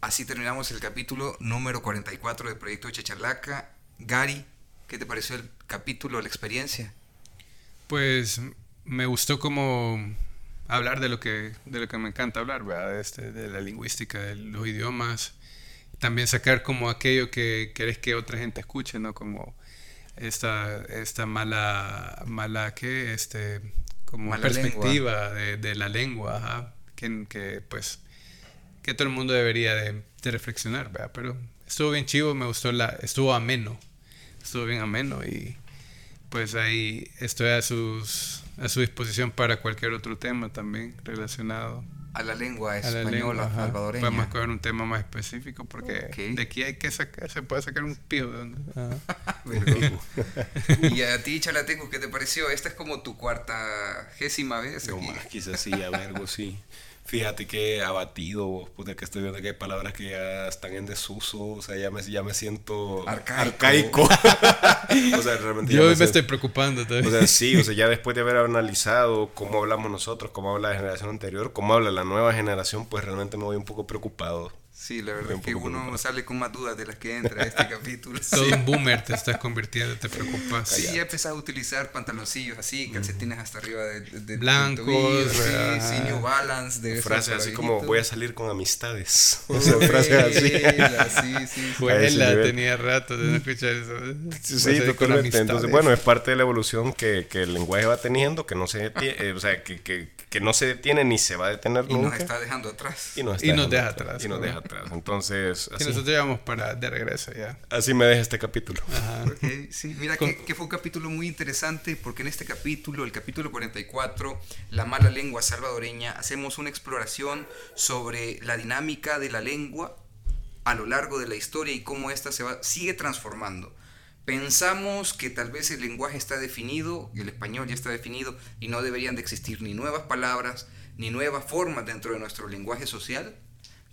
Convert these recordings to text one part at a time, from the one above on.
Así terminamos el capítulo número 44 del proyecto Chachalaca. Gary, ¿qué te pareció el capítulo, la experiencia? Pues me gustó como hablar de lo que, de lo que me encanta hablar, ¿verdad? Este, de la lingüística, de los idiomas. También sacar como aquello que querés que otra gente escuche, ¿no? Como esta, esta mala, mala, ¿qué? Este, como perspectiva de, de, la lengua, Que, que, pues, que todo el mundo debería de, de, reflexionar, ¿verdad? Pero estuvo bien chivo, me gustó la, estuvo ameno, estuvo bien ameno y pues ahí estoy a sus a su disposición para cualquier otro tema también relacionado a la lengua española salvadoreña. Podemos coger un tema más específico porque de aquí hay que sacar, se puede sacar un pío. y a ti, Chalatengo, ¿qué te pareció? Esta es como tu cuarta gésima vez. No más, quizás sí, a ver, sí. Fíjate que abatido, puta, que estoy viendo que hay palabras que ya están en desuso, o sea, ya me, ya me siento arcaico. o sea, realmente Yo me, me estoy preocupando también. O sea, sí, o sea, ya después de haber analizado cómo hablamos nosotros, cómo habla la generación anterior, cómo habla la nueva generación, pues realmente me voy un poco preocupado. Sí, la verdad es que uno sale con más dudas de las que entra a este capítulo. Todo un boomer te estás convirtiendo, te preocupas. Sí, ya empezás a utilizar pantaloncillos así, calcetines hasta arriba de, blancos, sí, New Balance, de frases así como voy a salir con amistades. O sea, frases así. sí, sí. Buena, tenía rato de no escuchar eso. Sí, totalmente. Entonces, bueno, es parte de la evolución que, que el lenguaje va teniendo, que no se eh, o sea, que, que, que, no se detiene ni se va a detener y nunca. nos está dejando atrás. Y nos, deja atrás. Y nos deja atrás. Entonces, así. nosotros llevamos para de regreso ya. Así me deja este capítulo. sí, mira que, que, fue un capítulo muy interesante porque en este capítulo, el capítulo 44, La mala lengua salvadoreña, hacemos una exploración sobre la dinámica de la lengua a lo largo de la historia y cómo ésta se va, sigue transformando. Pensamos que tal vez el lenguaje está definido, el español ya está definido y no deberían de existir ni nuevas palabras ni nuevas formas dentro de nuestro lenguaje social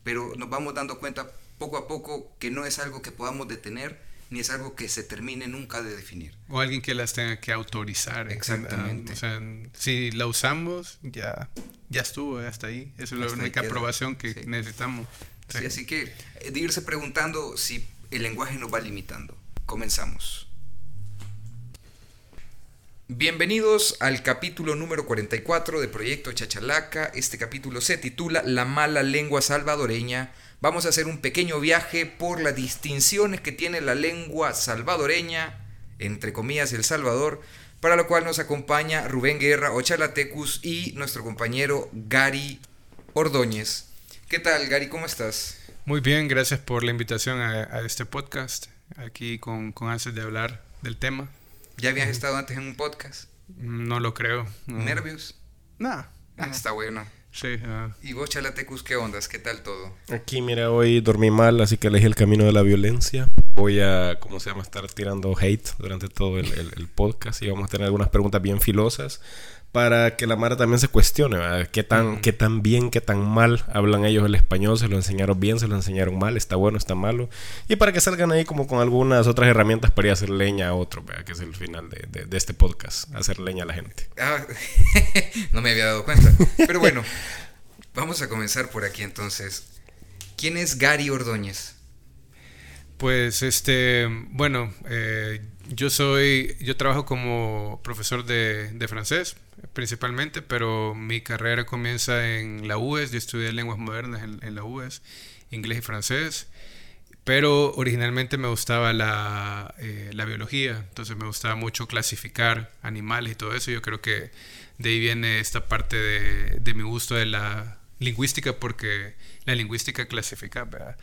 pero nos vamos dando cuenta poco a poco que no es algo que podamos detener, ni es algo que se termine nunca de definir. O alguien que las tenga que autorizar. Exactamente. O sea, si la usamos, ya, ya estuvo, hasta ahí. Esa es la única aprobación que necesitamos. Sí. así que eh, de irse preguntando si el lenguaje nos va limitando. Comenzamos. Bienvenidos al capítulo número 44 de Proyecto Chachalaca. Este capítulo se titula La mala lengua salvadoreña. Vamos a hacer un pequeño viaje por las distinciones que tiene la lengua salvadoreña, entre comillas El Salvador, para lo cual nos acompaña Rubén Guerra Ochalatecus y nuestro compañero Gary Ordóñez. ¿Qué tal, Gary? ¿Cómo estás? Muy bien, gracias por la invitación a, este podcast, aquí con, con antes de hablar del tema. ¿Ya habías estado antes en un podcast? No lo creo. ¿Nervios? No. Ah, está bueno. Sí. ¿Y vos, Chalatecus, qué ondas? ¿Qué tal todo? Aquí, mira, hoy dormí mal, así que elegí el camino de la violencia. Voy a, ¿cómo se llama?, estar tirando hate durante todo el, el podcast y vamos a tener algunas preguntas bien filosas para que la Mara también se cuestione, ¿Qué tan, qué tan bien, qué tan mal hablan ellos el español, se lo enseñaron bien, se lo enseñaron mal, está bueno, está malo. Y para que salgan ahí como con algunas otras herramientas para ir a hacer leña a otro, ¿verdad? Que es el final de, de, este podcast, hacer leña a la gente. Ah, no me había dado cuenta. Pero bueno, vamos a comenzar por aquí entonces. ¿Quién es Gary Ordóñez? Pues este, bueno, eh, yo soy, yo trabajo como profesor de, de francés principalmente, pero mi carrera comienza en la UES, yo estudié lenguas modernas en, la UES, inglés y francés, pero originalmente me gustaba la, eh, la, biología, entonces me gustaba mucho clasificar animales y todo eso, yo creo que de ahí viene esta parte de, de mi gusto de la lingüística, porque la lingüística clasifica, ¿verdad?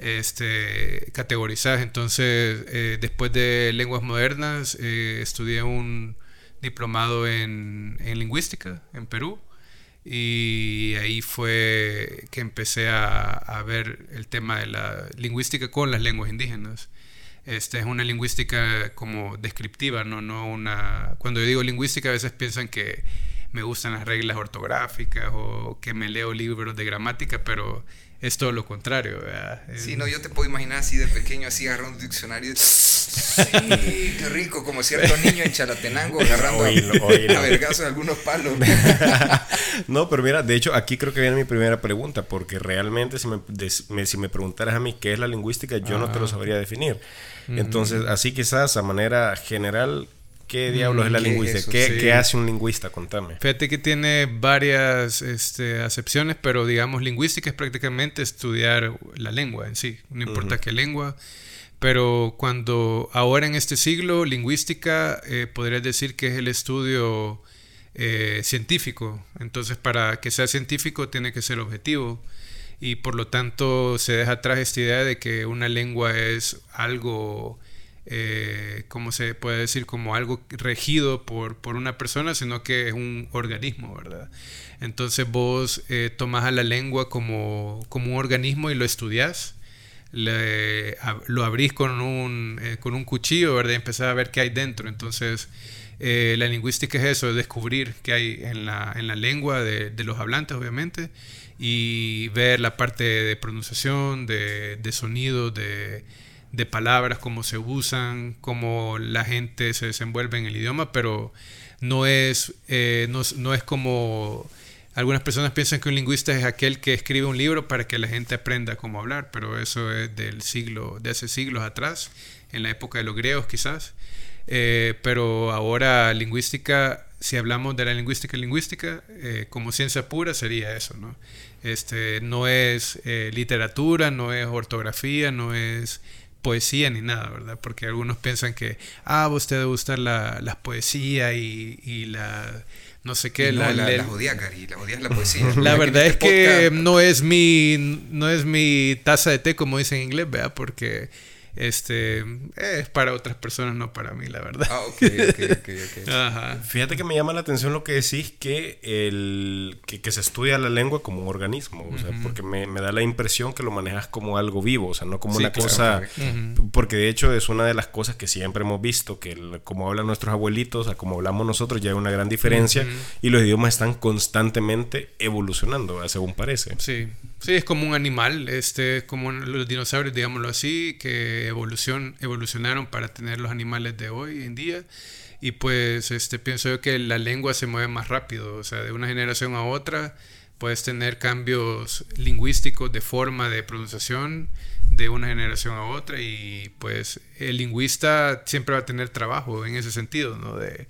este categorizar. Entonces, eh, después de lenguas modernas, eh, estudié un diplomado en, lingüística en Perú y ahí fue que empecé a, ver el tema de la lingüística con las lenguas indígenas. Esta es una lingüística como descriptiva, ¿no? no una... Cuando yo digo lingüística a veces piensan que me gustan las reglas ortográficas o que me leo libros de gramática, pero es todo lo contrario. Sí, no, yo te puedo imaginar así de pequeño, así agarrando un diccionario Sí, qué rico, como cierto niño en Chalatenango agarrando a vergazo algunos palos. no, pero mira, de hecho, aquí creo que viene mi primera pregunta, porque realmente si me, si me preguntaras a mí qué es la lingüística, yo no te lo sabría definir. Entonces, así quizás a manera general, ¿Qué diablos es la lingüística? ¿Qué, hace un lingüista? Contame. Fíjate que tiene varias este, acepciones, pero digamos, lingüística es prácticamente estudiar la lengua en sí, no importa qué lengua. Pero cuando ahora en este siglo, lingüística eh, podrías decir que es el estudio eh, científico. Entonces, para que sea científico tiene que ser objetivo. Y por lo tanto se deja atrás esta idea de que una lengua es algo eh, ¿cómo se puede decir? Como algo regido por, por, una persona, sino que es un organismo, ¿verdad? Entonces vos eh, tomás a la lengua como, como un organismo y lo estudiás. lo abrís con un, eh, con un cuchillo, ¿verdad? Y empezás a ver qué hay dentro. Entonces, eh, la lingüística es eso, descubrir qué hay en la, en la lengua de, de, los hablantes, obviamente, y ver la parte de pronunciación, de, de sonido, de de palabras, cómo se usan, cómo la gente se desenvuelve en el idioma, pero no es, eh, no, es como algunas personas piensan que un lingüista es aquel que escribe un libro para que la gente aprenda cómo hablar, pero eso es del siglo, de hace siglos atrás, en la época de los griegos quizás. Eh, pero ahora lingüística, si hablamos de la lingüística lingüística, eh, como ciencia pura sería eso, ¿no? Este, no es literatura, no es ortografía, no es poesía ni nada, ¿verdad? Porque algunos piensan que, ah, a usted debe gustar la, la poesía y, y, la, no sé qué. la, la, la, la jodía es la poesía. La verdad es que no es, mi, no es mi taza de té, como dicen en inglés, ¿verdad? Porque este es para otras personas, no para mí, la verdad. Ah, ok, ok, ok. Ajá. Fíjate que me llama la atención lo que decís que, el, que, se estudia la lengua como un organismo, o sea, porque me, me, da la impresión que lo manejas como algo vivo, o sea, no como una cosa, porque de hecho es una de las cosas que siempre hemos visto, que como hablan nuestros abuelitos, a como hablamos nosotros, ya hay una gran diferencia y los idiomas están constantemente evolucionando, según parece. Sí, sí, es como un animal, este, como los dinosaurios, digámoslo así, que evolucionaron para tener los animales de hoy en día. Y pues este, pienso yo que la lengua se mueve más rápido, o sea, de una generación a otra puedes tener cambios lingüísticos de forma de pronunciación de una generación a otra y pues el lingüista siempre va a tener trabajo en ese sentido, ¿no? De,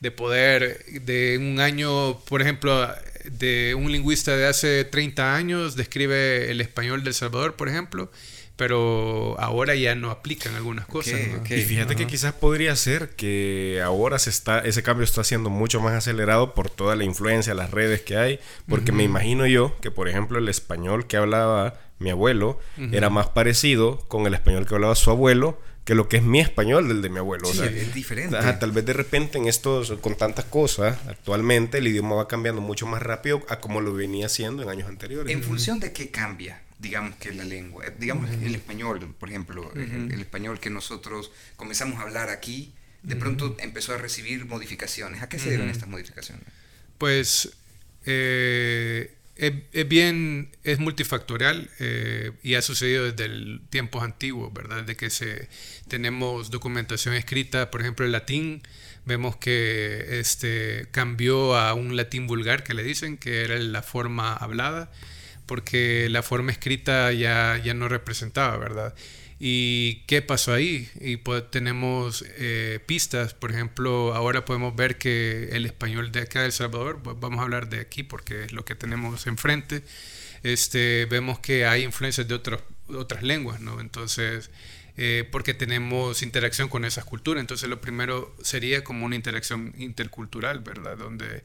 de poder, de un año, por ejemplo, de un lingüista de hace 30 años describe el español del Salvador, por ejemplo, pero ahora ya no aplican algunas cosas. Y fíjate que quizás podría ser que ahora se está, ese cambio está siendo mucho más acelerado por toda la influencia, las redes que hay, porque me imagino yo que, por ejemplo, el español que hablaba mi abuelo era más parecido con el español que hablaba su abuelo que lo que es mi español del de mi abuelo. Sí, es diferente. tal vez de repente en estos, con tantas cosas, actualmente el idioma va cambiando mucho más rápido a como lo venía haciendo en años anteriores. ¿En función de qué cambia? digamos que la lengua, eh, digamos el español, por ejemplo, el, español que nosotros comenzamos a hablar aquí, de pronto empezó a recibir modificaciones. ¿A qué se deben estas modificaciones? Pues eh, es, bien, es multifactorial eh, y ha sucedido desde el tiempos antiguos, ¿verdad? De que se, tenemos documentación escrita, por ejemplo, el latín, vemos que este, cambió a un latín vulgar, que le dicen, que era la forma hablada porque la forma escrita ya, ya no representaba, ¿verdad? ¿Y qué pasó ahí? Y pues, tenemos eh, pistas, por ejemplo, ahora podemos ver que el español de acá de El Salvador, pues, vamos a hablar de aquí porque es lo que tenemos enfrente, este, vemos que hay influencias de otros, otras lenguas, ¿no? Entonces, eh, porque tenemos interacción con esas culturas, entonces lo primero sería como una interacción intercultural, ¿verdad? Donde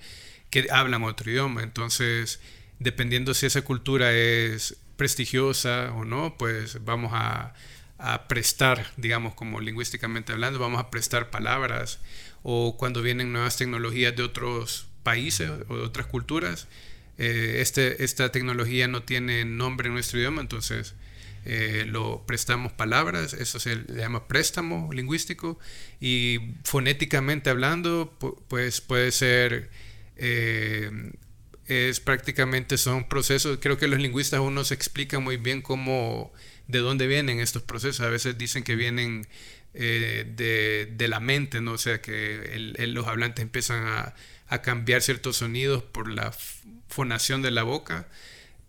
que hablan otro idioma, entonces dependiendo si esa cultura es prestigiosa o no, pues vamos a, prestar, digamos, como lingüísticamente hablando, vamos a prestar palabras o cuando vienen nuevas tecnologías de otros países o de otras culturas, eh, este, esta tecnología no tiene nombre en nuestro idioma, entonces eh, lo prestamos palabras, eso se llama préstamo lingüístico y fonéticamente hablando, pues puede ser eh, es prácticamente son procesos, creo que los lingüistas uno se explica muy bien cómo, de dónde vienen estos procesos, a veces dicen que vienen de, de, la mente, ¿no? O sea, que el, los hablantes empiezan a, a, cambiar ciertos sonidos por la fonación de la boca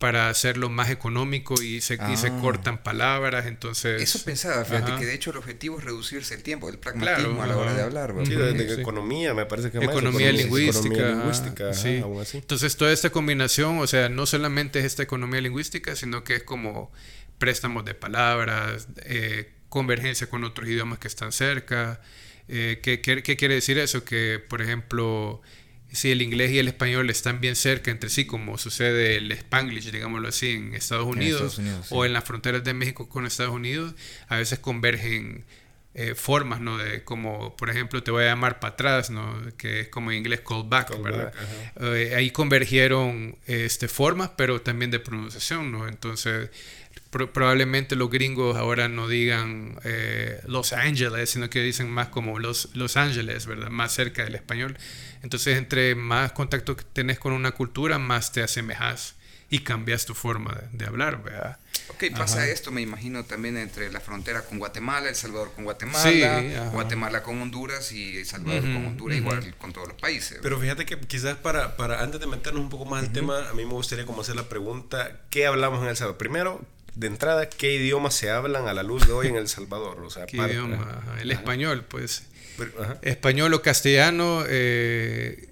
para hacerlo más económico y se, y se ah. cortan palabras, entonces... Eso pensaba, fíjate, que de hecho el objetivo es reducirse el tiempo, el pragmatismo a la hora de hablar. Sí, de, economía, me parece que más. Economía, lingüística. lingüística sí. Entonces toda esta combinación, o sea, no solamente es esta economía lingüística, sino que es como préstamos de palabras, eh, convergencia con otros idiomas que están cerca. Eh, ¿qué, qué, qué quiere decir eso? Que, por ejemplo si el inglés y el español están bien cerca entre sí, como sucede el spanglish, digámoslo así, en Estados Unidos, o en las fronteras de México con Estados Unidos, a veces convergen eh, formas, ¿no? De como, por ejemplo, te voy a llamar para atrás, ¿no? Que es como en inglés call back, ¿verdad? Eh, ahí convergieron este, formas, pero también de pronunciación, ¿no? Entonces, probablemente los gringos ahora no digan eh, Los Ángeles, sino que dicen más como Los, los Ángeles, ¿verdad? Más cerca del español. Entonces, entre más contacto que tenés con una cultura, más te asemejas y cambias tu forma de, hablar, ¿verdad? Ok, pasa esto, me imagino, también entre la frontera con Guatemala, El Salvador con Guatemala, Guatemala con Honduras y El Salvador con Honduras, igual con todos los países. Pero fíjate que quizás para, para antes de meternos un poco más al tema, a mí me gustaría como hacer la pregunta, ¿qué hablamos en El Salvador? Primero, de entrada, ¿qué idiomas se hablan a la luz de hoy en El Salvador? O sea, ¿Qué idioma? El español, pues. español o castellano, eh,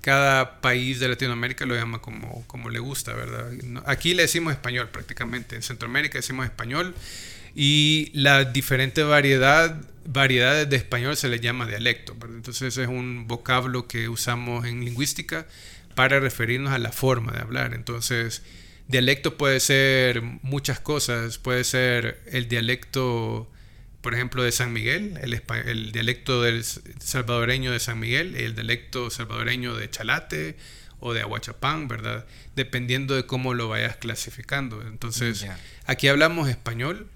cada país de Latinoamérica lo llama como, como le gusta, ¿verdad? Aquí le decimos español prácticamente, en Centroamérica decimos español y la diferente variedad, variedades de español se le llama dialecto, Entonces es un vocablo que usamos en lingüística para referirnos a la forma de hablar. Entonces, dialecto puede ser muchas cosas, puede ser el dialecto, por ejemplo, de San Miguel, el, el dialecto del salvadoreño de San Miguel, el dialecto salvadoreño de Chalate o de Aguachapán, ¿verdad? Dependiendo de cómo lo vayas clasificando. Entonces, aquí hablamos español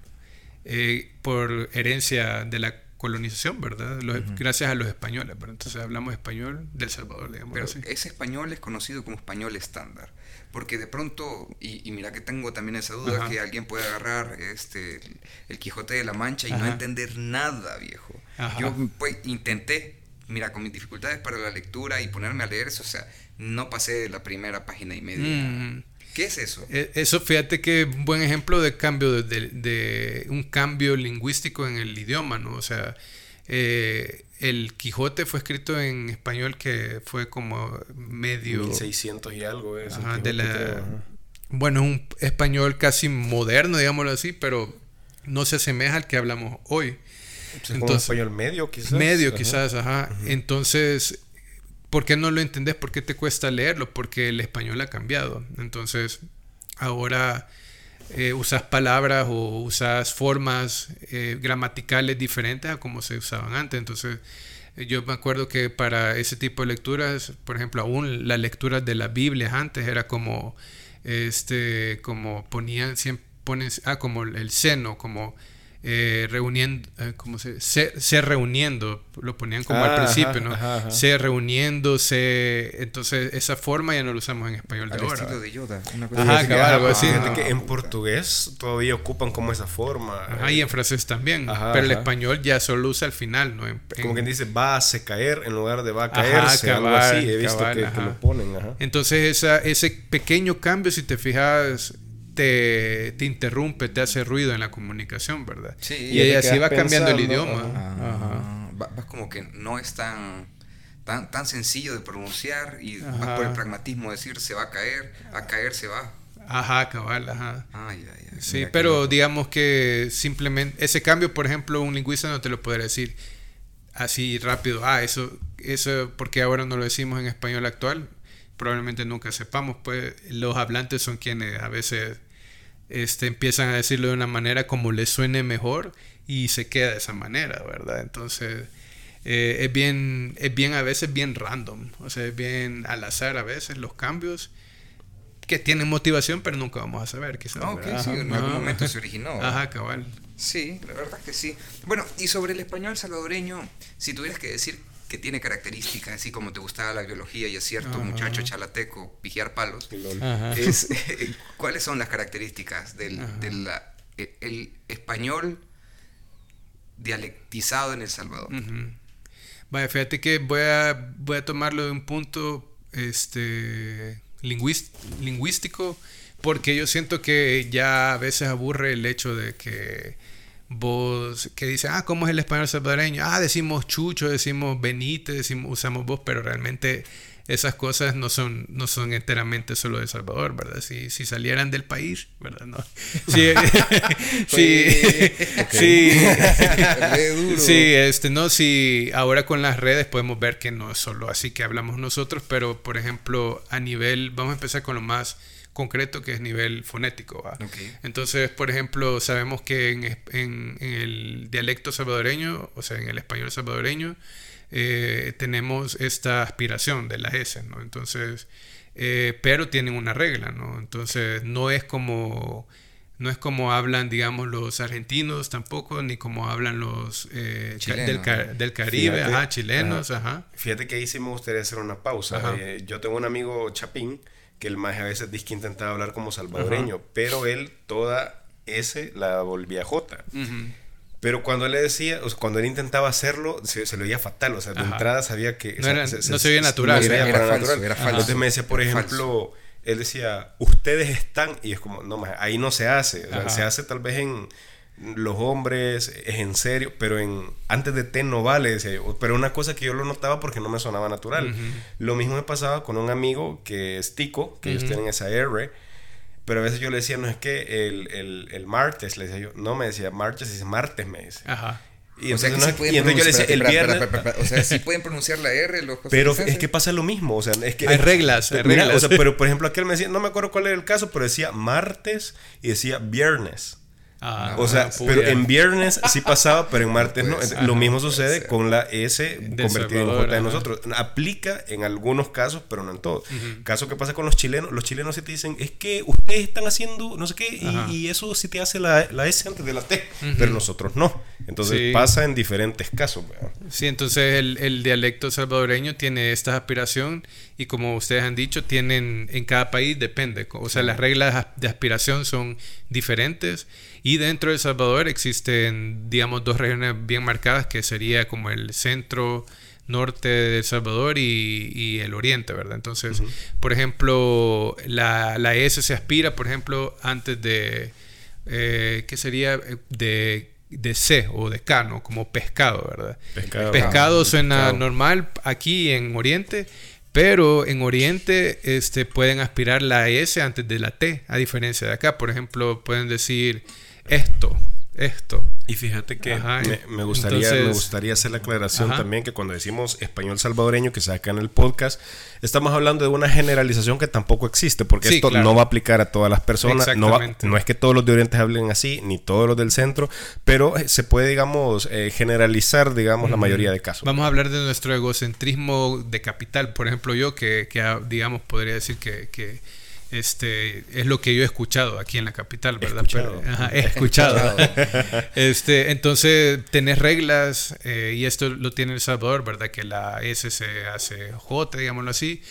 eh, por herencia de la colonización, ¿verdad? Gracias a los españoles, ¿verdad? Entonces hablamos español del Salvador, digamos. Pero ese español es conocido como español estándar. Porque de pronto, y, mira que tengo también esa duda, que alguien puede agarrar este el, Quijote de la Mancha y no entender nada, viejo. Yo pues, intenté, mira, con mis dificultades para la lectura y ponerme a leer eso, o sea, no pasé de la primera página y media. Mm. ¿Qué es eso? E, eso, fíjate que un buen ejemplo de cambio, de, de, un cambio lingüístico en el idioma, ¿no? O sea, eh, el Quijote fue escrito en español que fue como medio... 1600 y algo es. bueno, es un español casi moderno, digámoslo así, pero no se asemeja al que hablamos hoy. Entonces, como español medio quizás. Medio quizás, ajá. Entonces, ¿por qué no lo entendés? ¿Por qué te cuesta leerlo? Porque el español ha cambiado. Entonces, ahora eh, usas palabras o usas formas eh, gramaticales diferentes a como se usaban antes. Entonces, eh, yo me acuerdo que para ese tipo de lecturas, por ejemplo, aún las lecturas de las Biblias antes era como, este, como ponían, siempre ponen, ah, como el seno, como eh, reuniendo, eh, como se, se, reuniendo, lo ponían como al ah, principio, ¿no? Se reuniendo, se... Entonces esa forma ya no lo usamos en español de ahora. de Yoda, ajá, algo así. que en portugués todavía ocupan como esa forma. Ajá, y en francés también. pero el español ya solo usa al final, ¿no? como quien dice va a se caer en lugar de va a caerse, algo así. He visto que, lo ponen. Entonces esa, ese pequeño cambio, si te fijas te, te, interrumpe, te hace ruido en la comunicación, ¿verdad? Sí, y, así va cambiando el idioma. Ah, vas como que no es tan, tan, tan sencillo de pronunciar y vas por el pragmatismo de decir se va a caer, a caer se va. Ajá, cabal, ajá. Sí, pero digamos que simplemente ese cambio, por ejemplo, un lingüista no te lo podría decir así rápido. Ah, eso, eso, porque ahora no lo decimos en español actual. Probablemente nunca sepamos, pues los hablantes son quienes a veces este, empiezan a decirlo de una manera como les suene mejor y se queda de esa manera, ¿verdad? Entonces, eh, es, bien, es bien a veces bien random, o sea, es bien al azar a veces los cambios que tienen motivación, pero nunca vamos a saber, quizás. Ah, sí, en algún momento se originó. Ajá, cabal. Sí, la verdad que sí. Bueno, y sobre el español salvadoreño, si tuvieras que decir que tiene características, así como te gustaba la biología y es cierto, muchacho chalateco, pigiar palos, es, ¿cuáles son las características del, del el español dialectizado en El Salvador. Vaya, fíjate que voy a, voy a tomarlo de un punto este, lingüístico, porque yo siento que ya a veces aburre el hecho de que vos, que dice, ah, ¿cómo es el español salvadoreño? Ah, decimos chucho, decimos benítez, decimos, usamos vos, pero realmente esas cosas no son, no son enteramente solo de Salvador, ¿verdad? Si, si salieran del país, ¿verdad? No. Sí, sí, sí, sí, este, no, si ahora con las redes podemos ver que no es solo así que hablamos nosotros, pero por ejemplo, a nivel, vamos a empezar con lo más concreto que es nivel fonético. Entonces, por ejemplo, sabemos que en, en, en, el dialecto salvadoreño, o sea, en el español salvadoreño, eh, tenemos esta aspiración de la S, ¿no? Entonces, eh, pero tienen una regla, ¿no? Entonces, no es como... No es como hablan, digamos, los argentinos tampoco, ni como hablan los eh, del, del, Caribe, ajá, chilenos, ajá. Fíjate que ahí sí me gustaría hacer una pausa. yo tengo un amigo Chapín, que el más a veces dice que intentaba hablar como salvadoreño, pero él toda S la volvía J. Pero cuando él le decía, o sea, cuando él intentaba hacerlo, se, se, lo oía fatal. O sea, de entrada sabía que. No, se, no se, veía natural. era, natural. Entonces me decía, por ejemplo, él decía, ustedes están. Y es como, no, más, ahí no se hace. O sea, se hace tal vez en los hombres, es en serio, pero en antes de T no vale, decía yo. Pero una cosa que yo lo notaba porque no me sonaba natural. Lo mismo me pasaba con un amigo que es Tico, que ellos tienen esa R pero a veces yo le decía, no es que el, el, el martes, le decía yo, no me decía martes, es martes, me dice. Ajá. Y o sea, no, sí y entonces yo le decía, el viernes. o sea, sí pueden pronunciar la R, los Pero es que pasa lo mismo, o sea, es que. Hay reglas, hay reglas. o sea, pero por ejemplo, aquel me decía, no me acuerdo cuál era el caso, pero decía martes y decía viernes. Ah, o sea, pero en viernes sí pasaba, pero en martes no. Pues, lo mismo sucede con la S convertida en J de nosotros. Aplica en algunos casos, pero no en todos. Caso que pasa con los chilenos, los chilenos sí te dicen, es que ustedes están haciendo no sé qué, y, eso sí te hace la, la S antes de la T, pero nosotros no. Entonces pasa en diferentes casos. Sí, entonces el, el dialecto salvadoreño tiene esta aspiración y como ustedes han dicho, tienen en cada país depende. O sea, las reglas de aspiración son diferentes y dentro de El Salvador existen, digamos, dos regiones bien marcadas que sería como el centro norte de El Salvador y, el oriente, ¿verdad? Entonces, por ejemplo, la, la, S se aspira, por ejemplo, antes de, eh, ¿qué sería? De, de C o de K, ¿no? Como pescado, ¿verdad? Pescado, pescado suena normal aquí en Oriente, pero en Oriente este, pueden aspirar la S antes de la T, a diferencia de acá. Por ejemplo, pueden decir esto, esto. Y fíjate que me, gustaría, me gustaría hacer la aclaración también que cuando decimos español salvadoreño que se saca en el podcast, estamos hablando de una generalización que tampoco existe, porque esto no va a aplicar a todas las personas. No, no, es que todos los de Oriente hablen así, ni todos los del centro, pero eh, se puede, digamos, eh, generalizar, digamos, la mayoría de casos. Vamos a hablar de nuestro egocentrismo de capital. Por ejemplo, yo que, que ah, digamos, podría decir que, que este, es lo que yo he escuchado aquí en la capital, ¿verdad? Escuchado. he escuchado. este, entonces, tenés reglas, eh, y esto lo tiene El Salvador, ¿verdad? Que la S se hace J, digámoslo así.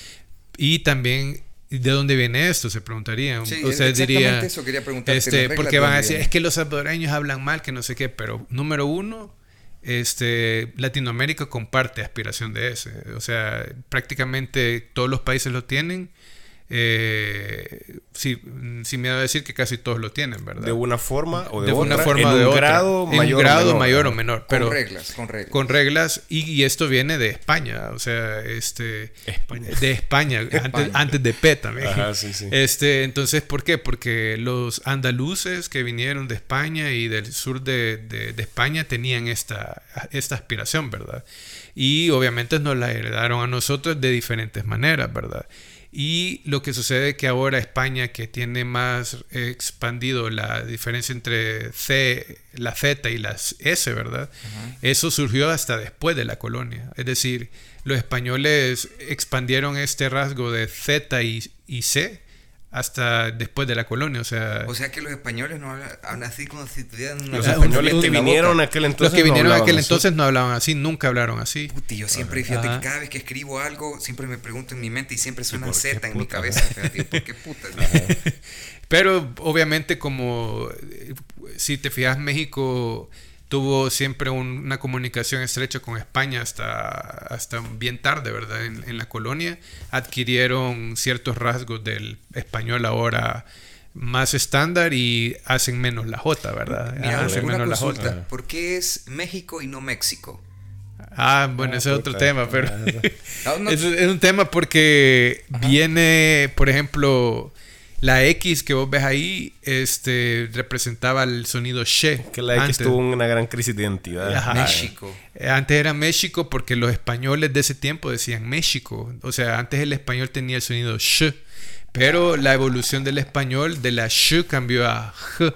Y también ¿De dónde viene esto? Se preguntarían. Sí, diría, eso quería. Este, porque van a decir, es que los salvadoreños hablan mal, que no sé qué, pero número uno, este, Latinoamérica comparte aspiración de ese. O sea, prácticamente todos los países lo tienen eh, sí, sin miedo a decir que casi todos lo tienen, ¿verdad? De una forma o de, de otra. Una forma en de un grado mayor, grado mayor o menor. Pero con reglas, con reglas. Con reglas. Y, esto viene de España, o sea, este... España. De España, Antes, de P también. Este, entonces, ¿por qué? Porque los andaluces que vinieron de España y del sur de, de España tenían esta, esta aspiración, ¿verdad? Y obviamente nos la heredaron a nosotros de diferentes maneras, ¿verdad? Y lo que sucede es que ahora España, que tiene más expandido la diferencia entre C, la Z y las S, ¿verdad? Eso surgió hasta después de la colonia. Es decir, los españoles expandieron este rasgo de Z y, y C hasta después de la colonia, o sea... O sea que los españoles no hablan, así como si tuvieran Los españoles que vinieron aquel entonces Los que vinieron no aquel entonces no hablaban así, nunca hablaron así. Puti, yo siempre, fíjate que cada vez que escribo algo, siempre me pregunto en mi mente y siempre suena Z en mi cabeza, fíjate, ¿por qué puta? Pero obviamente como, si te fijas, México tuvo siempre una comunicación estrecha con España hasta, hasta bien tarde, ¿verdad? En, en, la colonia adquirieron ciertos rasgos del español ahora más estándar y hacen menos la J, ¿verdad? hacen menos la J. ¿Por qué es México y no México? Ah, bueno, ese es otro tema, pero es, un tema porque viene, por ejemplo, la X que vos ves ahí, este, representaba el sonido she. Que la X tuvo una gran crisis de identidad. México. Antes era México porque los españoles de ese tiempo decían México. O sea, antes el español tenía el sonido sh. Pero la evolución del español de la sh cambió a j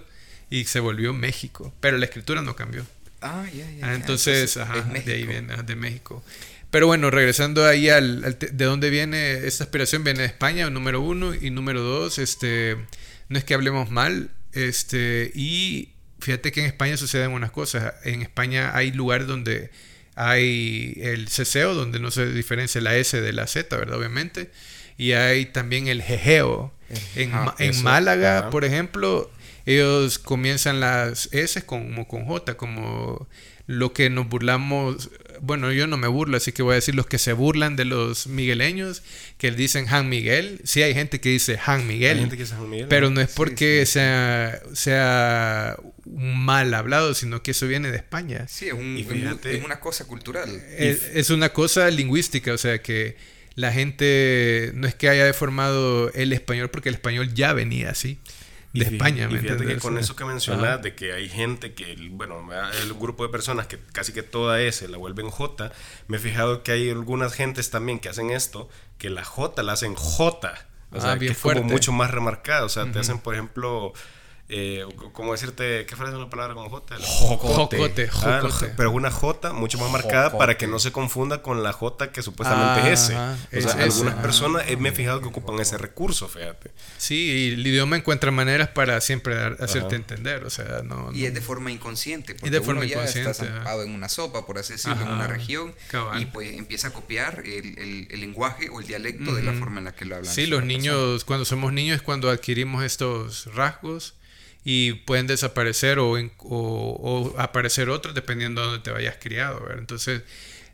y se volvió México. Pero la escritura no cambió. Ah, ya, ya. Entonces, ajá, de ahí viene, de México. Pero bueno, regresando ahí al, de dónde viene esta aspiración, viene de España, número uno, y número dos, este, no es que hablemos mal, este, y fíjate que en España suceden unas cosas. En España hay lugares donde hay el ceseo, donde no se diferencia la S de la Z, ¿verdad? Obviamente. Y hay también el jejeo. En, en Málaga, por ejemplo, ellos comienzan las S como con J, como lo que nos burlamos, bueno, yo no me burlo, así que voy a decir los que se burlan de los migueleños, que dicen Han Miguel. Sí hay gente que dice Han Miguel, pero no es porque Sea, sea mal hablado, sino que eso viene de España. Sí, es, una cosa cultural. Es, una cosa lingüística, o sea que la gente no es que haya deformado el español porque el español ya venía así de España. Y fíjate que con eso que mencionas, de que hay gente que, bueno, el grupo de personas que casi que toda S la vuelven J, me he fijado que hay algunas gentes también que hacen esto, que la J la hacen J. O sea, ah, que es como mucho más remarcado. O sea, te hacen, por ejemplo, eh, ¿cómo decirte? ¿Qué frase es una palabra como J? Jocote. Ah, pero una J mucho más marcada para que no se confunda con la J que supuestamente es S. O sea, algunas personas eh, me he fijado que ocupan ese recurso, fíjate. Sí, y el idioma encuentra maneras para siempre hacerte entender, o sea, no, Y es de forma inconsciente, porque y de forma uno ya está zampado en una sopa, por así decirlo, en una región, y pues empieza a copiar el, el, lenguaje o el dialecto de la forma en la que lo hablan. Sí, los niños, cuando somos niños es cuando adquirimos estos rasgos y pueden desaparecer o, o, aparecer otros dependiendo de dónde te vayas criado. Entonces,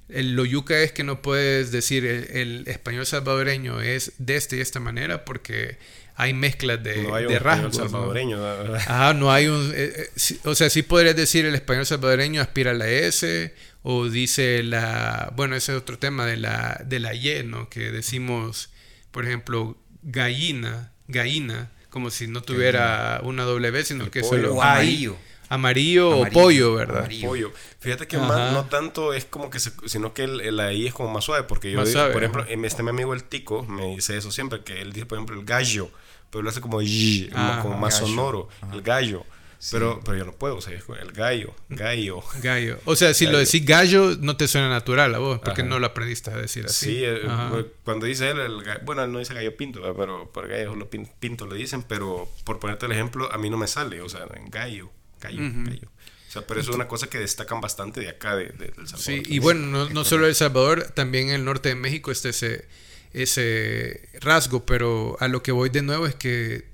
el, lo yuca es que no puedes decir el, español salvadoreño es de esta y esta manera porque hay mezclas de, no hay un rasgos. salvadoreño. ¿no? no hay un. Eh, eh, o sea, sí podrías decir el español salvadoreño aspira a la S o dice la. Bueno, ese es otro tema de la, de la Y, ¿no? Que decimos, por ejemplo, gallina, gallina como si no tuviera una W, sino que solo amarillo. amarillo. o pollo, ¿verdad? Pollo. Fíjate que más, no tanto es como que, sino que el, ahí es como más suave, porque yo, digo, por ejemplo, este mi amigo el Tico me dice eso siempre, que él dice, por ejemplo, el gallo, pero lo hace como, ah, como más sonoro, el gallo. Pero, pero yo no puedo, o sea, el gallo, gallo. Gallo. O sea, si lo decís gallo, no te suena natural a vos, porque no lo aprendiste a decir así. Sí, eh, eh, cuando dice él, el, bueno, él no dice gallo pinto, pero por gallo lo pinto le dicen, pero por ponerte el ejemplo, a mí no me sale, o sea, gallo, gallo, gallo. O sea, pero eso es una cosa que destacan bastante de acá, de, de, Salvador. Sí, y bueno, no, no solo El Salvador, también en el norte de México está ese, ese rasgo, pero a lo que voy de nuevo es que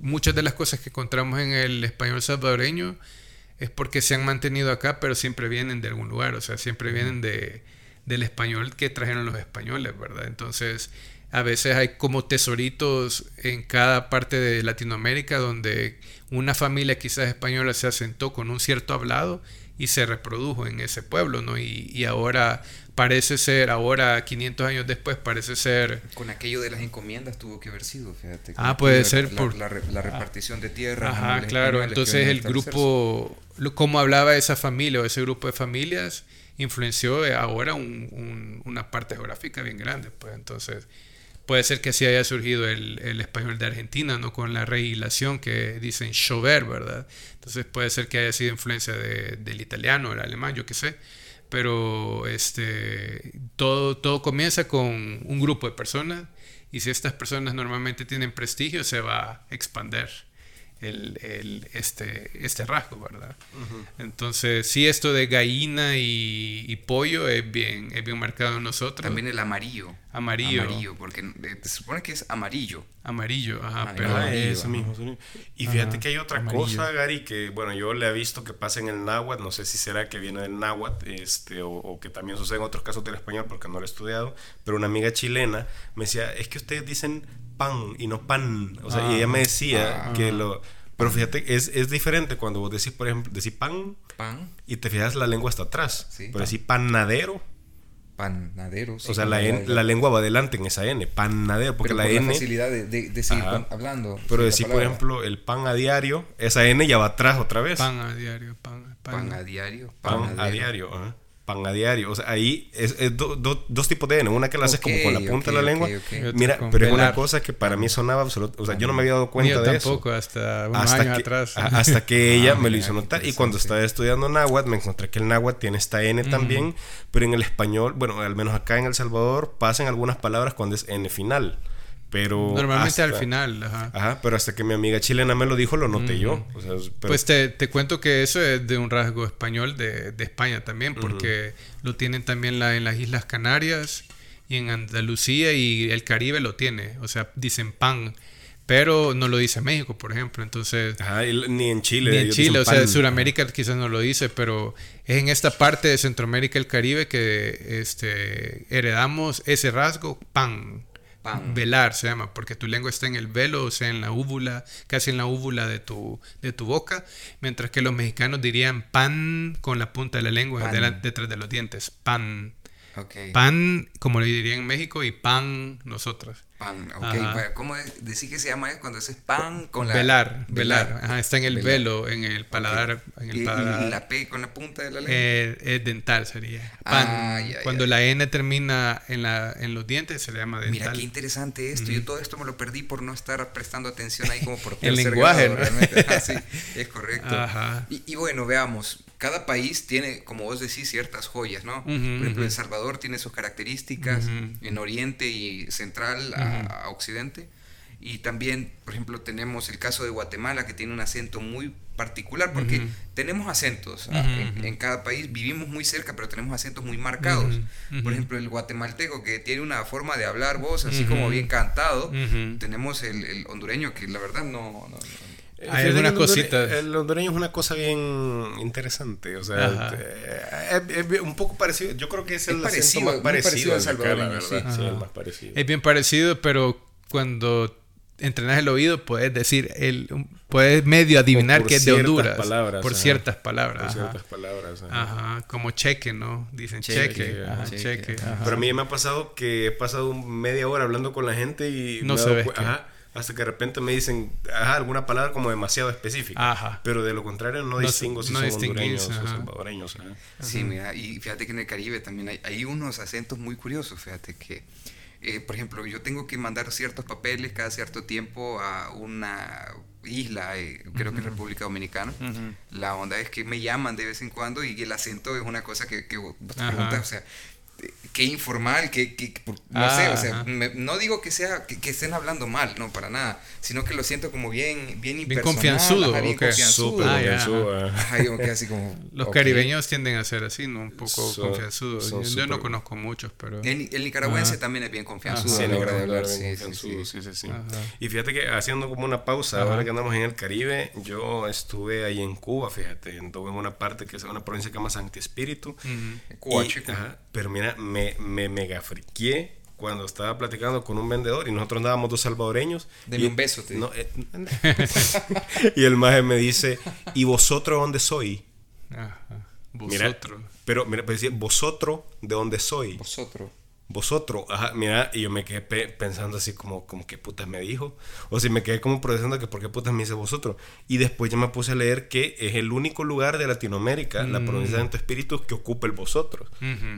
muchas de las cosas que encontramos en el español salvadoreño es porque se han mantenido acá, pero siempre vienen de algún lugar, o sea, siempre vienen de, del español que trajeron los españoles, ¿verdad? Entonces, a veces hay como tesoritos en cada parte de Latinoamérica donde una familia quizás española se asentó con un cierto hablado y se reprodujo en ese pueblo, ¿no? Y, y ahora parece ser, ahora 500 años después, parece ser... Con aquello de las encomiendas tuvo que haber sido, fíjate. Ah, puede ser por... La, repartición de tierra. Ajá, claro, entonces el grupo, como hablaba esa familia o ese grupo de familias, influenció ahora una parte geográfica bien grande, pues entonces... Puede ser que así haya surgido el, el, español de Argentina, ¿no? Con la reilación que dicen chover, ¿verdad? Entonces puede ser que haya sido influencia de, del italiano, el alemán, yo qué sé pero este, todo, todo comienza con un grupo de personas y si estas personas normalmente tienen prestigio se va a expander el, el, este, este rasgo, ¿verdad? Entonces, sí, esto de gallina y, pollo es bien, es bien marcado en nosotros. También el amarillo. Amarillo. Amarillo, porque eh, se supone que es amarillo. Amarillo, ajá, pero ah, eso mismo, Y fíjate que hay otra cosa, Gary, que bueno, yo le he visto que pasa en el náhuatl, no sé si será que viene del náhuatl, este, o, que también sucede en otros casos del español porque no lo he estudiado, pero una amiga chilena me decía, es que ustedes dicen pan y no pan, o sea, y ella me decía ah. que lo... Pero fíjate, es, es diferente cuando vos decís, por ejemplo, decís pan, pan. y te fijas la lengua está atrás, sí, pero decís panadero panadero. o sea, la, la, lengua va adelante en esa N, panadero, porque la N... la facilidad de, de, seguir hablando. Pero decir, por ejemplo, el pan a diario, esa N ya va atrás otra vez. Pan a diario, pan, pan, a diario. Pan, a diario, pan a diario. O sea, ahí es, dos tipos de N. Una que la haces como con la punta de la lengua. Mira, pero es una cosa que para mí sonaba absoluto. O sea, yo no me había dado cuenta de tampoco, hasta unos hasta años atrás. Hasta que ella me lo hizo notar. Y cuando estaba estudiando náhuatl, me encontré que el náhuatl tiene esta N también. Pero en el español, bueno, al menos acá en El Salvador, pasan algunas palabras cuando es N final. Pero Normalmente al final, ajá. Ajá, pero hasta que mi amiga chilena me lo dijo, lo noté yo. Pues te, te, cuento que eso es de un rasgo español de, de España también, porque lo tienen también la, en las Islas Canarias y en Andalucía y el Caribe lo tiene. O sea, dicen pan, pero no lo dice México, por ejemplo. Entonces, Ajá, ni en Chile. Ni en Chile, o sea, Sudamérica quizás no lo dice, pero es en esta parte de Centroamérica y el Caribe que este, heredamos ese rasgo, pan. Velar se llama, porque tu lengua está en el velo, o sea, en la úvula, casi en la úvula de tu, de tu boca, mientras que los mexicanos dirían pan con la punta de la lengua detrás de los dientes, pan. Pan, como le dirían en México, y pan nosotros. Pan, ok. ¿Cómo decir que se llama cuando es pan con la... Velar, velar. Ajá, está en el velo, en el paladar. En el ¿Y, la P con la punta de la lengua? Eh, es dental sería. Pan. Ah, cuando la N termina en, la, en los dientes se le llama dental. Mira, qué interesante esto. Yo todo esto me lo perdí por no estar prestando atención ahí como por El lenguaje, sí, es correcto. Ajá. Y, y bueno, veamos cada país tiene, como vos decís, ciertas joyas, ¿no? por ejemplo, El Salvador tiene sus características en Oriente y Central a, Occidente. Y también, por ejemplo, tenemos el caso de Guatemala, que tiene un acento muy particular, porque tenemos acentos ah, en, cada país, vivimos muy cerca, pero tenemos acentos muy marcados. Por ejemplo, el guatemalteco, que tiene una forma de hablar voz así como bien cantado. Tenemos el, hondureño, que la verdad no hay algunas cositas. El hondureño es una cosa bien interesante. O sea, eh, es, un poco parecido. Yo creo que es el parecido, más parecido, al salvadoreño. Sí. el más parecido. Es bien parecido, pero cuando entrenas el oído puedes decir, el, puedes medio adivinar que es de Honduras. Palabras, por ciertas palabras. Por ciertas palabras. Ajá. Como cheque, ¿no? Dicen cheque. cheque. Pero a mí me ha pasado que he pasado media hora hablando con la gente y... No se ve. Ajá hasta que de repente me dicen alguna palabra como demasiado específica. Pero de lo contrario no, distingo si son hondureños o salvadoreños. Sí, mira, y fíjate que en el Caribe también hay, hay unos acentos muy curiosos, fíjate que, eh, por ejemplo, yo tengo que mandar ciertos papeles cada cierto tiempo a una isla, eh, creo que es República Dominicana. La onda es que me llaman de vez en cuando y el acento es una cosa que, que preguntas, o sea, qué informal, que, no sé, o sea, no digo que sea que, estén hablando mal, no, para nada, sino que lo siento como bien bien Bien confianzudo, bien confianzudo. Ah, así como, Los caribeños tienden a ser así, ¿no? Un poco confianzudos. Yo, no conozco muchos, pero... El, nicaragüense también es bien confianzudo. Sí, sí, sí, sí, Y fíjate que haciendo como una pausa, ahora que andamos en el Caribe, yo estuve ahí en Cuba, fíjate, en una parte que es una provincia que se llama Santi Espíritu. Cuba, chico. Pero mira, me, me mega friqué cuando estaba platicando con un vendedor y nosotros andábamos dos salvadoreños. Deme un beso, te no, eh, Y el maje me dice, ¿y vosotros dónde soy? Vosotros. pero mira, pues decía, ¿vosotros de dónde soy? Vosotros vosotros, ajá, mira, y yo me quedé pensando así como, como qué putas me dijo, o si me quedé como procesando que por qué putas me dice vosotros, y después ya me puse a leer que es el único lugar de Latinoamérica, la provincia de Santo Espíritu, que ocupa el vosotros,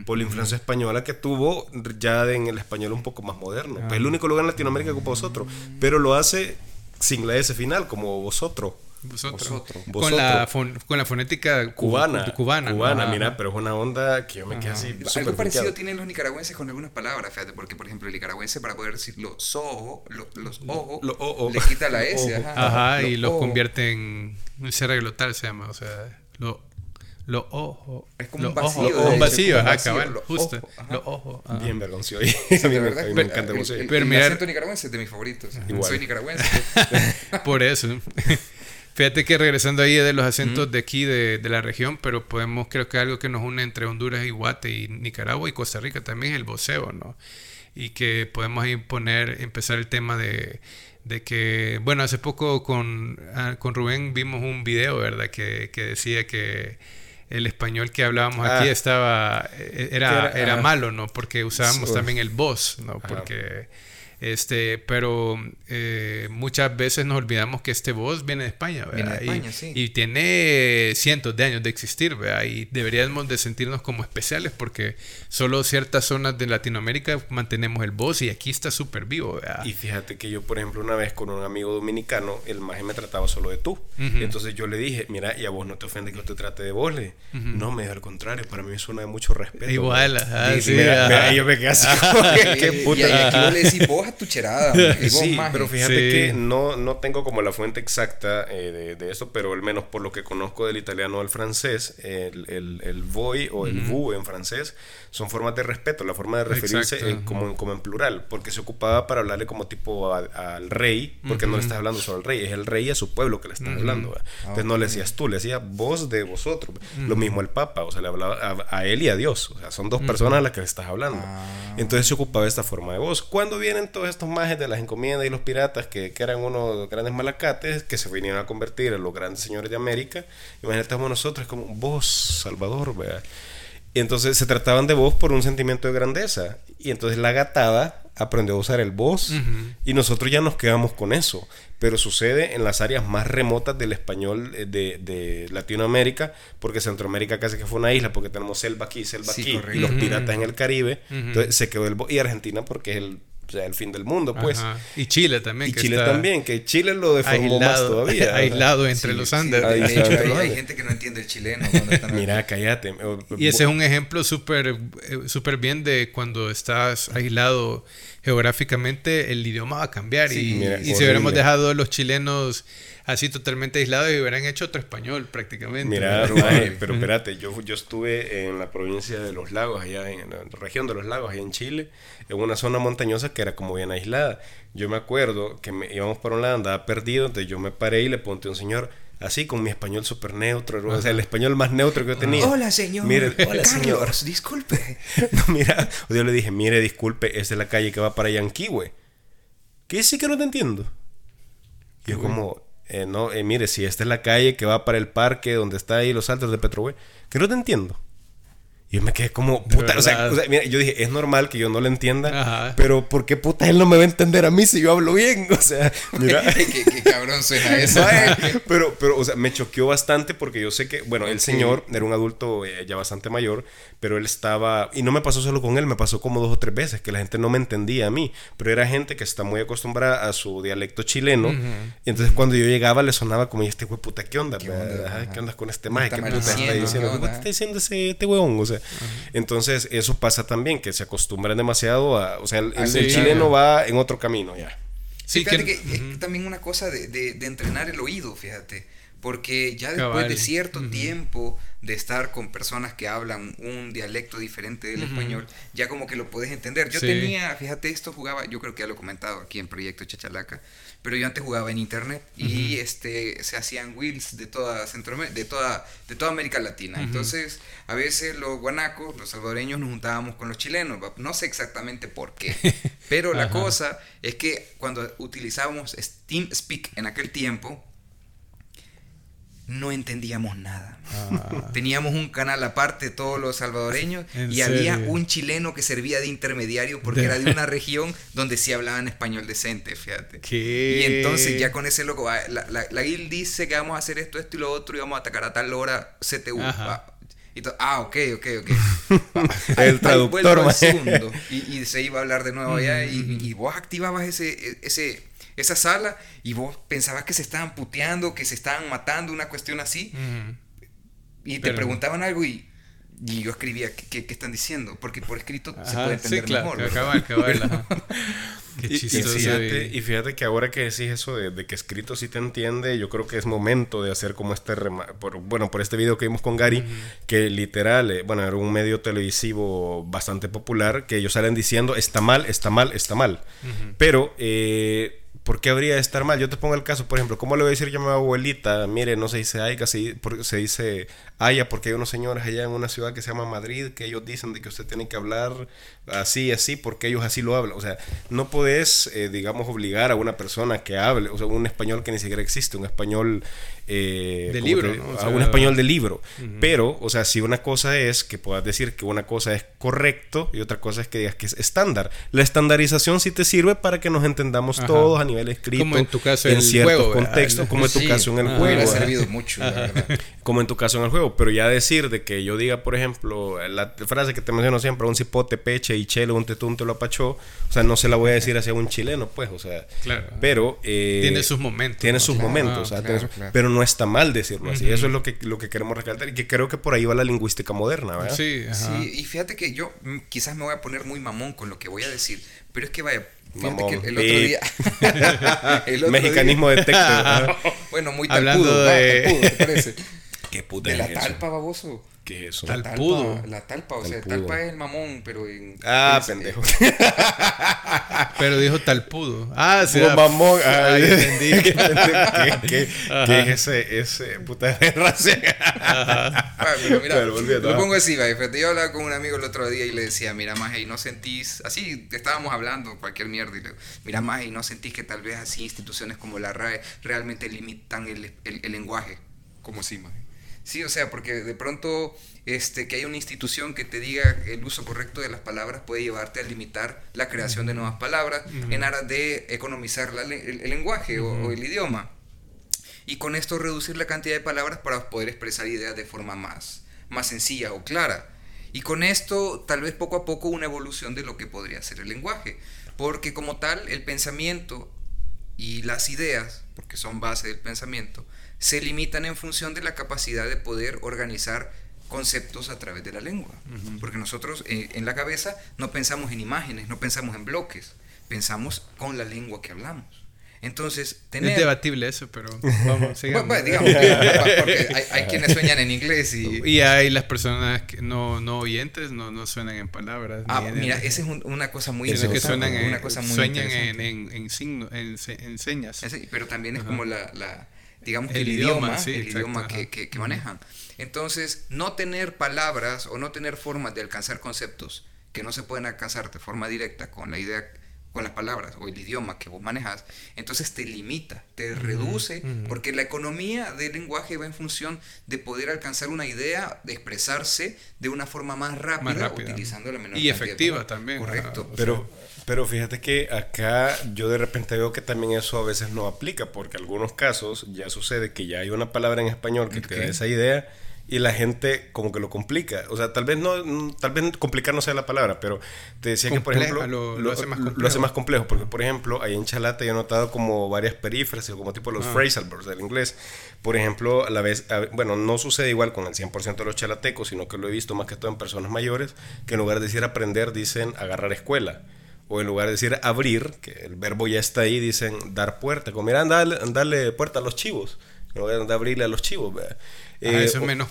por la influencia española que tuvo ya en el español un poco más moderno, pues el único lugar en Latinoamérica que ocupa vosotros, pero lo hace sin la S final, como vosotros. Vosotros. Con, la con la fonética cubana. Cubana, cubana mira, pero es una onda que yo me quedé así. Algo parecido tienen los nicaragüenses con algunas palabras, fíjate, porque por ejemplo el nicaragüense para poder decir los ojos, los ojos, le quita la S. Ajá, y los convierte en un glotal se llama, o sea, lo los ojos. Es como un vacío. un vacío, ajá, cabal, justo. Los ojos. Bien vergonzoso. a mí me, me encanta el, el, pero el acento nicaragüense es de mis favoritos. Igual. Soy nicaragüense. Por eso. Fíjate que regresando ahí de los acentos de aquí, de, de, la región, pero podemos, creo que algo que nos une entre Honduras y Guate y Nicaragua y Costa Rica también es el voceo, ¿no? Y que podemos ahí poner, empezar el tema de, de que, bueno, hace poco con, ah, con Rubén vimos un video, ¿verdad? Que, que decía que el español que hablábamos aquí ah. estaba e, era, era, ah. malo, ¿no? Porque usábamos también el voz, ¿no? Porque este, pero eh, muchas veces nos olvidamos que este voz viene de España, ¿verdad? y, tiene cientos de años de existir, ¿verdad? Y deberíamos de sentirnos como especiales porque solo ciertas zonas de Latinoamérica mantenemos el voz y aquí está súper vivo, ¿verdad? Y fíjate que yo, por ejemplo, una vez con un amigo dominicano, el maje me trataba solo de tú. Entonces yo le dije, mira, y a vos no te ofende que yo te trate de vos, le No, me al contrario, para mí suena de mucho respeto. Igual, sí, yo me quedé así, qué puta. Y, aquí vos le decís vos tu cherada. sí, pero fíjate que no, no tengo como la fuente exacta eh, de, de, eso, pero al menos por lo que conozco del italiano al francés, el, el, el voi o el vous en francés son formas de respeto, la forma de referirse como, como, en plural, porque se ocupaba para hablarle como tipo al rey, porque no le estás hablando solo al rey, es el rey a su pueblo que le estás hablando. Entonces no le decías tú, le decías vos de vosotros. Lo mismo el Papa, o sea, le hablaba a, él y a Dios, o sea, son dos personas a las que le estás hablando. Ah. Entonces se ocupaba esta forma de voz. Cuando vienen todos estos majes de las encomiendas y los piratas, que, que eran unos grandes malacates, que se vinieron a convertir en los grandes señores de América, imagínate nosotros como vos, Salvador, ¿verdad? Y entonces se trataban de voz por un sentimiento de grandeza. Y entonces la gatada aprendió a usar el voz y nosotros ya nos quedamos con eso. Pero sucede en las áreas más remotas del español eh, de, de Latinoamérica, porque Centroamérica casi que fue una isla, porque tenemos selva aquí, selva aquí, y los piratas en el Caribe. Entonces se quedó el voz. Y Argentina porque es el o sea, el fin del mundo, pues. Y Chile también. Y Chile también, que Chile lo deformó más todavía. aislado entre los Andes. hay, gente que no entiende el chileno. Mira, cállate. Y ese es un ejemplo súper eh, súper bien de cuando estás aislado geográficamente, el idioma va a cambiar. y, y si hubiéramos dejado a los chilenos así totalmente aislado y hubieran hecho otro español prácticamente. Mira, pero espérate, yo, yo estuve en la provincia de los lagos, allá en la región de los lagos, allá en Chile, en una zona montañosa que era como bien aislada. Yo me acuerdo que me, íbamos por un lado, andaba perdido, entonces yo me paré y le pregunté a un señor, así con mi español súper neutro, o sea, el español más neutro que yo tenía. Hola, señor. Mire, hola, señor. disculpe. no, mira, yo le dije, mire, disculpe, es de la calle que va para Yanquihue. ¿Qué sí que no te entiendo? Y yo como, eh, no, eh, mire, si esta es la calle que va para el parque donde está ahí los altos de Petrohue, que no te entiendo. Y yo me quedé como, puta, o sea, mira, yo dije, es normal que yo no lo entienda, pero ¿por qué puta él no me va a entender a mí si yo hablo bien? O sea, mira. ¿Qué, cabrón suena eso. pero, pero, o sea, me choqueó bastante porque yo sé que, bueno, el señor era un adulto eh, ya bastante mayor, pero él estaba, y no me pasó solo con él, me pasó como dos o tres veces, que la gente no me entendía a mí, pero era gente que está muy acostumbrada a su dialecto chileno, y entonces cuando yo llegaba le sonaba como, ¿y este güey puta qué onda? ¿Qué onda, ¿Qué onda con este maje? ¿Qué puta está diciendo? ¿Qué está diciendo ese, este weón? O sea, entonces, eso pasa también, que se acostumbran demasiado a. O sea, el, chileno va en otro camino ya. Sí, fíjate que, es también una cosa de, de, entrenar el oído, fíjate. Porque ya después de cierto tiempo de estar con personas que hablan un dialecto diferente del español, ya como que lo puedes entender. Yo tenía, fíjate, esto jugaba, yo creo que ya lo he comentado aquí en Proyecto Chachalaca, pero yo antes jugaba en internet y este se hacían wheels de toda de toda de toda América Latina. Entonces, a veces los guanacos, los salvadoreños nos juntábamos con los chilenos, no sé exactamente por qué, pero la cosa es que cuando utilizábamos Speak en aquel tiempo no entendíamos nada. Ah. Teníamos un canal aparte, todos los salvadoreños, y había un chileno que servía de intermediario porque era de una región donde sí hablaban español decente, fíjate. Y entonces ya con ese loco, la, la, la guild dice que vamos a hacer esto, esto y lo otro, y vamos a atacar a tal hora CTU. Y ah, ok, ok, ok. el traductor. segundo, y, y, se iba a hablar de nuevo allá, y, y, vos activabas ese, ese esa sala y vos pensabas que se estaban puteando, que se estaban matando, una cuestión así. Y te preguntaban algo y, y yo escribía ¿qué, qué, están diciendo, porque por escrito se puede entender sí, claro, mejor. Cabal, cabal, Qué chistoso. Y, fíjate, y, fíjate, que ahora que decís eso de, de, que escrito sí te entiende, yo creo que es momento de hacer como este, por, bueno, por este video que vimos con Gary, que literal, eh, bueno, era un medio televisivo bastante popular, que ellos salen diciendo, está mal, está mal, está mal. Pero... Eh, ¿por qué habría de estar mal? Yo te pongo el caso, por ejemplo, ¿cómo le voy a decir yo a mi abuelita? Mire, no se dice Aiga, se, se dice Aya, porque hay unos señores allá en una ciudad que se llama Madrid que ellos dicen de que usted tiene que hablar así, así, porque ellos así lo hablan. O sea, no podés, eh, digamos, obligar a una persona que hable, o sea, un español que ni siquiera existe, un español... Eh, de libro, un español de libro. Pero, o sea, si una cosa es que puedas decir que una cosa es correcto y otra cosa es que digas que es estándar. La estandarización sí te sirve para que nos entendamos todos a nivel escrito. Como en tu caso en, ciertos contextos, como en tu caso en el juego. ha servido mucho, Como en tu caso en el juego. Pero ya decir de que yo diga, por ejemplo, la frase que te menciono siempre, un cipote, peche y chelo, un tetún te lo apachó, o sea, no se la voy a decir hacia un chileno, pues, o sea. Claro. Pero. Eh, tiene sus momentos. Tiene sus momentos, pero no está mal decirlo así. Eso es lo que, lo que queremos recalcar y que creo que por ahí va la lingüística moderna, ¿verdad? Sí, sí, y fíjate que yo mm, quizás me voy a poner muy mamón con lo que voy a decir, pero es que vaya, Fíjate que el otro día. el otro Mexicanismo de texto. bueno, muy talpudo. De... talpudo, ¿te parece? ¿Qué puta De la talpa, baboso. ¿Qué es eso? Talpudo. La talpa, o sea, talpa es el mamón, pero en. Ah, pendejo. pero dijo talpudo. Ah, sí. Mamón. Ay, entendí. ¿Qué, qué, qué, es ese, ese puta de raza? ah, pero mira, lo pongo así, va. Yo hablaba con un amigo el otro día y le decía, mira, más y no sentís. Así estábamos hablando, cualquier mierda. Y le digo, mira, más y no sentís que tal vez así instituciones como la RAE realmente limitan el, el, el lenguaje. Como si, más. Sí, o sea, porque de pronto este, que haya una institución que te diga el uso correcto de las palabras puede llevarte a limitar la creación de nuevas palabras en aras de economizar el, lenguaje o, el idioma. Y con esto reducir la cantidad de palabras para poder expresar ideas de forma más, más sencilla o clara. Y con esto tal vez poco a poco una evolución de lo que podría ser el lenguaje. Porque como tal el pensamiento y las ideas, porque son base del pensamiento, se limitan en función de la capacidad de poder organizar conceptos a través de la lengua. Porque nosotros eh, en la cabeza no pensamos en imágenes, no pensamos en bloques, pensamos con la lengua que hablamos. Entonces, tener... Es debatible eso, pero vamos, sigamos. bueno, digamos, porque hay, quienes sueñan en inglés y... Y hay las personas que no, no oyentes, no, no suenan en palabras. Ah, mira, esa es una cosa muy interesante. que suenan en, una cosa muy sueñan en, en, en, signo, en, señas. pero también es como la digamos, el, idioma, el idioma que, que, manejan. Entonces, no tener palabras o no tener formas de alcanzar conceptos que no se pueden alcanzar de forma directa con la idea, con las palabras o el idioma que vos manejas, entonces te limita, te reduce, porque la economía del lenguaje va en función de poder alcanzar una idea, de expresarse de una forma más rápida, utilizando la menor Y efectiva también. Correcto. pero pero fíjate que acá yo de repente veo que también eso a veces no aplica, porque en algunos casos ya sucede que ya hay una palabra en español que te da esa idea y la gente como que lo complica. O sea, tal vez no, tal vez complicar no sea la palabra, pero te decía que por ejemplo lo, hace más lo, hace más complejo, porque por ejemplo ahí en Chalata yo he notado como varias perífrasis, como tipo los ah. phrasal verbs del inglés. Por ejemplo, a la vez, bueno, no sucede igual con el 100% de los chalatecos, sino que lo he visto más que todo en personas mayores, que en lugar de decir aprender dicen agarrar escuela o en lugar de decir abrir, que el verbo ya está ahí, dicen dar puerta. Como mira, darle, puerta a los chivos. En lugar de abrirle a los chivos. Eh, eso es menos,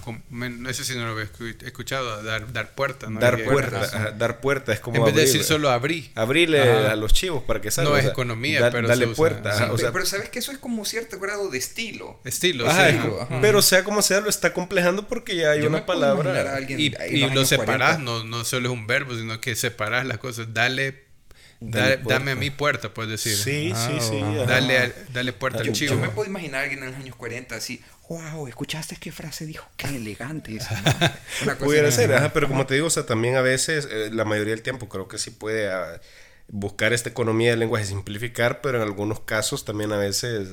Ese sí no lo había escuchado, dar, dar puerta. Dar puerta, dar puerta es como. En vez de decir solo abrir. Abrirle a los chivos para que salgan. No es economía, pero. Darle puerta. pero, sabes que eso es como cierto grado de estilo. Estilo, Pero sea como sea, lo está complejando porque ya hay una palabra. y, y lo separás, no, no solo es un verbo, sino que separás las cosas. Dale dame a mi puerta, puedes decir. Sí, sí, ah, sí. Dale, dale puerta al chivo. Yo me puedo imaginar a alguien en los años 40 así, wow, ¿escuchaste qué frase dijo? Qué elegante. Pudiera ser, pero como te digo, o sea, también a veces, eh, la mayoría del tiempo creo que sí puede ah, buscar esta economía del lenguaje, simplificar, pero en algunos casos también a veces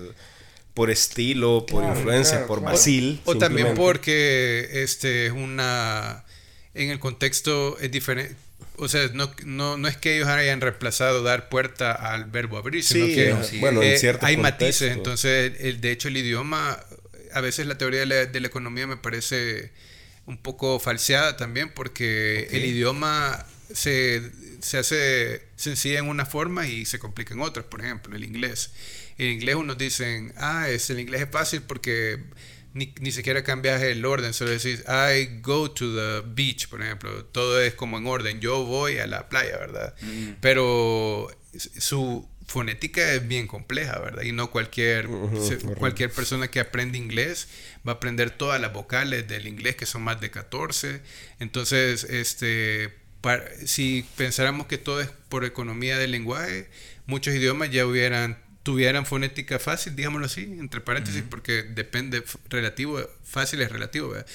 por estilo, por influencia, por basil. O, también porque este una en el contexto es diferente o sea, no, no, no, es que ellos hayan reemplazado dar puerta al verbo abrir, sino que bueno, en eh, hay matices. Entonces, el, de hecho, el idioma, a veces la teoría de la, de la economía me parece un poco falseada también, porque el idioma se, se hace sencilla en una forma y se complica en otras. Por ejemplo, el inglés. En inglés unos dicen, ah, es, el inglés es fácil porque ni, ni, siquiera cambias el orden, solo decís, I go to the beach, por ejemplo. Todo es como en orden, yo voy a la playa, ¿verdad? Mm. Pero su fonética es bien compleja, ¿verdad? Y no cualquier, cualquier persona que aprende inglés va a aprender todas las vocales del inglés, que son más de 14. Entonces, este, si pensáramos que todo es por economía del lenguaje, muchos idiomas ya hubieran tuvieran fonética fácil, digámoslo así, entre paréntesis, porque depende, relativo, fácil es relativo, ¿verdad?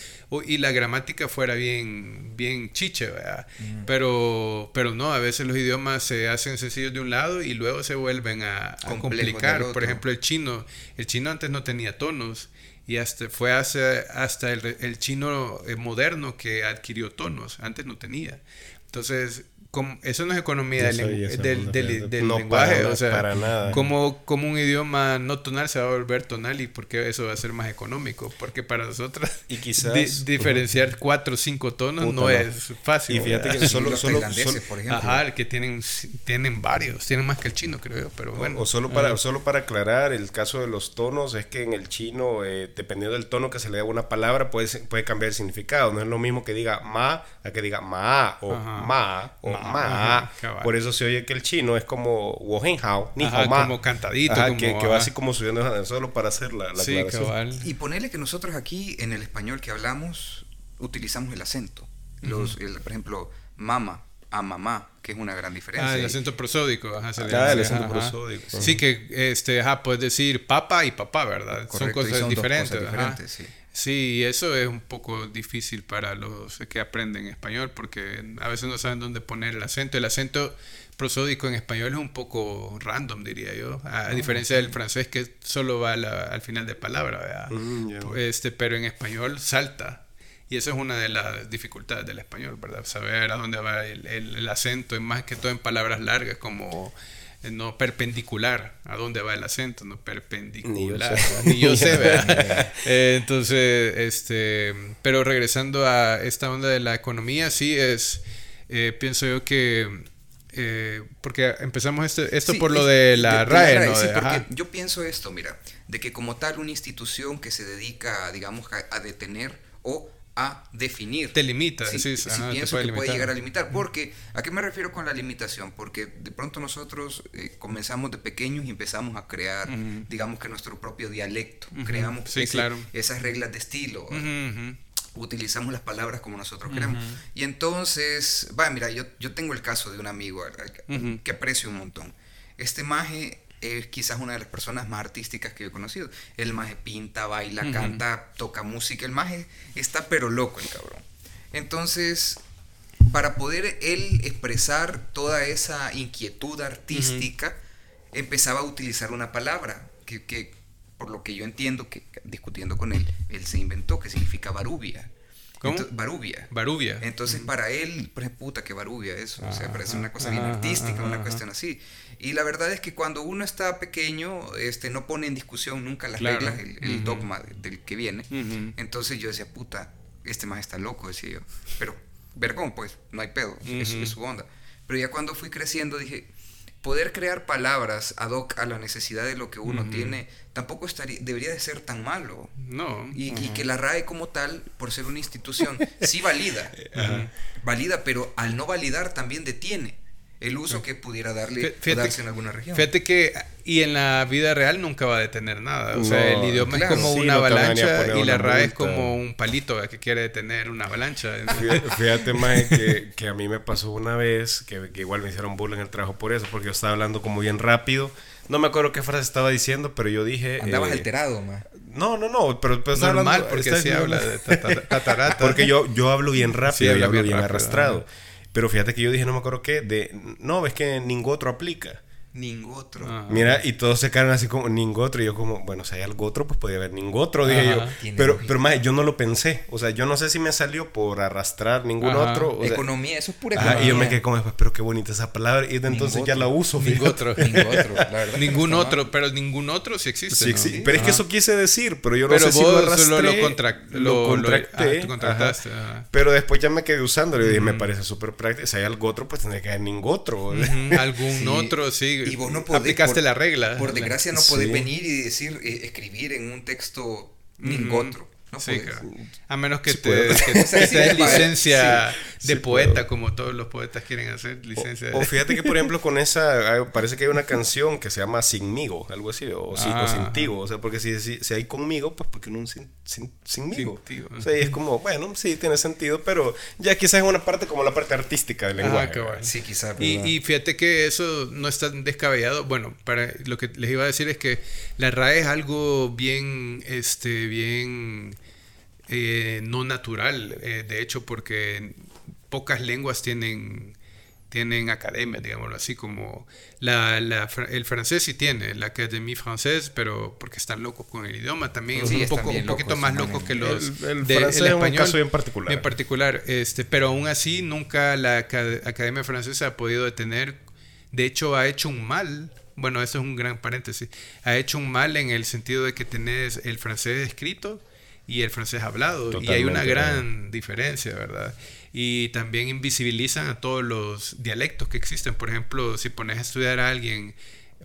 y la gramática fuera bien, bien chiche, ¿verdad? pero, pero no, a veces los idiomas se hacen sencillos de un lado y luego se vuelven a, complicar. Por ejemplo, el chino, el chino antes no tenía tonos y hasta fue hace, hasta el, el chino eh, moderno que adquirió tonos, antes no tenía. Entonces, eso no es economía del, del, del, lenguaje, o sea, para nada. Como, como un idioma no tonal se va a volver tonal y porque eso va a ser más económico, porque para nosotros y quizás diferenciar cuatro o cinco tonos no, es fácil. Y fíjate que solo, solo, por ejemplo. Ajá, que tienen, tienen varios, tienen más que el chino, creo yo, pero bueno. O, solo para, solo para aclarar, el caso de los tonos es que en el chino, eh, dependiendo del tono que se le da a una palabra, puede, puede cambiar el significado. No es lo mismo que diga ma a que diga ma o ma o por eso se oye que el chino es como Wohenhao, ni como cantadito. que, va así como subiendo solo para hacer la, la sí, Y ponerle que nosotros aquí en el español que hablamos utilizamos el acento. Los, por ejemplo, mama a mamá, que es una gran diferencia. Ah, el acento prosódico. Ajá, ah, el acento prosódico. Sí, que este, ajá, puedes decir papa y papá, ¿verdad? son cosas diferentes. diferentes sí. Sí, eso es un poco difícil para los que aprenden español porque a veces no saben dónde poner el acento. El acento prosódico en español es un poco random, diría yo, a, ah, diferencia del francés que solo va al final de palabra, mm, este, pero en español salta. Y esa es una de las dificultades del español, ¿verdad? Saber a dónde va el, el, acento, más que todo en palabras largas como no perpendicular a dónde va el acento, no perpendicular. Ni yo sé, eh, entonces, este, pero regresando a esta onda de la economía, sí es, eh, pienso yo que, eh, porque empezamos este, esto por lo de la RAE, ¿no? yo pienso esto, mira, de que como tal una institución que se dedica, digamos, a detener o a definir. Te limita, sí, sí, sí pienso que puede llegar a limitar. Porque, ¿a qué me refiero con la limitación? Porque de pronto nosotros eh, comenzamos de pequeños y empezamos a crear, digamos que nuestro propio dialecto. Creamos esas reglas de estilo. Utilizamos las palabras como nosotros queremos. Y entonces, va, mira, yo, yo tengo el caso de un amigo que aprecio un montón. Este maje es quizás una de las personas más artísticas que he conocido. El maje pinta, baila, canta, toca música. El maje está pero loco el cabrón. Entonces, para poder él expresar toda esa inquietud artística, empezaba a utilizar una palabra que, que, por lo que yo entiendo, que discutiendo con él, él se inventó, que significa barubia. ¿Cómo? barubia. Barubia. Entonces, para él, pues puta, que barubia eso. o sea, parece una cosa bien artística, una cuestión así. Y la verdad es que cuando uno está pequeño, este, no pone en discusión nunca las reglas, el, dogma del que viene. Entonces yo decía, puta, este más está loco, decía yo. Pero, vergón, pues, no hay pedo, es, su onda. Pero ya cuando fui creciendo dije, poder crear palabras ad hoc a la necesidad de lo que uno tiene tampoco estaría, debería de ser tan malo. No. Y, que la RAE como tal, por ser una institución, sí valida. Valida, pero al no validar también detiene el uso que pudiera darle darse en alguna región. Fíjate que y en la vida real nunca va a detener nada. O sea, el idioma es como una avalancha y la RAE es como un palito que quiere detener una avalancha. Fíjate, más que, que, a mí me pasó una vez que, igual me hicieron burla en el trabajo por eso, porque yo estaba hablando como bien rápido. No me acuerdo qué frase estaba diciendo, pero yo dije. Andabas eh, alterado, más. No, no, no, pero, pero Normal, porque así habla de tatarata. porque yo, yo hablo bien rápido y hablo bien, arrastrado. Pero fíjate que yo dije, no me acuerdo qué, de, no, es que ningún otro aplica. Ningotro. Mira, y todos se quedaron así como ningotro. Y yo como, bueno, si hay algo otro, pues podía haber ningotro, dije yo. Pero, pero más, yo no lo pensé. O sea, yo no sé si me salió por arrastrar ningún otro. O economía, eso es pura economía. y yo me quedé como, pero qué bonita esa palabra. Y entonces ya la uso. Ningotro. ningotro, la verdad. Ningún otro, pero ningún otro sí existe. Sí, Pero es que eso quise decir, pero yo no sé si lo arrastré. Lo, lo, lo, contracté. contrataste. Pero después ya me quedé usándolo y dije, me parece súper práctico. Si hay algo otro, pues tendría que haber ningún otro. Algún otro, sí. Y vos no podés por, la regla. Por desgracia no podés venir y decir, eh, escribir en un texto ningotro. No sí, A menos que te, des licencia de poeta, como todos los poetas quieren hacer, licencia o, fíjate que, por ejemplo, con esa, parece que hay una canción que se llama Sinmigo, algo así, o, ah, Sintigo. O sea, porque si, si, hay conmigo, pues porque no un sin, sin, sinmigo. o sea, y es como, bueno, sí, tiene sentido, pero ya quizás es una parte como la parte artística del lenguaje. Sí, quizás. Y, y, fíjate que eso no está descabellado. Bueno, para lo que les iba a decir es que la RAE es algo bien, este, bien eh, no natural, eh, de hecho, porque pocas lenguas tienen, tienen academias, digámoslo así, como la, el francés sí tiene, la Académie Française, pero porque están locos con el idioma, también es un, poco, un poquito más loco que los el, de, francés español. un caso en particular. En particular, este, pero aún así nunca la Academia Francesa ha podido detener, de hecho ha hecho un mal, bueno, eso es un gran paréntesis, ha hecho un mal en el sentido de que tenés el francés escrito, y el francés hablado. y hay una gran diferencia, ¿verdad? Y también invisibilizan a todos los dialectos que existen. Por ejemplo, si pones a estudiar a alguien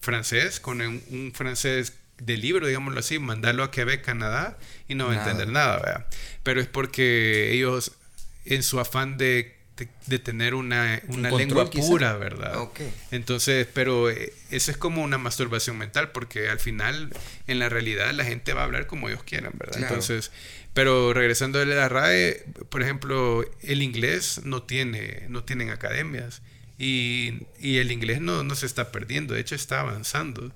francés con un, francés de libro, digámoslo así, mandarlo a Quebec, Canadá, y no va a entender nada, ¿verdad? Pero es porque ellos, en su afán de de, tener una, una lengua pura, ¿verdad? Entonces, pero eh, eso es como una masturbación mental, porque al final, en la realidad, la gente va a hablar como ellos quieran, ¿verdad? Entonces, pero regresando a la RAE, por ejemplo, el inglés no tiene, no tienen academias. Y, y el inglés no, no se está perdiendo, de hecho está avanzando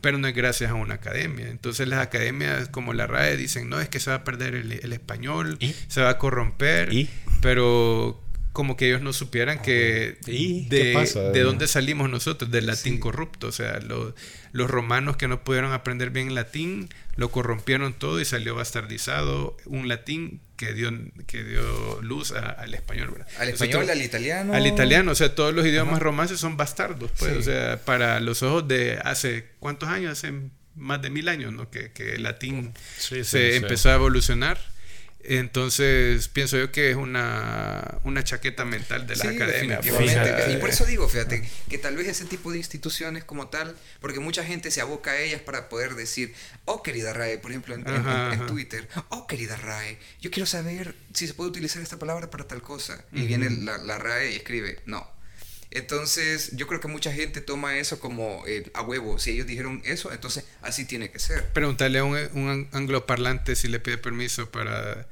pero no es gracias a una academia. Entonces las academias como la RAE dicen, no, es que se va a perder el, el español, se va a corromper, ¿Y? pero como que ellos no supieran que de, de dónde salimos nosotros, del latín corrupto. O sea, los romanos que no pudieron aprender bien latín, lo corrompieron todo y salió bastardizado un latín que dio, que dio luz al español. Al español, al italiano. Al italiano, o sea, todos los idiomas romances son bastardos, pues, o sea, para los ojos de hace, ¿cuántos años? Hace más de mil años, ¿no? Que, que el latín se empezó a evolucionar entonces, pienso yo que es una, una chaqueta mental de la academia. Y por eso digo, fíjate, que tal vez ese tipo de instituciones como tal, porque mucha gente se aboca a ellas para poder decir, oh querida RAE, por ejemplo en, Twitter, oh querida RAE, yo quiero saber si se puede utilizar esta palabra para tal cosa. Y viene la, la RAE y escribe, no, entonces, yo creo que mucha gente toma eso como eh, a huevo. Si ellos dijeron eso, entonces así tiene que ser. Pregúntale a un, un angloparlante si le pide permiso para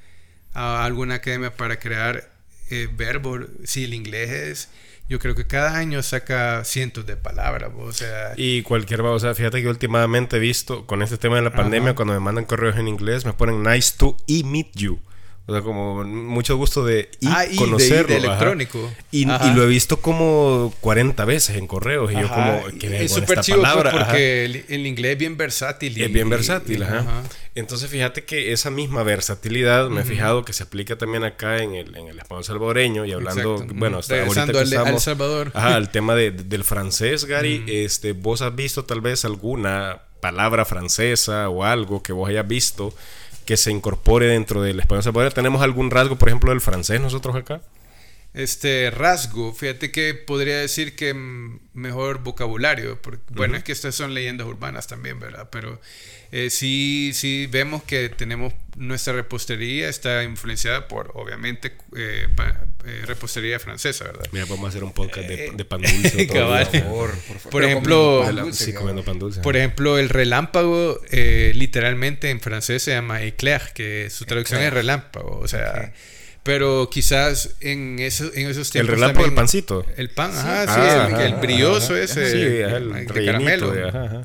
a alguna academia para crear eh, verbos. Si el inglés es yo creo que cada año saca cientos de palabras, o sea... Y cualquier, o sea, fíjate que últimamente he visto con este tema de la pandemia, cuando me mandan correos en inglés, me ponen nice to meet you. O sea, como mucho gusto de ah, conocerlo. electrónico. Y, lo he visto como 40 veces en correos. Y yo como, Es súper chido pues, porque el, inglés es bien versátil. es bien versátil, ajá. Entonces fíjate que esa misma versatilidad me he fijado que se aplica también acá en el, en el español salvadoreño. Y hablando, bueno, hasta ahorita que estamos, Salvador. Ajá, el tema de, del francés, Gary. este, ¿Vos has visto tal vez alguna palabra francesa o algo que vos hayas visto que se incorpore dentro del español. ¿Tenemos algún rasgo, por ejemplo, del francés nosotros acá? Este rasgo, fíjate que podría decir que mejor vocabulario, porque, bueno, es que estas son leyendas urbanas también, ¿verdad? Pero eh, sí, sí vemos que tenemos nuestra repostería está influenciada por, obviamente, eh, eh, repostería francesa, ¿verdad? Mira, podemos hacer un podcast de, de pan dulce. por, favor, por, ejemplo, sí, comiendo pan dulce. Por ejemplo, el relámpago, literalmente en francés se llama éclair, que su traducción es relámpago, o sea... Pero quizás en, eso, en esos tiempos. El relámpago del pancito. El pan, ajá, sí, el, el, brioso ese. Sí, el, el caramelo.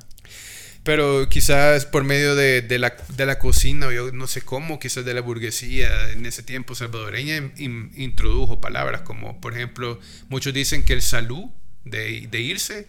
Pero quizás por medio de, de, la, de, la, cocina, o yo no sé cómo, quizás de la burguesía en ese tiempo salvadoreña introdujo palabras como, por ejemplo, muchos dicen que el salud de, de irse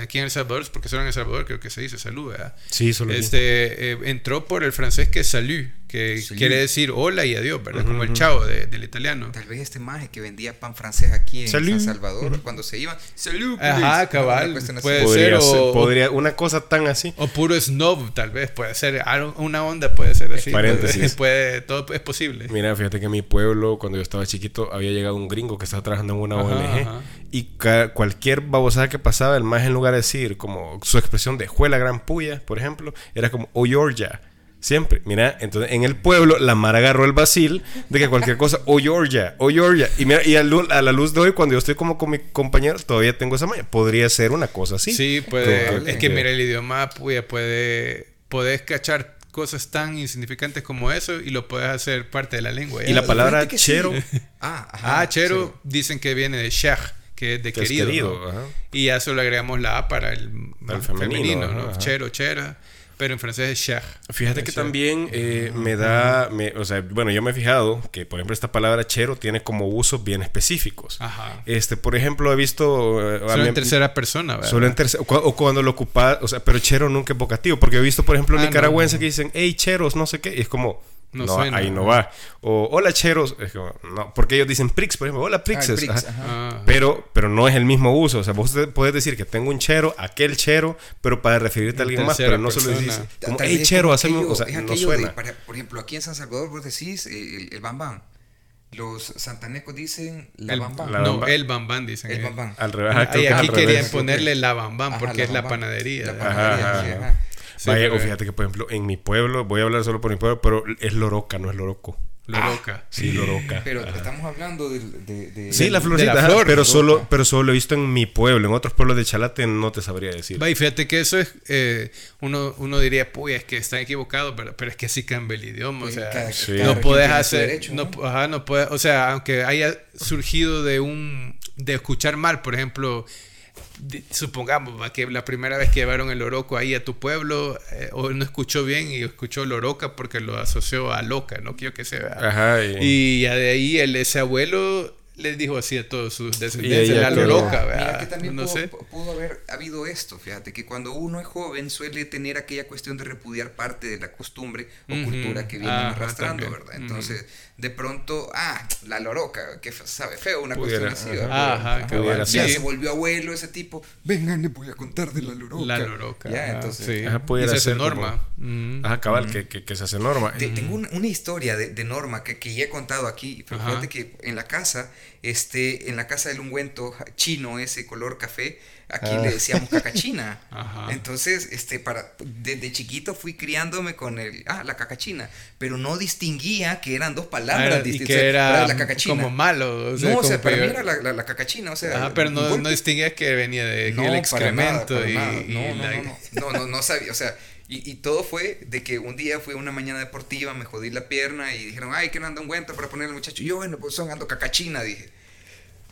aquí en El Salvador, porque solo en El Salvador creo que se dice salud, ¿verdad? Sí, solo este, eh, entró por el francés que es salut, que quiere decir hola y adiós, ¿verdad? Como el chavo del italiano. Tal vez este maje que vendía pan francés aquí en San Salvador, cuando se iba, salud. Ajá, cabal. Puede ser, o, podría, una cosa tan así. O puro snob, tal vez, puede ser. Una onda puede ser así. Paréntesis. Puede, todo es posible. Mira, fíjate que en mi pueblo, cuando yo estaba chiquito, había llegado un gringo que estaba trabajando en una ONG y cualquier babosada que pasaba, el más en lugar de decir como su expresión de juela gran puya, por ejemplo, era como oh Georgia. Siempre. Mira, entonces en el pueblo la Mara agarró el vacil de que cualquier cosa, oh Georgia, oh Georgia. Y mira, y a, la luz de hoy, cuando yo estoy como con mi compañero, todavía tengo esa maña. Podría ser una cosa así. Sí, puede. Es que mira, el idioma puya puede. Puedes cachar cosas tan insignificantes como eso y lo puedes hacer parte de la lengua. Y la palabra chero. Ah, ah, chero, dicen que viene de shach que es de querido. Y a eso le agregamos la A para el, femenino, ¿no? Chero, chera. Pero en francés es cher. Fíjate que también eh, me da, o sea, bueno, yo me he fijado que, por ejemplo, esta palabra chero tiene como usos bien específicos. Ajá. Este, por ejemplo, he visto... Eh, solo en tercera persona, ¿verdad? Solo en tercera, o cuando lo ocupas, o sea, pero chero nunca es vocativo, porque he visto, por ejemplo, ah, nicaragüenses que dicen, hey, cheros, no sé qué, y es como no, ahí no va. O hola cheros, no, porque ellos dicen prix, por ejemplo, hola prixes. Ah, pero, pero no es el mismo uso. O sea, vos puedes decir que tengo un chero, aquel chero, pero para referirte a alguien más, pero no solo dices como, hey chero, haceme, o sea, no suena. por ejemplo, aquí en San Salvador vos decís el, el bambán. Los santanecos dicen la bambán. no, el bambán dicen. El bambán. Al revés. y aquí querían ponerle la bambán porque es la panadería. La panadería, Vaya, o fíjate que, por ejemplo, en mi pueblo, voy a hablar solo por mi pueblo, pero es Loroca, no es Loroco. Loroca. Ah, sí, Loroca. Pero estamos hablando de, Sí, la florcita. flor, pero, solo, pero solo lo he visto en mi pueblo. En otros pueblos de Chalate no te sabría decir. Va, y fíjate que eso es... Eh, uno, uno diría, pues, es que está equivocado, pero, pero es que sí cambia el idioma. o sea, no puedes hacer... ¿no? Ajá, no puedes... O sea, aunque haya surgido de un... De escuchar mal, por ejemplo supongamos que la primera vez que llevaron el oroco ahí a tu pueblo, eh, o no escuchó bien y escuchó loroca porque lo asoció a loca, no quiero que se vea. y... ya de ahí el, ese abuelo les dijo así a todos sus descendientes, la loroca, Mira que también no pudo, sé. pudo, haber habido esto, fíjate, que cuando uno es joven suele tener aquella cuestión de repudiar parte de la costumbre o cultura que vienen arrastrando, ¿verdad? Entonces, de pronto, ah, la loroca, que sabe feo, una cuestión así, Ajá, Ya se volvió abuelo ese tipo, vengan, les voy a contar de la loroca. La loroca. Ya, entonces. Ajá, y se hace norma. Ajá, cabal, que, que, se hace norma. tengo una, historia de, de norma que, que, ya he contado aquí, pero fíjate que en la casa, este, en la casa del ungüento chino, ese color café, Aquí le ah. decíamos cacachina. Entonces, este, para, desde chiquito fui criándome con el, ah, la cacachina, pero no distinguía que eran dos palabras distintas. que era, la cacachina. como malo. no, o sea, para mí era la, la, cacachina, o sea. pero no, no, distinguía que venía de el excremento y, no, no, no, no, sabía, o sea, y, y, todo fue de que un día fue una mañana deportiva, me jodí la pierna y dijeron, ay, que no anda un guento para poner al muchacho. Y yo, bueno, pues son ando cacachina, dije.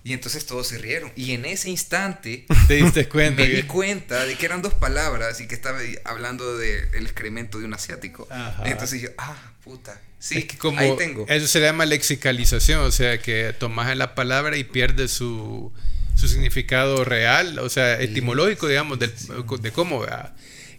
Y entonces todos se rieron. Y en ese instante te diste cuenta. me di cuenta de que eran dos palabras y que estaba hablando del excremento de un asiático. entonces yo, ah, puta. Sí, como ahí tengo. Eso se llama lexicalización, o sea, que tomas la palabra y pierdes su, su significado real, o sea, etimológico, digamos, del, de cómo.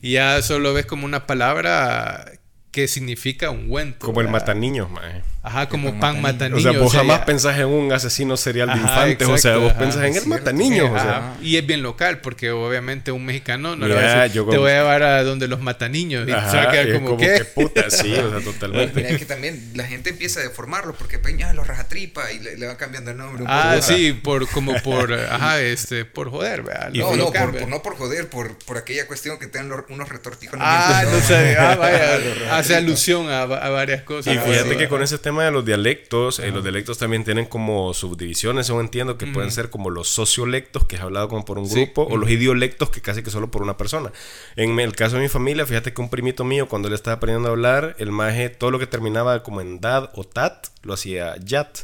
Y ya solo ves como una palabra que significa un ungüento. Como el mataniños, mae. Ajá, como pan mata niños. O sea, vos jamás pensás en un asesino serial de infantes. o sea, vos pensás en el mata niños. O sea. Y es bien local, porque obviamente un mexicano no le va a decir, te voy a llevar a donde los mata niños. Y se va a quedar como, ¿qué? Que puta, sí, o sea, totalmente. Mira, es que también la gente empieza a deformarlo, porque peña los rajatripa y le, le, van cambiando el nombre. ah, sí, por, como por, ajá, este, por joder, ¿verdad? No, no, por, no por joder, por, por aquella cuestión que tengan unos retortijos. Ah, no sé, ah, vaya, hace alusión a, a varias cosas. Y fíjate que con ese tema de los dialectos, eh, los dialectos también tienen como subdivisiones, según entiendo, que pueden ser como los sociolectos, que es hablado como por un grupo, o los idiolectos, que casi que solo por una persona. En el caso de mi familia, fíjate que un primito mío, cuando él estaba aprendiendo a hablar, el maje, todo lo que terminaba como en dad o tat, lo hacía yat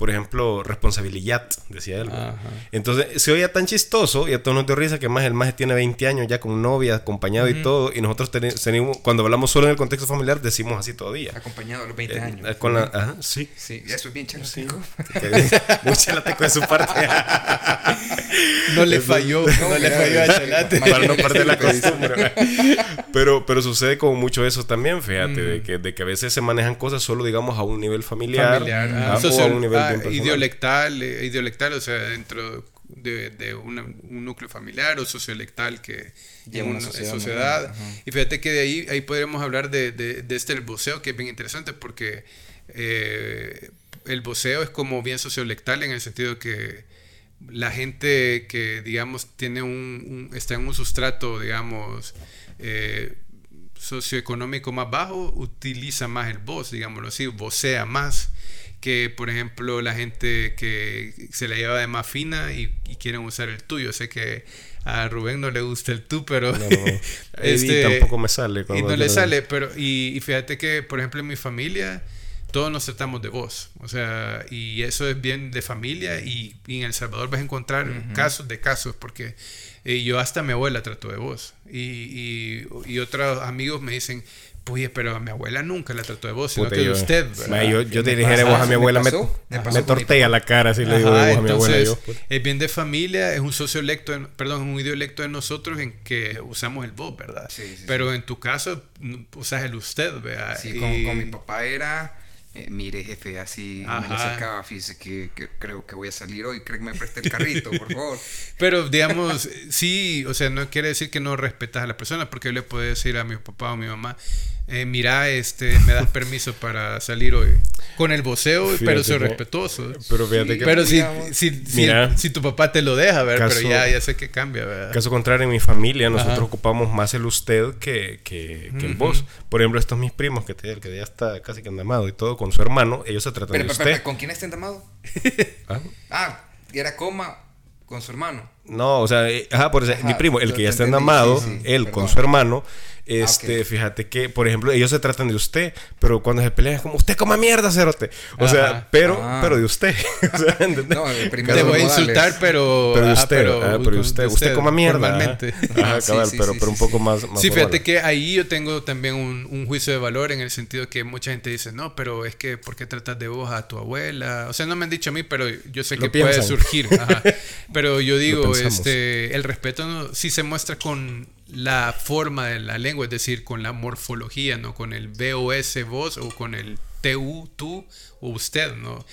por ejemplo, responsabilidad, decía él. Entonces, se oía tan chistoso y a todos nos dio risa que más el más tiene 20 años ya con novia, acompañado y todo, y nosotros tenemos, cuando hablamos solo en el contexto familiar, decimos así todavía. Acompañado a los 20 eh, años. Eh, con la, ajá, sí. Sí, eso es bien chalateco. Muy chalateco de su parte. no le falló, no, le falló a Chalate. Para no perder la costumbre. pero, pero sucede como mucho eso también, fíjate, de, que, de que a veces se manejan cosas solo, digamos, a un nivel familiar, familiar ah, o a un nivel ah, idiolectal, eh, idiolectal, o sea, dentro de, un núcleo familiar o sociolectal que en una sociedad. Y fíjate que de ahí, ahí podríamos hablar de, de, este el voceo, que es bien interesante porque eh, el voceo es como bien sociolectal en el sentido que la gente que, digamos, tiene un, está en un sustrato, digamos, eh, socioeconómico más bajo, utiliza más el voz, digámoslo así, vocea más que, por ejemplo, la gente que se la lleva de más fina y, quieren usar el tuyo. Sé que a Rubén no le gusta el tú, pero... No, este, tampoco me sale. Y no le sale, pero... Y, fíjate que, por ejemplo, en mi familia todos nos tratamos de voz. O sea, y eso es bien de familia y, en El Salvador vas a encontrar casos de casos porque eh, yo hasta mi abuela trato de voz. Y, y, y, otros amigos me dicen, Oye, pero a mi abuela nunca la trató de voz, sino que de usted. yo, yo te dijera voz a mi abuela, me, me, tortea la cara si le digo voz a mi abuela. Yo. Es bien de familia, es un sociolecto, perdón, un idiolecto de nosotros en que usamos el vos, ¿verdad? Sí, pero en tu caso usas el usted, ¿verdad? Sí, con mi papá era eh, mire jefe, así me lo sacaba, fíjese que, creo que voy a salir hoy, creo que me preste el carrito, por favor. Pero digamos, sí, o sea, no quiere decir que no respetas a la persona, porque yo le puedo decir a mi papá o a mi mamá, eh, mira, este, me das permiso para salir hoy. Con el voceo, pero soy respetuoso. Pero fíjate que... Pero si, si, si, tu papá te lo deja, ver, pero ya, ya sé que cambia, ¿verdad? Caso contrario, en mi familia nosotros ocupamos más el usted que, que, que el vos. Por ejemplo, estos mis primos, que, te, que ya está casi que andamado y todo, con su hermano, ellos se tratan de usted. ¿Con quién está andamado? ¿Ah? ah, era coma con su hermano. No, o sea, eh, ajá, por eso, mi primo, el que ya está enamado, él con su hermano, Ah, este, fíjate que, por ejemplo, ellos se tratan de usted, pero cuando se pelean es como, usted coma mierda, cerote. O sea, pero, ah. pero de usted. o sea, no, Te voy a insultar, pero. Pero de usted, pero, pero de usted, usted, coma mierda. Normalmente. Ajá, cabal, pero, pero un poco más. más sí, fíjate que ahí yo tengo también un, un, juicio de valor en el sentido que mucha gente dice, no, pero es que, ¿por qué tratas de vos a tu abuela? O sea, no me han dicho a mí, pero yo sé que puede surgir. Ajá. Pero yo digo, este, el respeto no, sí se muestra con la forma de la lengua, es decir, con la morfología, ¿no? Con el VOS, vos, o con el TU, tú, o usted, ¿no?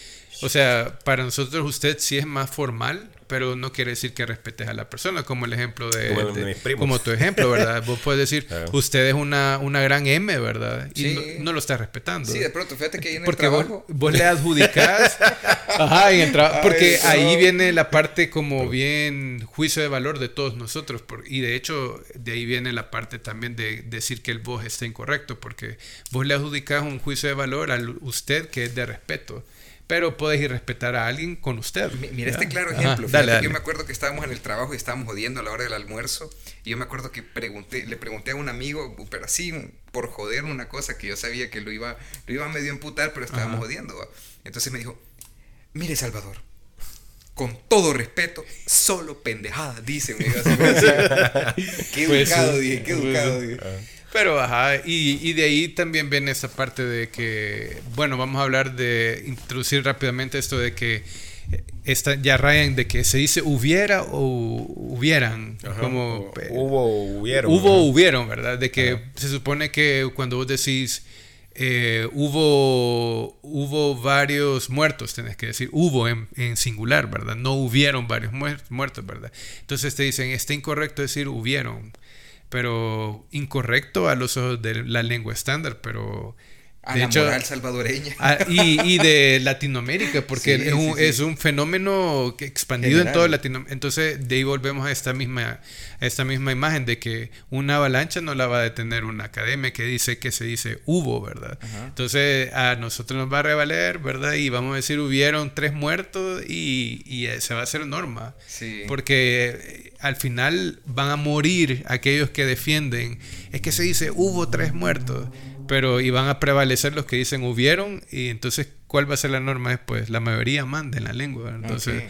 O sea, para nosotros usted sí es más formal, pero no quiere decir que respetes a la persona, como el ejemplo de, como, tu ejemplo, ¿verdad? Vos puedes decir, usted es una, una gran M, ¿verdad? Y no, lo está respetando. Sí, de pronto, fíjate que ahí en porque el trabajo... Vos, le adjudicás, ajá, en el trabajo, porque ahí viene la parte como bien juicio de valor de todos nosotros, y de hecho de ahí viene la parte también de decir que el vos está incorrecto, porque vos le adjudicás un juicio de valor al usted que es de respeto pero puedes ir a respetar a alguien con usted. Mira este claro ejemplo. Yo me acuerdo que estábamos en el trabajo y estábamos jodiendo a la hora del almuerzo. Y yo me acuerdo que pregunté, le pregunté a un amigo, pero así, por joder una cosa que yo sabía que lo iba, lo iba a medio emputar, pero estábamos jodiendo. Entonces me dijo, mire Salvador, con todo respeto, solo pendejada, dicen. qué pues educado, dije, qué educado, dije. Pero, ajá, y, y, de ahí también viene esa parte de que, bueno, vamos a hablar de introducir rápidamente esto de que esta, ya rayan de que se dice hubiera o hubieran, como hubo hubieron. Hubo hubieron, ¿verdad? De que se supone que cuando vos decís eh, hubo, hubo varios muertos, tenés que decir, hubo en, en singular, ¿verdad? No hubieron varios muertos, ¿verdad? Entonces te dicen, está incorrecto decir hubieron pero incorrecto a los ojos de la lengua estándar, pero a la moral salvadoreña. y, de Latinoamérica, porque es, un, es, un, fenómeno expandido en todo Latinoamérica. Entonces, de ahí volvemos a esta misma, esta misma imagen de que una avalancha no la va a detener una academia que dice que se dice hubo, ¿verdad? Entonces, a nosotros nos va a revaler, ¿verdad? Y vamos a decir, hubieron tres muertos y, y se va a hacer norma. Porque al final van a morir aquellos que defienden. Es que se dice, hubo tres muertos pero iban a prevalecer los que dicen hubieron y entonces ¿cuál va a ser la norma después? La mayoría manda en la lengua, entonces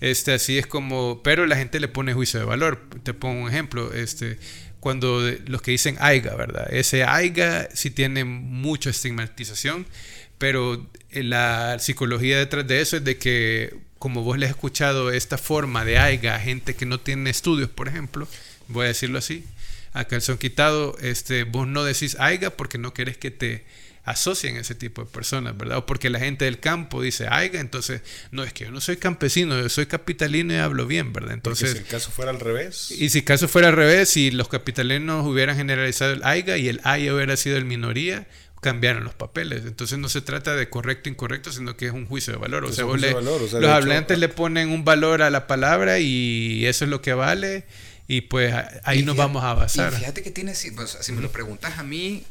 este así es como, pero la gente le pone juicio de valor. Te pongo un ejemplo, este cuando los que dicen aiga, ¿verdad? Ese aiga sí tiene mucha estigmatización, pero la psicología detrás de eso es de que como vos le has escuchado esta forma de aiga a gente que no tiene estudios, por ejemplo, voy a decirlo así, a calzón quitado, este, vos no decís aiga porque no querés que te asocien a ese tipo de personas, ¿verdad? O porque la gente del campo dice aiga, entonces, no, es que yo no soy campesino, yo soy capitalino y hablo bien, ¿verdad? Entonces, si el caso fuera al revés. Y si el caso fuera al revés, si los capitalinos hubieran generalizado el aiga y el aya hubiera sido el minoría, cambiaron los papeles. Entonces no se trata de correcto o incorrecto, sino que es un juicio de valor. O sea, los hablantes le ponen un valor a la palabra y eso es lo que vale y pues ahí nos vamos a basar. Y fíjate que tiene, si me lo preguntas a mí,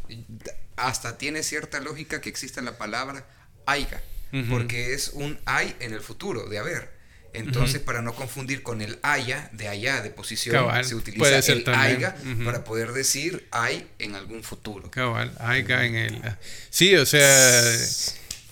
hasta tiene cierta lógica que exista la palabra aiga, porque es un hay en el futuro, de haber. Entonces, para no confundir con el haya de allá de posición, se utiliza el aiga para poder decir hay en algún futuro. Cabal, aiga en el. Sí, o sea.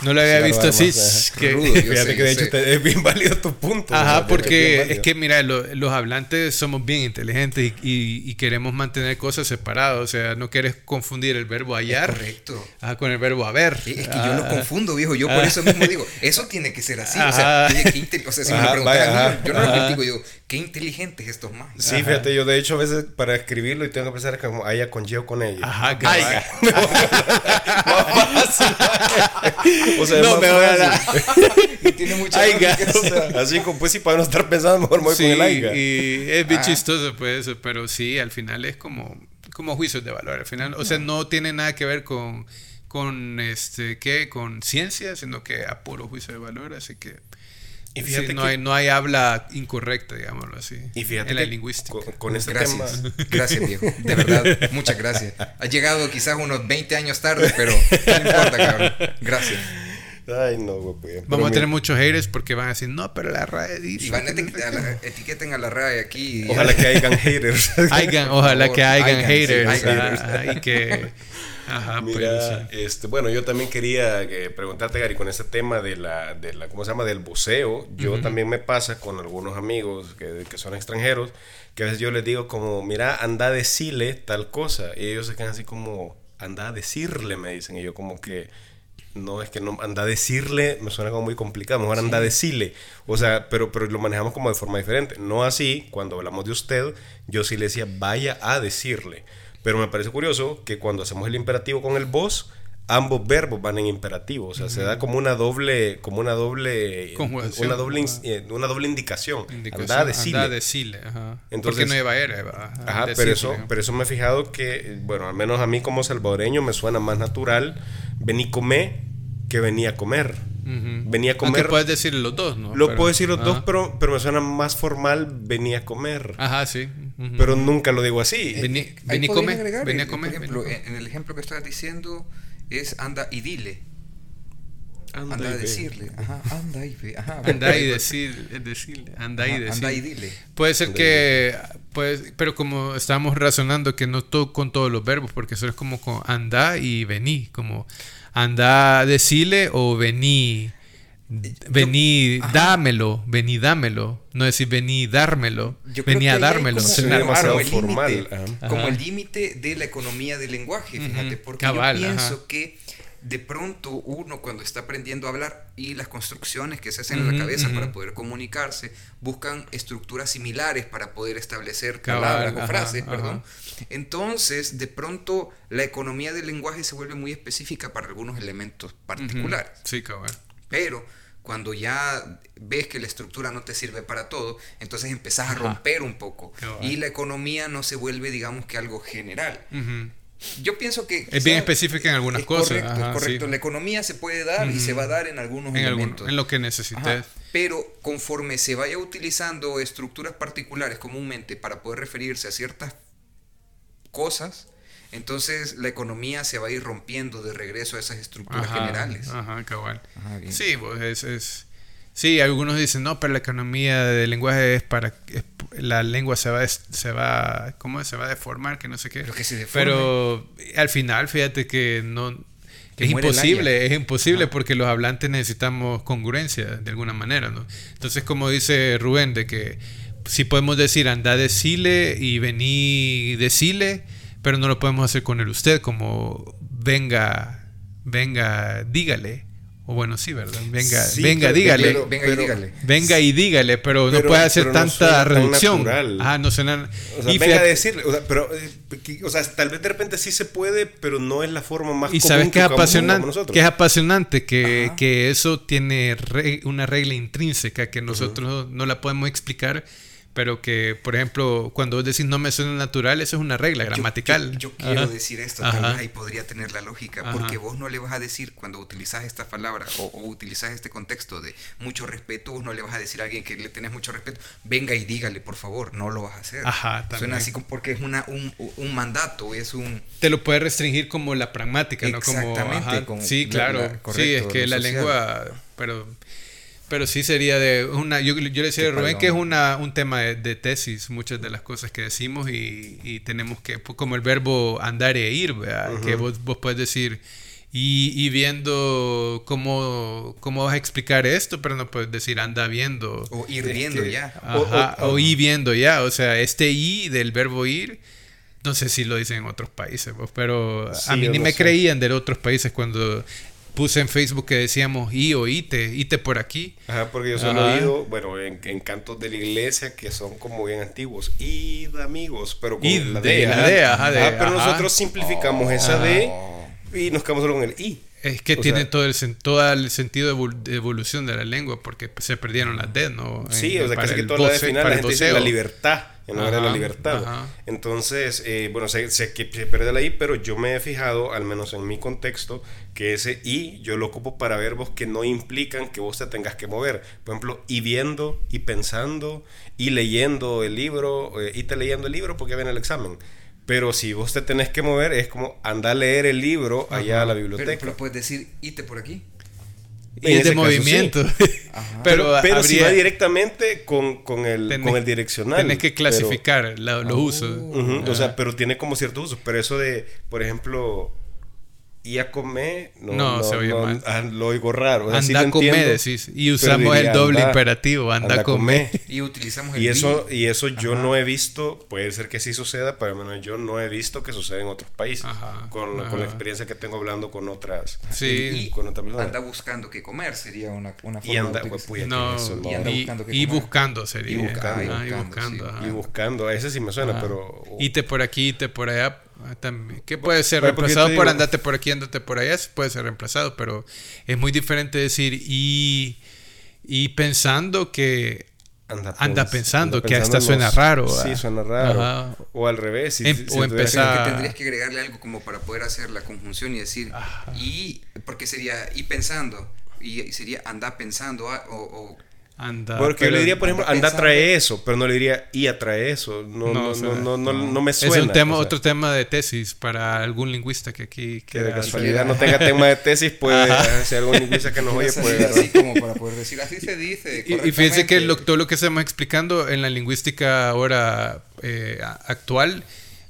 No lo había visto así. Que, fíjate que de hecho es bien válido tu punto. Ajá, porque es, que mira, los hablantes somos bien inteligentes y, queremos mantener cosas separadas. O sea, no quieres confundir el verbo hallar correcto. Ajá, con el verbo haber. Es que yo lo confundo, viejo. Yo por eso mismo digo, eso tiene que ser así. O sea, o sea, si me preguntan yo no lo digo, digo, qué inteligentes estos más. Sí, fíjate, yo de hecho a veces para escribirlo y tengo que pensar como haya con yo con ella. Ajá, que o sea, no, me voy a dar. y tiene mucha Así como pues si para no estar pensando, mejor me voy con el aiga. Y es bien chistoso pues eso, pero sí, al final es como, como juicios de valor. Al final, o sea, no tiene nada que ver con con este qué con ciencia sino que a puro juicio de valor así que y fíjate no, hay, no hay habla incorrecta, digámoslo así. Y fíjate en la lingüística. Con, este gracias. Gracias, viejo. De verdad, muchas gracias. Ha llegado quizás unos 20 años tarde, pero no importa, cabrón. Gracias. Ay, no, güey. Vamos a tener muchos haters porque van a decir, no, pero la RAE dice. Y van a etiqueten a la RAE aquí. Ojalá que hayan haters. ojalá que hayan haters. y que Ajá, Mira, este, bueno, yo también quería eh, preguntarte, Gary, con este tema de la, de la, ¿cómo se llama? Del buceo. Yo también me pasa con algunos amigos que, que, son extranjeros, que a veces yo les digo como, mira, anda a decirle tal cosa. Y ellos se quedan así como, anda a decirle, me dicen. Y yo como que, no, es que no, anda a decirle, me suena como muy complicado, mejor anda a decirle. O sea, pero, pero lo manejamos como de forma diferente. No así, cuando hablamos de usted, yo sí le decía, vaya a decirle. Pero me parece curioso que cuando hacemos el imperativo con el vos, ambos verbos van en imperativo, o sea, se da como una doble, como una doble, una doble, eh, una doble indicación. indicación anda a decirle. ajá. Entonces, Porque no iba a ir, Ajá, pero eso, pero eso me he fijado que, bueno, al menos a mí como salvadoreño me suena más natural venir comer que venía a comer. Venía a comer. Aunque puedes decir los dos, ¿no? Lo puedo decir los dos, pero, pero me suena más formal venía a comer. Ajá, sí. Pero nunca lo digo así. Vení, vení comer. Vení a comer. Ejemplo, en el ejemplo que estás diciendo es anda y dile. Anda, anda a decirle. Ajá, anda y ve. Ajá, anda y decir, decirle. Anda y decirle. Anda y dile. Puede ser que. Pues, pero como estábamos razonando que no todo con todos los verbos, porque eso es como con anda y vení. Como anda a decirle o vení. Vení, dámelo, vení, dámelo. No decir vení, dármelo. vení a dármelo. Como, formal. como el límite de la economía del lenguaje, fíjate. Porque yo pienso que de pronto uno cuando está aprendiendo a hablar y las construcciones que se hacen en la cabeza para poder comunicarse buscan estructuras similares para poder establecer palabras o frases, perdón. Entonces, de pronto la economía del lenguaje se vuelve muy específica para algunos elementos particulares. Sí, cabal. Pero cuando ya ves que la estructura no te sirve para todo, entonces empezás a romper un poco y la economía no se vuelve, digamos que algo general. Yo pienso que... Es bien específica en algunas cosas. Correcto, correcto. La economía se puede dar y se va a dar en algunos elementos. en lo que necesites. Pero conforme se vaya utilizando estructuras particulares comúnmente para poder referirse a ciertas cosas, entonces la economía se va a ir rompiendo de regreso a esas estructuras generales. Ajá, cabal. sí, pues es, es, Sí, algunos dicen, no, pero la economía del lenguaje es para, la lengua se va, se va, ¿cómo se va a deformar? Que no sé qué. Pero que se deforme. Pero al final, fíjate que no, es imposible, es imposible porque los hablantes necesitamos congruencia de alguna manera, ¿no? Entonces, como dice Rubén, de que si podemos decir anda decile y vení decile, pero no lo podemos hacer con el usted, como venga, venga, dígale. O bueno, sí, ¿verdad? Venga, venga, dígale. venga y dígale. Venga y dígale, pero, no puede hacer tanta reducción. Ah, no suena. O sea, venga a decirle, o sea, pero, eh, o sea, tal vez de repente sí se puede, pero no es la forma más y común sabes que es apasionante, que es apasionante, que, que eso tiene una regla intrínseca que nosotros no la podemos explicar pero que, por ejemplo, cuando vos decís no me suena natural, eso es una regla gramatical. Yo, quiero decir esto, tal vez ahí podría tener la lógica, porque vos no le vas a decir, cuando utilizas esta palabra o, utilizas este contexto de mucho respeto, vos no le vas a decir a alguien que le tenés mucho respeto, venga y dígale, por favor, no lo vas a hacer. Ajá, Suena así como porque es una, un, un, mandato, es un... Te lo puede restringir como la pragmática, ¿no? Como, sí, claro. sí, es que la lengua, pero pero sí sería de una. Yo, yo le decía a Rubén que es una, un tema de, tesis, muchas de las cosas que decimos y, y tenemos que. Pues, como el verbo andar e ir, Que vos, vos puedes decir. Y, y, viendo cómo, cómo vas a explicar esto, pero no puedes decir anda viendo. O ir viendo ya. o, ir viendo ya. O sea, este i del verbo ir. No sé si lo dicen en otros países, pero a mí ni me creían de otros países cuando puse en Facebook que decíamos y o ite, ite por aquí. Ajá, porque yo solo he oído, bueno, en, cantos de la iglesia que son como bien antiguos, id amigos, pero con la D. La D ajá, de, pero nosotros simplificamos esa D y nos quedamos solo con el I. Es que tiene todo, el, todo el sentido de evolución de la lengua porque se perdieron las D, ¿no? Sí, o sea, casi que toda la final la gente dice la libertad en lugar de la libertad. Entonces, eh, bueno, sé, que se pierde la I, pero yo me he fijado, al menos en mi contexto, que ese I yo lo ocupo para verbos que no implican que vos te tengas que mover. Por ejemplo, y viendo, y pensando, y leyendo el libro, eh, y te leyendo el libro porque viene el examen. Pero si vos te tenés que mover, es como andar a leer el libro allá a la biblioteca. Pero, puedes decir, ite por aquí. Y de movimiento. pero pero si va directamente con, con, el, con el direccional. Tienes que clasificar los usos. O sea, pero tiene como ciertos usos. Pero eso de, por ejemplo, y a comer no, no, se oye mal. Ah, lo oigo raro. anda a comer, decís. Y usamos el doble imperativo, anda, a comer. Y utilizamos el y eso Y eso yo no he visto, puede ser que sí suceda, pero menos yo no he visto que suceda en otros países. con, con, la experiencia que tengo hablando con otras, sí. y, con. Anda buscando qué comer, sería una, una forma y anda, pues, no, y, anda buscando qué y buscando sería. Y buscando. y buscando, y buscando, ese sí me suena, pero... Ite por aquí, ite por allá también. Que puede ser reemplazado por andate por aquí, andate por allá, puede ser reemplazado, pero es muy diferente decir y, y pensando que anda, pensando, que hasta suena raro. Sí, suena raro. O al revés. Em, o empezar. Que tendrías que agregarle algo como para poder hacer la conjunción y decir y, porque sería y pensando, y sería anda pensando ah, o Anda, Porque yo le diría, por ejemplo, anda trae eso, pero no le diría y atrae eso. No, no, no, no, no, me suena. Es un tema, otro tema de tesis para algún lingüista que aquí... Que de casualidad no tenga tema de tesis, puede ser algún lingüista que nos oye puede... Así como para poder decir, así se dice. Y, y fíjense que todo lo que estamos explicando en la lingüística ahora eh, actual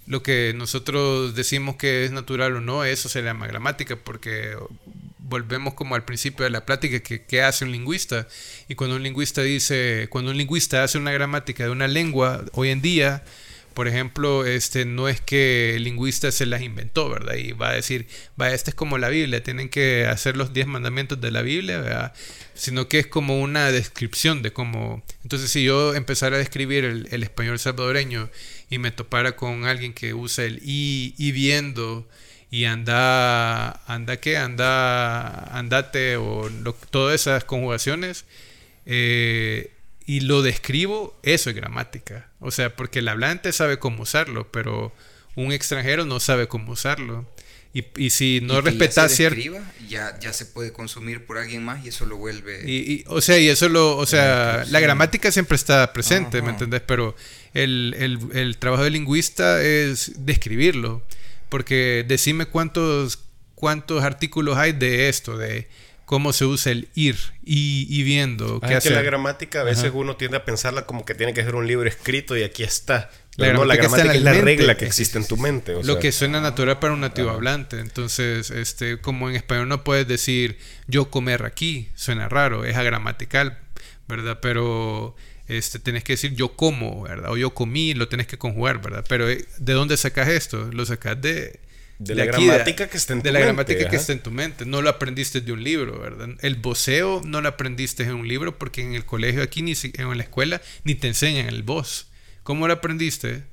lo que nosotros decimos que es natural o no, eso se llama gramática, porque volvemos como al principio de la plática, que hace un lingüista. Y cuando un lingüista dice, cuando un lingüista hace una gramática de una lengua, hoy en día, por ejemplo, este, no es que el lingüista se las inventó, ¿verdad? Y va a decir, va, esta es como la Biblia, tienen que hacer los diez mandamientos de la Biblia, ¿verdad? Sino que es como una descripción de cómo... Entonces, si yo empezara a describir el, el español salvadoreño y me topara con alguien que usa el y, y viendo y anda, anda qué, anda, andate o todas esas conjugaciones eh, y lo describo, eso es gramática. O sea, porque el hablante sabe cómo usarlo, pero un extranjero no sabe cómo usarlo. Y, y si no respetas cierto ya, ya se puede consumir por alguien más y eso lo vuelve y, o sea y eso lo o sea la gramática siempre está presente me entendés pero el, el, el trabajo del lingüista es describirlo porque decime cuántos, cuántos artículos hay de esto, de cómo se usa el ir y, viendo qué hacer. que la gramática a veces uno tiende a pensarla como que tiene que ser un libro escrito y aquí está. La gramática, es la regla que existe en tu mente. lo que suena natural para un nativo hablante. Entonces, este, como en español no puedes decir yo comer aquí, suena raro, es agramatical, ¿verdad? Pero este, tenés que decir yo como, ¿verdad? O yo comí, lo tenés que conjugar, ¿verdad? Pero eh, ¿de dónde sacas esto? Lo sacas de... De, la gramática que está en tu mente. De la gramática que está en tu mente. No lo aprendiste de un libro, ¿verdad? El voceo no lo aprendiste en un libro porque en el colegio aquí, ni en la escuela, ni te enseñan el voz. ¿Cómo lo aprendiste?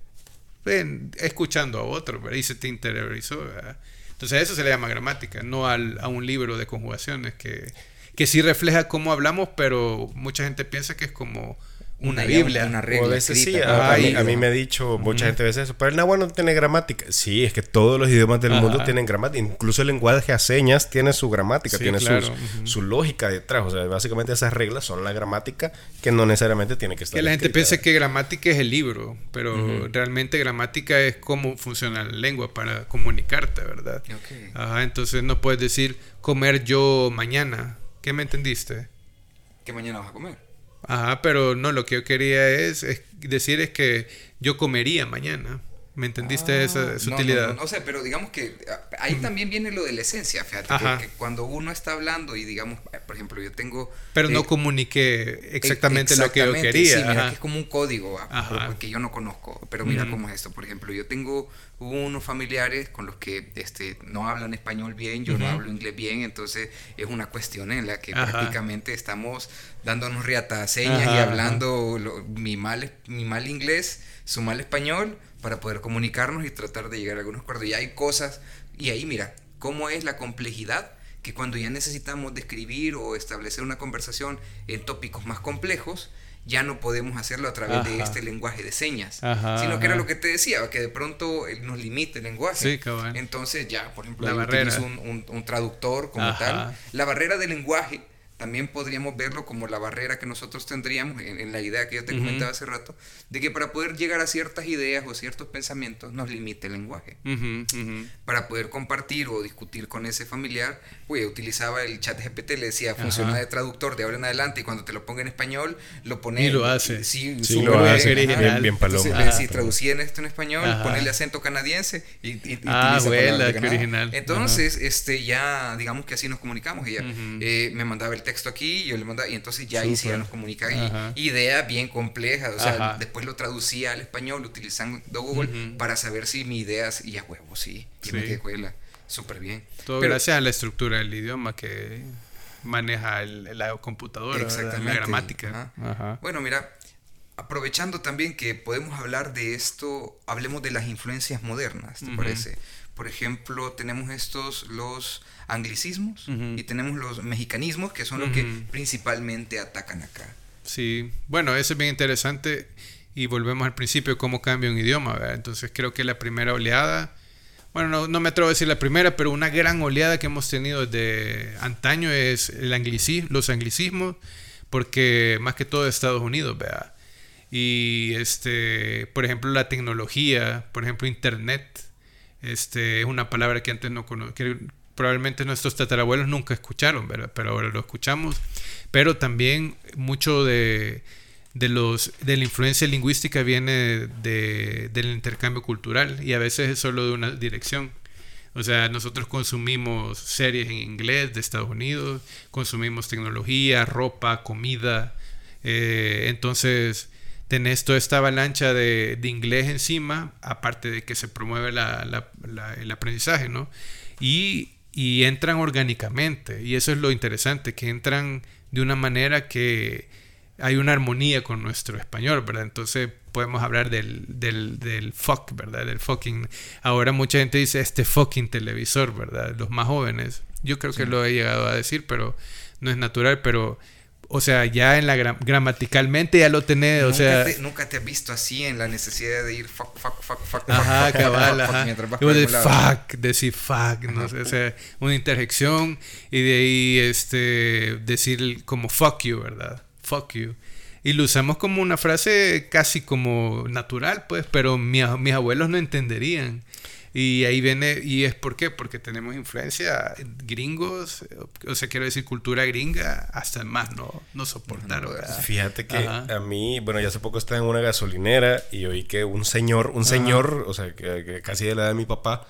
Ven, escuchando a otro, ¿verdad? Y se te interiorizó, ¿verdad? Entonces eso se le llama gramática, no al, a un libro de conjugaciones que, que sí refleja cómo hablamos, pero mucha gente piensa que es como una, Biblia. Una regla. a veces sí. A, mí, me ha dicho mucha gente a veces eso. Pero el náhuatl no tiene gramática. Sí, es que todos los idiomas del mundo tienen gramática. Incluso el lenguaje a señas tiene su gramática, tiene su, lógica detrás. O sea, básicamente esas reglas son la gramática que no necesariamente tiene que estar. Que la gente piensa que gramática es el libro, pero realmente gramática es cómo funciona la lengua para comunicarte, ¿verdad? Ajá, entonces no puedes decir comer yo mañana. ¿Qué me entendiste? ¿Qué mañana vas a comer? Ajá, pero no, lo que yo quería es, decir es que yo comería mañana. ¿Me entendiste ah, esa sutilidad? No, no, o sea, pero digamos que ah, ahí también viene lo de la esencia, fíjate, que, cuando uno está hablando y digamos, por ejemplo, yo tengo... Pero no eh, comuniqué exactamente, lo que yo quería. Sí, mira, que es como un código ah, que yo no conozco, pero mira cómo es esto. Por ejemplo, yo tengo unos familiares con los que este, no hablan español bien, yo no hablo inglés bien, entonces es una cuestión en la que prácticamente estamos dándonos riata señas y hablando mi, mal, mi mal inglés, su mal español para poder comunicarnos y tratar de llegar a algunos acuerdos. Y hay cosas, y ahí mira, cómo es la complejidad que cuando ya necesitamos describir o establecer una conversación en tópicos más complejos, ya no podemos hacerlo a través de este lenguaje de señas, sino que era lo que te decía, que de pronto nos limita el lenguaje. Entonces ya, por ejemplo, la un, traductor como tal. La barrera del lenguaje también podríamos verlo como la barrera que nosotros tendríamos en, la idea que yo te comentaba hace rato, de que para poder llegar a ciertas ideas o ciertos pensamientos nos limite el lenguaje. Para poder compartir o discutir con ese familiar, pues utilizaba el chat GPT, le decía, funciona de traductor de ahora en adelante y cuando te lo ponga en español, lo pone... Y lo hace. Sí, sí lo hace. Bien, bien, paloma. Entonces, traducía en esto en español, ponerle acento canadiense y, y ah, bueno, qué original. Entonces, este, ya, digamos que así nos comunicamos. Ella eh, me mandaba el texto aquí, yo le mandaba, y entonces ya ahí sí ya nos comunican. Y, idea bien compleja, o sea, después lo traducía al español utilizando Google para saber si mi idea, y a huevo, sí, sí. me quedé súper bien. Todo gracias a la estructura del idioma que maneja el, la computadora, la gramática. Bueno, mira, aprovechando también que podemos hablar de esto, hablemos de las influencias modernas, ¿te parece? Por ejemplo, tenemos estos, los anglicismos y tenemos los mexicanismos, que son los que principalmente atacan acá. Sí, bueno, eso es bien interesante y volvemos al principio, cómo cambia un idioma, ¿verdad? Entonces creo que la primera oleada, bueno, no, me atrevo a decir la primera, pero una gran oleada que hemos tenido desde antaño es el anglicismo, los anglicismos, porque más que todo Estados Unidos, ¿verdad? Y este, por ejemplo, la tecnología, por ejemplo, Internet, este, es una palabra que antes no conocía, probablemente nuestros tatarabuelos nunca escucharon, ¿verdad? pero ahora lo escuchamos. Pero también mucho de, de, los, de la influencia lingüística viene de, del intercambio cultural y a veces es solo de una dirección. O sea, nosotros consumimos series en inglés de Estados Unidos, consumimos tecnología, ropa, comida. Eh, entonces, tenés toda esta avalancha de, de, inglés encima, aparte de que se promueve la, la, el aprendizaje, ¿no? Y y entran orgánicamente. Y eso es lo interesante, que entran de una manera que hay una armonía con nuestro español, ¿verdad? Entonces podemos hablar del, del, del fuck, ¿verdad? Del fucking. Ahora mucha gente dice este fucking televisor, ¿verdad? Los más jóvenes. Yo creo que lo he llegado a decir, pero no es natural, pero o sea, ya en la gramaticalmente ya lo tenés, o sea... nunca te has visto así en la necesidad de ir fuck, fuck, fuck, fuck, ajá, cabal, ajá. de fuck, decir fuck, no sé, o sea, una interjección y de ahí este, decir como fuck you, ¿verdad? Fuck you. Y lo usamos como una frase casi como natural, pues, pero mis abuelos no entenderían. Y ahí viene, ¿y es por qué? Porque tenemos influencia gringos, o sea, quiero decir cultura gringa, hasta más no, no soportaron. Fíjate que a mí, bueno, ya hace poco estaba en una gasolinera y oí que un señor, un señor, o sea, que, casi de la edad de mi papá,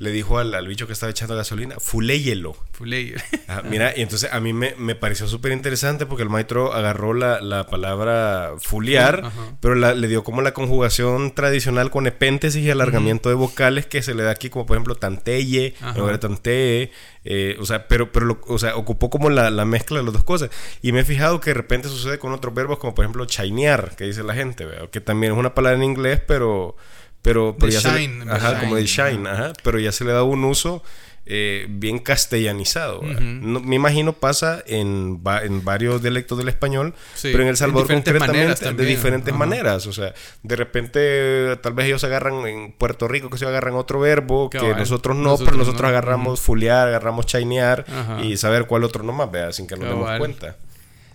le dijo al, al, bicho que estaba echando gasolina, fuléyelo. Fuléyelo. mira, y entonces a mí me, me pareció súper interesante porque el maestro agarró la, la palabra fuliar, pero la, le dio como la conjugación tradicional con epéntesis y alargamiento de vocales que se le da aquí, como por ejemplo tanteye, lugar tantee, eh, o sea, pero, pero o sea, ocupó como la, la, mezcla de las dos cosas. Y me he fijado que de repente sucede con otros verbos, como por ejemplo chainear, que dice la gente, que también es una palabra en inglés, pero pero, ya shine, se ajá, como de shine, ajá, pero ya se le da un uso eh, bien castellanizado. me imagino pasa en, en, varios dialectos del español, pero en El Salvador concretamente de diferentes maneras. O sea, de repente tal vez ellos agarran en Puerto Rico que se agarran otro verbo que nosotros no, pero nosotros agarramos fulear, agarramos chainear y saber cuál otro nomás, vea, sin que nos demos cuenta.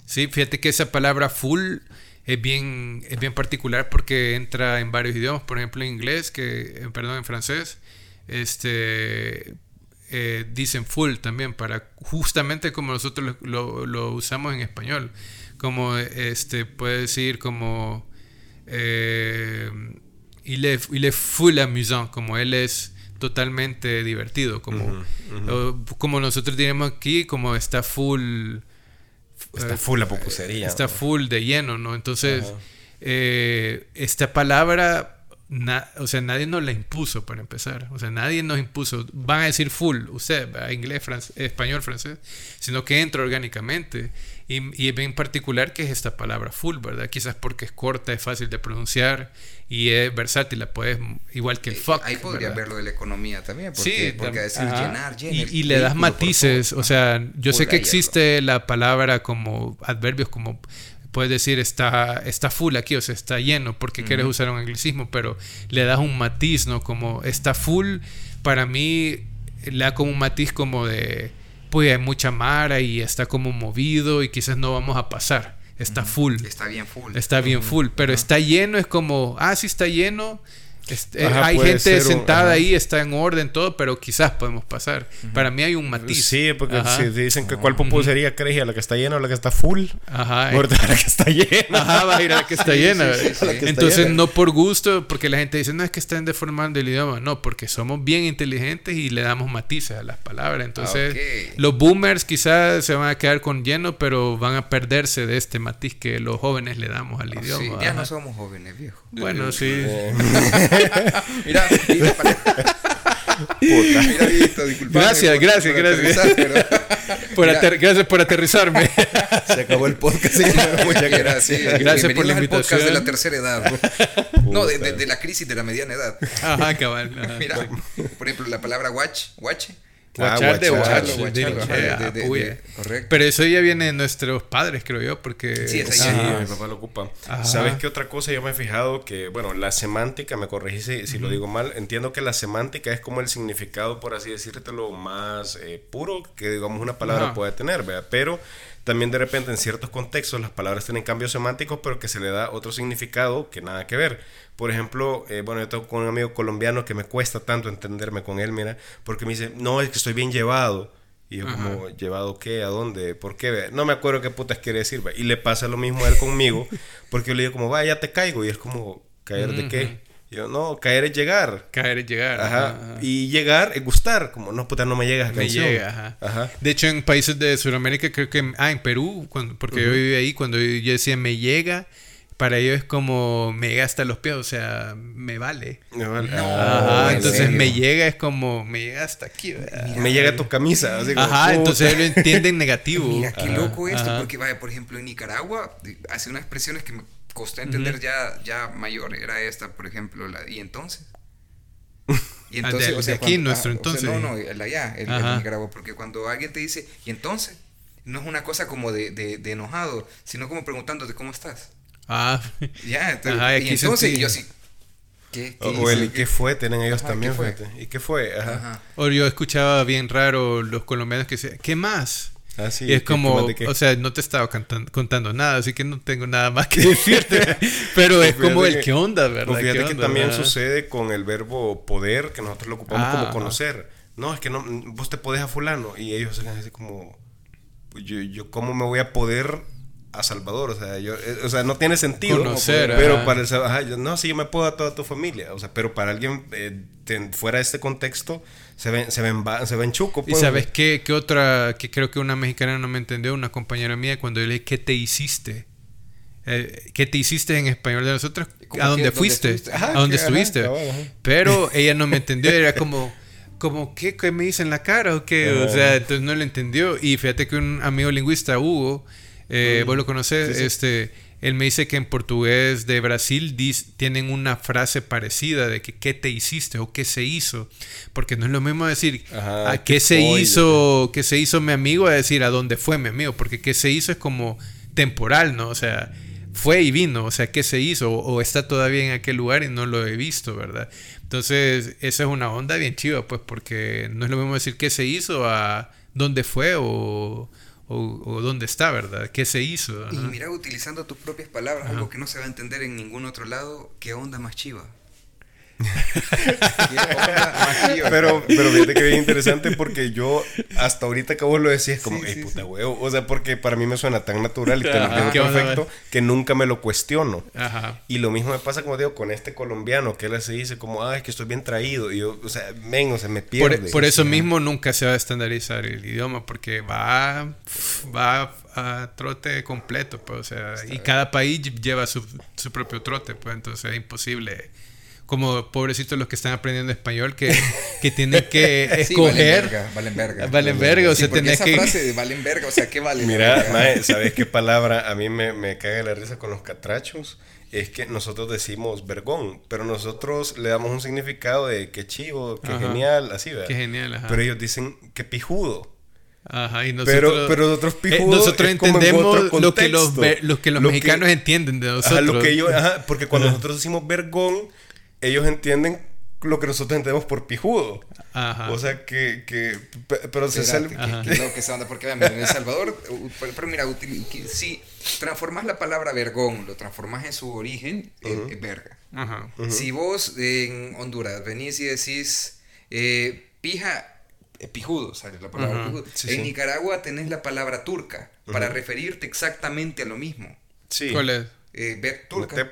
Sí, fíjate que esa palabra full es bien, es bien particular porque entra en varios idiomas, por ejemplo en inglés, que, perdón, en francés, este, eh, dicen full también, para justamente como nosotros lo, lo, usamos en español, como este, puede decir como eh, il, est, il, full amusant, como él es totalmente divertido, como, como nosotros diríamos aquí, como está full Está full la pupusería. Está full de lleno, ¿no? Entonces, eh, esta palabra, o sea, nadie nos la impuso para empezar. O sea, nadie nos impuso. Van a decir full, usted, inglés, español, francés, sino que entra orgánicamente. Y, y en particular, ¿qué es esta palabra full, verdad? Quizás porque es corta, es fácil de pronunciar y es versátil, la puedes, igual que el fuck. Ahí podría verlo de la economía también, porque, sí, porque decir llenar, llenar, y, le das matices, o sea, yo sé que existe la palabra como adverbios como puedes decir está, está full aquí, o sea, está lleno, porque quieres usar un anglicismo, pero le das un matiz, ¿no? Como está full, para mí le da como un matiz como de, pues hay mucha mara y está como movido y quizás no vamos a pasar está full. Está bien full. Está bien full, pero está lleno, es como, ah, sí está lleno, este, hay gente sentada ahí, está en orden todo, pero quizás podemos pasar. Para mí hay un matiz. Sí, porque si dicen que cuál pupusería sería crees a la que está llena o la que está full. Ajá. a la que está llena. Ajá, va a ir a la que está llena. Entonces, no por gusto, porque la gente dice, no es que estén deformando el idioma. No, porque somos bien inteligentes y le damos matices a las palabras. Entonces, ah, los boomers quizás se van a quedar con lleno, pero van a perderse de este matiz que los jóvenes le damos al ah, idioma. ya no somos jóvenes, viejo. Bueno, sí. Eh. mira, mira, Puta. Mira, disculpa. Gracias, gracias, gracias. por gracias por aterrizarme. Se acabó el podcast. Muchas gracias. Gracias por la invitación. podcast de la tercera edad. No, de, de, la crisis de la mediana edad. Ajá, cabal. Mira, por ejemplo, la palabra watch, watch Guachar de guachar. Correcto. Pero eso ya viene de nuestros padres, creo yo, porque... Sí, sí mi papá lo ocupa. ¿Sabes qué otra cosa? Yo me he fijado que, bueno, la semántica, me corregí si, lo digo mal, entiendo que la semántica es como el significado, por así lo más eh, puro que, digamos, una palabra puede tener, ¿verdad? Pero también de repente en ciertos contextos las palabras tienen cambios semánticos, pero que se le da otro significado que nada que ver. Por ejemplo, eh, bueno, yo tengo con un amigo colombiano que me cuesta tanto entenderme con él, mira, porque me dice, no, es que estoy bien llevado. Y yo como, ¿llevado qué? ¿A dónde? ¿Por qué? No me acuerdo qué putas quiere decir. Y le pasa lo mismo a él conmigo, porque yo le digo como, vaya, ya te caigo. Y es como, ¿caer de qué? Yo, no, caer es llegar. Caer es llegar. Ajá. Y llegar es gustar. Como, no, puta, no me llegas Me llega, ajá. De hecho, en países de Sudamérica, creo que... Ah, en Perú, porque yo viví ahí, cuando yo decía me llega para ellos es como me llega hasta los pies, o sea, me vale. Me vale. Ajá, entonces me llega es como me llega hasta aquí. me llega tu camisa. Así como, Ajá, entonces ellos lo entienden negativo. Mira, qué loco esto, porque vaya, por ejemplo, en Nicaragua hace unas expresiones que me costó entender ya, ya mayor. Era esta, por ejemplo, la y entonces. Y ah, entonces, o sea, aquí, nuestro entonces. no, no, el allá, el, el Nicaragua, porque cuando alguien te dice, ¿y entonces? No es una cosa como de, de, de enojado, sino como preguntándote cómo estás. Ah, ya, entonces, y entonces yo sí. ¿Qué, o el qué fue, tienen ellos también, ¿Y qué fue? Ajá. O yo escuchaba bien raro los colombianos que decían, ¿qué más? Ah, sí, y es como, o sea, no te estaba contando nada, así que no tengo nada más que decirte. pero es como el qué onda, ¿verdad? Fíjate que también sucede con el verbo poder, que nosotros lo ocupamos como ah, conocer. No, es que no, vos te podés a fulano. Y ellos se así como, yo, yo, ¿cómo me voy a poder a Salvador, o sea, yo, eh, o sea, no tiene sentido. Conocer, pero para el ajá, no, sí, yo me puedo a toda tu familia, o sea, pero para alguien eh, fuera de este contexto se ven, se ven, se ven chuco. Pues, ¿Y sabes qué, qué, otra, que creo que una mexicana no me entendió, una compañera mía, cuando yo le dije, ¿qué te hiciste? Eh, ¿Qué te hiciste en español de nosotros? ¿A dónde fuiste? ¿A dónde estuviste? Pero ella no me entendió, era como como ¿qué, ¿qué, me dice en la cara o qué? O sea, entonces no lo entendió. Y fíjate que un amigo lingüista, Hugo, eh, vos lo conoces, este, él me dice que en portugués de Brasil tienen una frase parecida de que qué te hiciste o qué se hizo, porque no es lo mismo decir a qué, se hizo, qué se hizo mi amigo a decir a dónde fue mi amigo, porque qué se hizo es como temporal, ¿no? O sea, fue y vino, o sea, qué se hizo o, está todavía en aquel lugar y no lo he visto, ¿verdad? Entonces, esa es una onda bien chiva, pues, porque no es lo mismo decir qué se hizo a dónde fue o o, dónde está, ¿verdad? ¿Qué se hizo? Y mira, utilizando tus propias palabras, algo que no se va a entender en ningún otro lado, ¿qué onda más chiva? pero, pero fíjate que es interesante porque yo hasta ahorita que vos lo decías como, sí, puta huevo. O sea, porque para mí me suena tan natural y tan perfecto que nunca me lo cuestiono. Y lo mismo me pasa, como digo, con este colombiano que él se dice como, ah, es que estoy bien traído. Y yo, o sea, ven, o sea, me pierde. Por, eso mismo nunca se va a estandarizar el idioma porque va, va a trote completo, pues, o sea, y cada país lleva su, su propio trote, pues entonces es imposible como pobrecitos los que están aprendiendo español que, que tienen que escoger. valen verga, valen verga. o sea, tenés esa frase de valen verga, o sea, ¿qué vale? Mira, mae, ¿sabes qué palabra a mí me, me caga la risa con los catrachos? Es que nosotros decimos vergón, pero nosotros le damos un significado de que chivo, que genial, así, ¿verdad? Qué genial, ajá. Pero ellos dicen que pijudo. Ajá, y nosotros, pero, pero nosotros eh, nosotros entendemos lo que los, lo que los mexicanos entienden de nosotros. Ajá, lo que ellos, ajá, porque cuando nosotros decimos vergón, ellos entienden lo que nosotros entendemos por pijudo. Ajá. O sea que, que pero se sale que, que, que se anda porque en El Salvador pero, mira si transformas la palabra vergón lo transformas en su origen es verga Ajá. si vos en Honduras venís y decís eh, pija eh, pijudo sale la palabra pijudo. en Nicaragua tenés la palabra turca para referirte exactamente a lo mismo sí ¿cuál es? Eh, ver, turca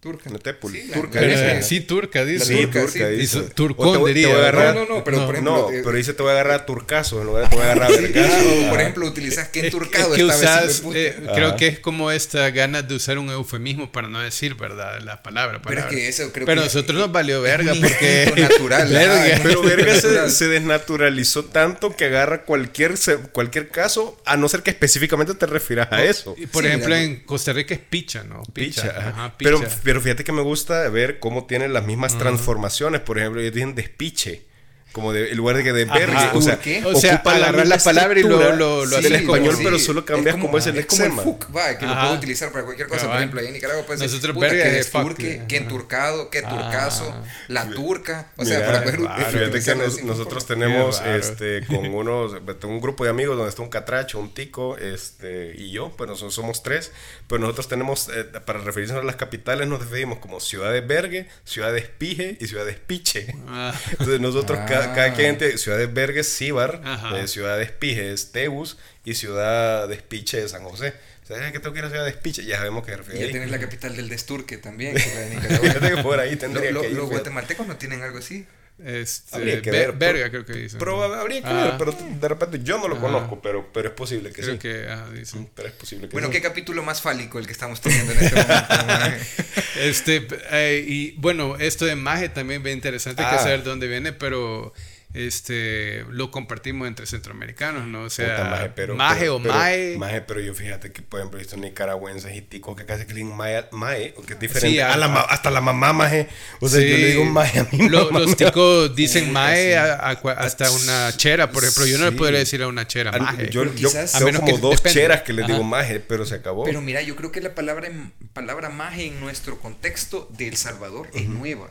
Turca. No Sí, turca. sí, turca, dice. Sí, turca, dice. Turcón, diría. Agarrar, no, no, no, pero por ejemplo... No, eh, pero dice te voy a agarrar a turcazo, en lugar de te voy a agarrar a vergazo. o por ejemplo, utilizas que turcado es que usas, eh, Creo que es como esta ganas de usar un eufemismo para no decir, ¿verdad? La palabra. Pero es que eso creo Pero nosotros nos valió verga porque... natural. verga. Pero verga se, se, desnaturalizó tanto que agarra cualquier, cualquier caso, a no ser que específicamente te refieras a eso. Por ejemplo, en Costa Rica es picha, ¿no? Picha. Ajá, picha. Pero pero fíjate que me gusta ver cómo tienen las mismas transformaciones. Por ejemplo, ellos tienen despiche. Como de, en lugar de que de. O sea, o sea agarrar la, palabra y lo, lo, lo del español, pero solo cambias como, es el es como el fuck, va, que lo puedo utilizar para cualquier cosa. Por ejemplo, ahí en Nicaragua puede ser Nosotros verga que desturque, que enturcado, que turcaso, la turca. O sea, para poder Fíjate que nosotros tenemos este con unos, un grupo de amigos donde está un catracho, un tico, este, y yo, pues nosotros somos tres, pero nosotros tenemos, eh, para referirnos a las capitales, nos definimos como ciudad de Vergue, ciudad de Espije y ciudad de Espiche. Ah. Entonces nosotros cada, quien Ciudad de Vergue es Cibar, eh, Ciudad de Espije es Teus y Ciudad de Espiche es San José. ¿Sabes que tengo que ir a Ciudad de Espiche? Ya sabemos que refiere. Y ya tenés la capital del Desturque también, que es la de por ahí tendría que ir, Los guatemaltecos no tienen algo así. Este, habría que ver, verga, creo que dice. Pero habría que ver, pero de repente yo no lo conozco, pero, pero es posible que creo sí. Que, dice. Mm, pero es posible que bueno, ¿qué capítulo más fálico el que estamos teniendo en este momento? este, eh, y bueno, esto de Maje también ve interesante, que ah. saber dónde viene, pero este lo compartimos entre centroamericanos, ¿no? O sea, maje, pero, maje o mae. Maje, pero yo fíjate que, por ejemplo, he visto nicaragüenses y ticos que casi que le mae, mae que es diferente. a la, hasta la mamá maje. O sea, yo le digo maje a mi mamá. los ticos dicen mae hasta una chera, por ejemplo. Yo no le podría decir a una chera maje. Yo, yo tengo como dos cheras que le digo maje, pero se acabó. Pero mira, yo creo que la palabra, palabra maje en nuestro contexto de El Salvador es nueva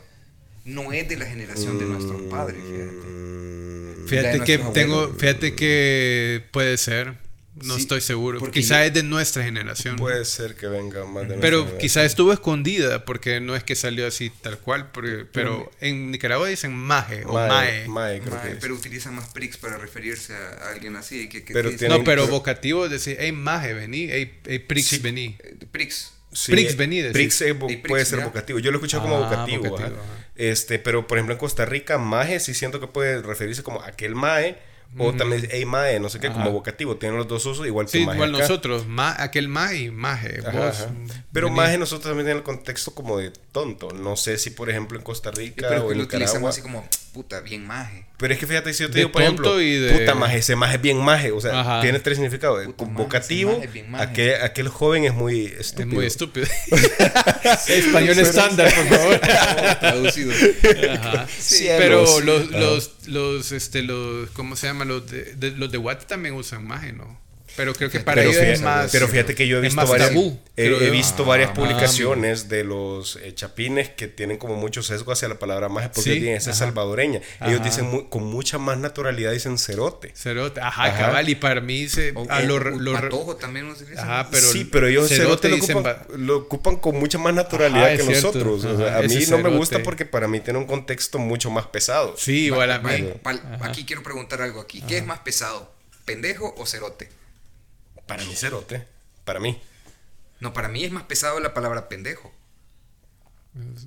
no es de la generación de nuestros padres, fíjate. Fíjate que tengo, fíjate que puede ser, No Sí, estoy seguro. porque Quizá es de nuestra generación. Puede ser que venga más de pero quizá estuvo escondida porque no es que salió así tal cual. porque- pero en Nicaragua dicen maje o mae. Mae, mae, creo Mae, que pero utilizan más prix para referirse a alguien así. Que, que- Pero que- tienen- No, pero pero- vocativo es decir, hey maje, vení, hey, hey prix, Sí. vení. eh, Prix. Sí, Prix vení, decís. Prix es puede ser vocativo. Yo lo he escuchado como Ah, vocativo. vocativo, ajá. ajá. Este, pero por ejemplo en Costa Rica, maje sí siento que puede referirse como aquel mae. O también, hey mae, no sé qué, como vocativo. Tienen los dos usos, igual que Sí, maje igual acá. nosotros, ma, aquel maje y maje. Ajá, vos, ajá. Pero maje nosotros también en el contexto como de tonto. No sé si por ejemplo en Costa Sí, Rica pero o que en lo utilizamos Nicaragua. así como, puta, bien maje. Pero es que fíjate, si yo te De digo, por ejemplo, y de- puta maje, ese maje es bien maje. O sea, Ajá. tiene tres significados. Puta maje, vocativo, maje es bien maje. aquel, aquel joven es muy Es estúpido. muy estúpido. Español estándar, por favor. Traducido. Ajá. Pero los, los, los, este, los, ¿cómo se llama? Los de, de- los de Watt también usan maje, ¿no? Pero creo que para pero, ellos fíjate, es más. pero fíjate que yo he visto varias, tabú, he, visto Ah, varias ah, publicaciones de los eh, chapines que tienen como mucho sesgo hacia la palabra maje porque Sí, tienen esa ajá. salvadoreña. Ellos Ajá. dicen con mucha más naturalidad dicen cerote. Cerote. Ajá, Ajá. cabal. Y para mí se. O, a lo, o lo- patojo también lo utilizan. Ajá, pero. sí, pero ellos cerote, lo, ocupan, lo con mucha más naturalidad Ajá, que nosotros. O sea, Ajá, a mí no me gusta porque para mí tiene un contexto mucho más pesado. Sí, igual a mí. Aquí quiero preguntar algo aquí. ¿Qué es más pesado? ¿Pendejo o cerote? Para mí cerote. Para mí. No, para mí es más pesado la palabra pendejo.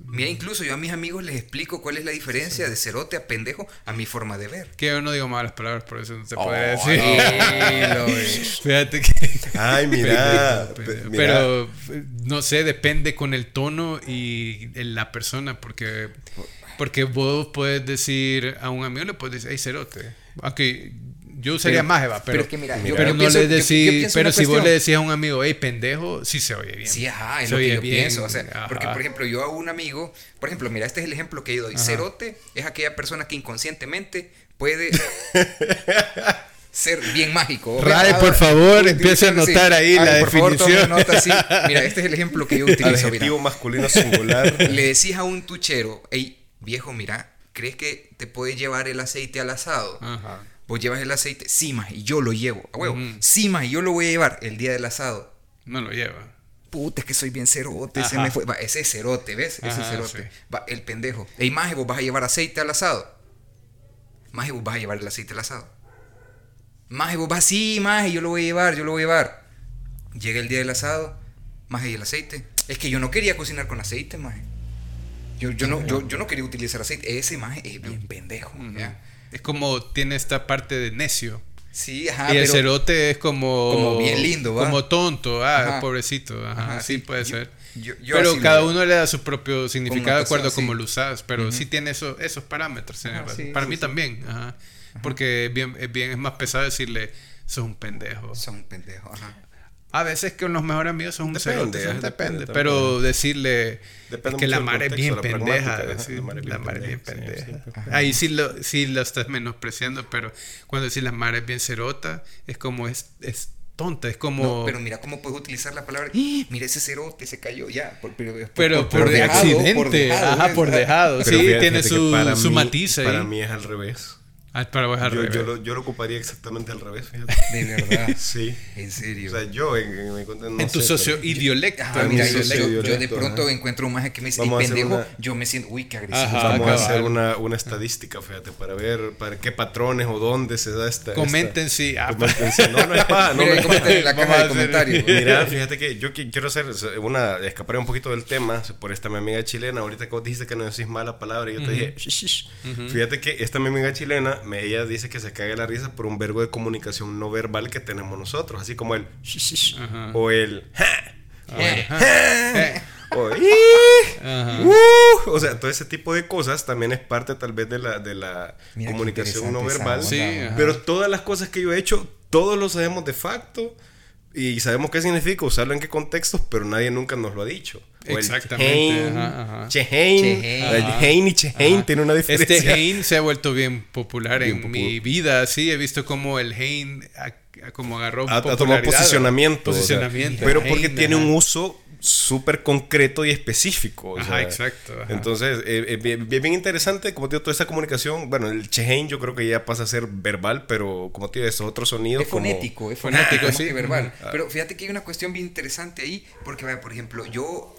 Mira, incluso yo a mis amigos les explico cuál es la diferencia de cerote a pendejo a mi forma de ver. Que yo no digo malas palabras, por eso no se puede Oh, decir. Fíjate que. Ay, mira. Pero eh, no sé, depende con el tono y la persona, porque porque vos puedes decir a un amigo le puedes decir, hey cerote, aunque yo usaría Pero- más, va, pero, pero es que mira, yo- pero yo no pienso- le decís, pero si vos le decís a un amigo, hey pendejo, sí se oye bien. Sí, ajá, es Se lo que oye yo bien, pienso. O sea, porque, por ejemplo, yo a un amigo, por ejemplo, mira, este es el ejemplo que yo doy. Ajá. Cerote es aquella persona que inconscientemente puede ser bien mágico. Ray, por favor, empiece a sí. anotar ahí Ay, la por favor, definición. nota, sí. Mira, este es el ejemplo que yo utilizo. Adjetivo Mira. masculino singular. Le decís a un tuchero, hey, viejo, mira, ¿crees que te puede llevar el aceite al asado? Ajá. Vos llevas el aceite, sí, más, y yo lo llevo. A huevo, sí, más, y yo lo voy a llevar el día del asado. No lo lleva. Puta, es que soy bien cerote, se Ajá. me fue. Va, ese es cerote, ¿ves? Ese es Ajá, cerote. sí. Va, el pendejo. Ey, maje, vos vas a llevar aceite al asado. Maje, vos vas a llevar el aceite al asado. Maje, vos vas, sí, maje, yo lo voy a llevar, yo lo voy a llevar. Llega el día del asado, maje, y el aceite. Es que yo no quería cocinar con aceite, maje. Yo, yo, no, yo, yo no quería utilizar aceite. Ese maje es bien pendejo. ¿ya? Es como tiene esta parte de necio. Sí, ajá. y el pero- cerote es como. Como bien lindo, ¿va? Como tonto, ah, Ajá. pobrecito. Ajá, Ajá, sí, sí, puede yo- ser. yo- yo pero cada uno le da su propio significado de acuerdo a sí. lo usas. Pero sí tiene esos, esos parámetros. Ajá, sí, Para mí también. Ajá. Porque es bien, bien, es más pesado decirle, sos un pendejo. Son pendejos, ajá. A veces que los mejores amigos son un Depende, cerote, depende, depende también. Pero decirle Depende que la mar es contexto, bien la pendeja. decir, la mar es la bien mar es bien pendeja, sí, sí. Ahí sí lo, sí lo estás menospreciando, pero cuando decís la mar es bien cerota, es como es, es tonta, es como... No, pero mira cómo puedes utilizar la palabra. ¡Ah! Mira ese cerote, se cayó ya. Por, pero pero por, dejado, accidente, por dejado, ajá, por dejado. Pero sí, fíjate tiene su, su mí- matiz ahí. Para mí es al revés. Ah, para vos al Yo, revés. yo lo, yo lo ocuparía exactamente al revés, fíjate. De verdad. Sí. En serio. O sea, yo en, en cuenta- no en tu sé, socio pero- idiolecto. Ajá, en mira, mi yo, socio yo- yo de pronto ajá. encuentro un maje que me dice, Vamos a "Ey, hacer pendejo, una- yo me siento, uy, qué agresivo. Ajá, Vamos a hacer una, una estadística, fíjate, para ver para qué patrones o dónde se da esta. Comenten esta- si... ah, comenten si- No, no es paja, no, Mira, comenten en la caja de comentarios. Mira, fíjate que yo qui- quiero hacer una, escapar un poquito del tema por esta mi amiga chilena. Ahorita que vos dijiste que no decís mala palabra, y yo te dije, fíjate que esta mi amiga chilena, me, ella dice que se caga la risa por un verbo de comunicación no verbal que tenemos nosotros, así como el "shish, shish", Ajá. o el "Ja", eh, o "Ih", ajá. "Uh", o sea, todo ese tipo de cosas también es parte tal vez de la, de la Mira comunicación no verbal. Sí. Pero todas las cosas que yo he hecho, todos lo sabemos de facto. Y sabemos qué significa, usarlo en qué contextos, pero nadie nunca nos lo ha dicho. O Exactamente, ajá, ajá. El Hein y Chehein Ajá. tiene una diferencia. Este Hein se ha vuelto bien popular Bien en popular. mi vida, sí, he visto como el Hein a- a- como agarró ha, ha tomado popularidad, posicionamiento. o sea, posicionamiento. pero porque tiene ajá. un uso súper concreto y específico. o Ajá, sea, exacto. ajá. Entonces, eh, eh, bien, bien- interesante, como te digo, toda esa comunicación. Bueno, el chehein yo creo que ya pasa a ser verbal, pero como te digo, estos otros sonidos. Es como- fonético, es Fonético, más sí. que verbal. Pero fíjate que hay una cuestión bien interesante ahí, porque, vaya, por ejemplo, yo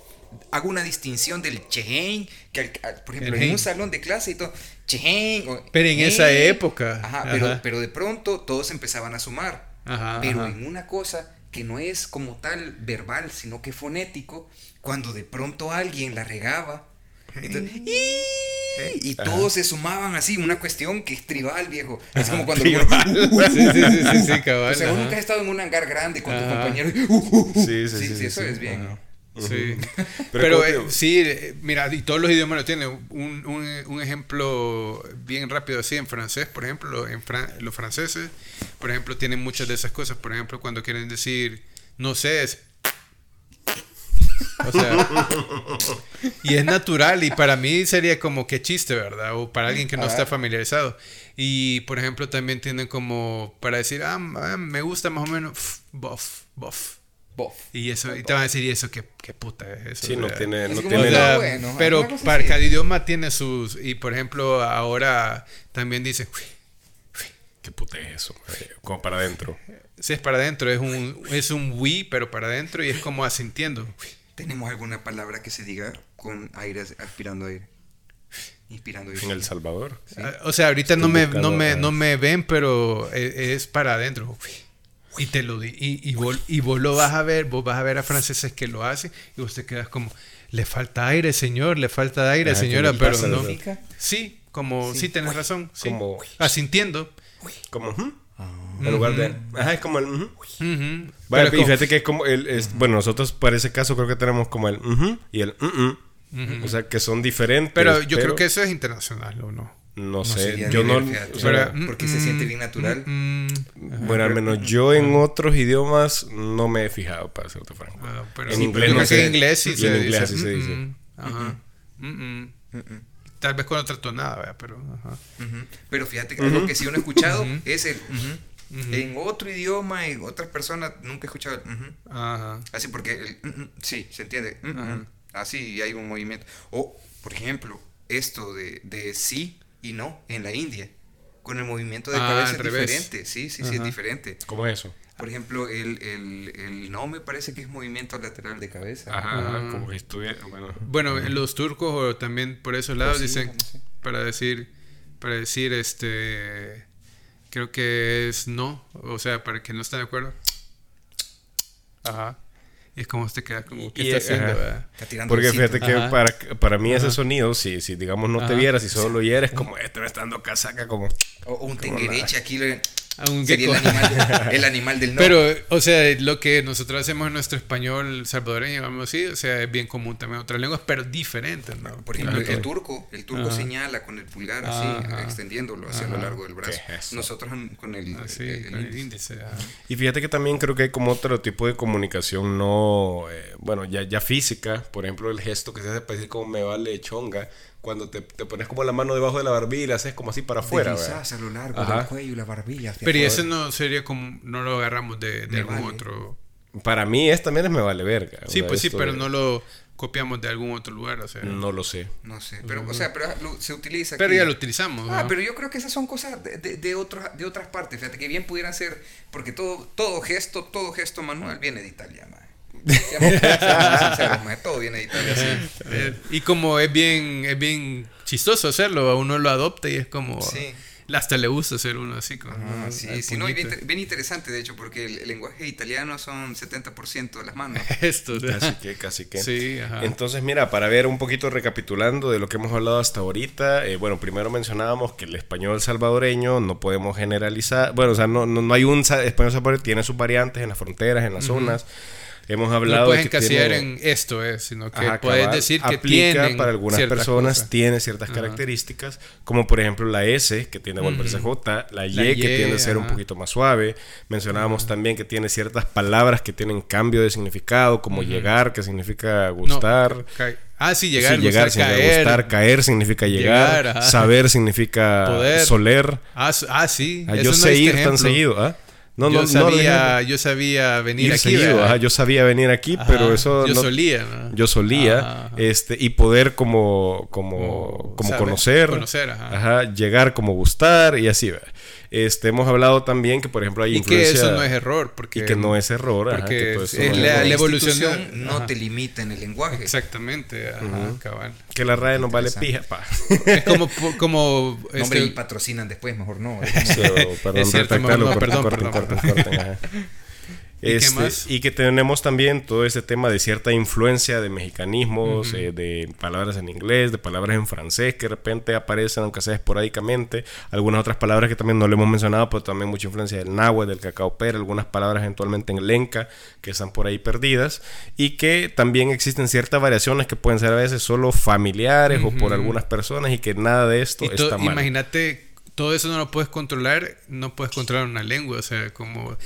hago una distinción del chehein, que al- al- por ejemplo, en un salón de clase y todo, chehein. o Pero en esa época, Ajá, ajá. Pero, pero de pronto todos empezaban a sumar. Ajá, pero ajá. en una cosa que no es como tal verbal, sino que fonético, cuando de pronto alguien la regaba. entonces, ¡ii! y todos se sumaban así, una cuestión que es tribal, viejo. Es como cuando Sí, sí, sí, sí, sí, cabal. o sea, vos ajá. nunca has estado en un hangar grande con tus Ajá. compañeros. Sí, sí, sí, sí, sí, eso sí. es bien. Ajá. Sí. Pero Pero, eh, sí, eh, mira, y todos los idiomas lo tienen. Un, un, un ejemplo bien rápido así, en francés, por ejemplo, en Fran- los franceses, por ejemplo, tienen muchas de esas cosas. Por ejemplo, cuando quieren decir, no sé, es... O sea, y es natural y para mí sería como que chiste, ¿verdad? O para alguien que no está familiarizado. Y por ejemplo también tienen como para decir, ah, ah, me gusta más o menos, pf, bof, Y eso, y te van a decir, ¿y eso qué, qué puta es eso? Sí, no sea, tiene. No tiene sea, bueno, pero para cada idioma tiene sus. Y por ejemplo, ahora también dicen, "Uy, ¿Qué puta es eso? Como para adentro. si es para adentro, es un, es un we, pero para adentro y es como asintiendo. ¿Tenemos alguna palabra que se diga con aire, aspirando aire? Inspirando aire. En El Salvador. Ah, O sea, ahorita no me, no, me, no me ven, pero e- es, para adentro. Uy, Y te lo di. Y, y, vos, y vos lo vas a ver, vos vas a ver a franceses que lo hacen y vos te quedas como, le falta aire, señor, le falta aire, ¿qué señora, pero no. verdad? Sí, como, sí, Sí. tenés razón. Sí. Como- Asintiendo. Como. En lugar de. Ajá, es como el. ujú. Ujú. Vale, Pero y fíjate que es como el. es- Bueno, nosotros para ese caso creo que tenemos como el. ujú y el. O sea, que son diferentes. Pero yo creo que eso es internacional, ¿o no? No No sé. sería yo no. o sea, Mm, porque se siente bien natural. Mm, mm, bueno, al menos yo en otros idiomas no me he fijado, para serte franco. ah, pero En sí, inglés pero no sé. en inglés sí se en dice. inglés sí se mm, dice. mm, Ajá. Mm, mm. Tal vez con otra tonada, ¿verdad? pero ajá. Pero fíjate que algo que sí uno ha escuchado es el. En otro idioma, en otras personas, nunca he escuchado el. Ajá. Así porque el sí, se entiende. Así y hay un movimiento. O, por ejemplo, esto de, de sí y no en la India. Con el movimiento de Ah, cabeza al es revés. diferente. Sí, sí, sí, es diferente. ¿Cómo es eso? Por ejemplo, el, el, el no me parece que es movimiento lateral de cabeza. Ajá, Ah. como que estuviera. Bueno. Bueno, en los turcos o también por esos lados sí, dicen para decir para decir este creo que es no, o sea, para que no estén de acuerdo. Ajá. Y es como te queda como ¿qué Y- está haciendo? ajá. Está Porque fíjate que Ajá. para, para mí ese sonido, si, si digamos no te vieras, si solo lo oyeras, como este me está dando casaca, como. O, o un tenguereche aquí. lo- A un sería el animal, el animal del no. Pero, o sea, lo que nosotros hacemos en nuestro español salvadoreño, vamos así, o sea, es bien común también en otras lenguas, pero diferentes, ¿no? Por ejemplo, Claro. el turco, el turco Ajá. señala con el pulgar así, Ajá. extendiéndolo hacia lo Ajá. largo del brazo. Nosotros con el, Así, el- el con el índice. Y fíjate que también creo que hay como otro tipo de comunicación no, eh, bueno, ya, ya física, por ejemplo, el gesto que se hace para decir como me vale chonga, cuando te, te pones como la mano debajo de la barbilla y la haces como así para afuera, a lo largo Ajá. del cuello y la barbilla. Pero y ese no sería como, no lo agarramos de, algún vale. otro. Para mí es también es me vale verga. Sí, pues sí, esto pero de- no lo copiamos de algún otro lugar, o sea. No lo sé. No sé, pero, o sea, pero lo- se utiliza. Pero aquí. ya lo utilizamos. Ah, ¿no? pero yo creo que esas son cosas de, de, de, otros- de otras partes. Fíjate que bien pudieran ser, porque todo, todo gesto, todo gesto manual viene de Italia, mae. Seamos, seamos sinceros, mae, todo viene de Italia, sí. Eh, y como es bien, es bien chistoso hacerlo, a uno lo adopta y es como. Sí. Hasta le gusta hacer uno así. Con, Ah, sí, sí, no, y bien, bien interesante, de hecho, porque el, el lenguaje italiano son 70% de las manos. Esto, Casi que, casi que. Sí, ajá. Entonces, mira, para ver un poquito recapitulando de lo que hemos hablado hasta ahorita, eh, bueno, primero mencionábamos que el español salvadoreño no podemos generalizar, bueno, o sea, no, no, no hay un español salvadoreño, tiene sus variantes en las fronteras, en las zonas. Hemos no hablado puedes de que encasillar tiene- en esto, es, sino que Ajá, puedes cabal, decir que aplica para algunas personas cosas. tiene ciertas Ajá. características como por ejemplo la S que tiende a volverse Ujú. J la Y La que Y, tiende a ser un ajá. poquito más suave mencionábamos también que tiene ciertas palabras que tienen cambio de significado como llegar que significa No, gustar ca- ah, sí, llegar, Sí, llegar significa caer. gustar caer significa llegar, Llegar, saber significa Poder. soler Ah, ah, sí. Ah, yo no sé ir tan ejemplo. seguido ¿ah? No, yo, no, sabía, yo sabía venir aquí. yo sabía venir aquí, pero eso. Yo solía, Yo solía. este Y poder como, como, como conocer. Conocer, llegar como gustar y así. Este, hemos hablado también que, por ejemplo, hay y que eso no es error. Porque, y que no es error. Porque la, evolución no te limita en el lenguaje. Exactamente. Ajá, cabal. Que la RAE nos vale pija, pa. Es como... como este... y patrocinan después, mejor no. perdón, es cierto, no, perdón, perdón. Este, ¿Y, que tenemos también todo ese tema de cierta influencia de mexicanismos, eh, de palabras en inglés, de palabras en francés que de repente aparecen, aunque sea esporádicamente. Algunas otras palabras que también no le hemos mencionado, pero también mucha influencia del náhuatl, del cacao pera, algunas palabras eventualmente en lenca que están por ahí perdidas. Y que también existen ciertas variaciones que pueden ser a veces solo familiares o por algunas personas y que nada de esto está mal. Imagínate todo eso no lo puedes controlar, no puedes controlar una lengua. O sea, como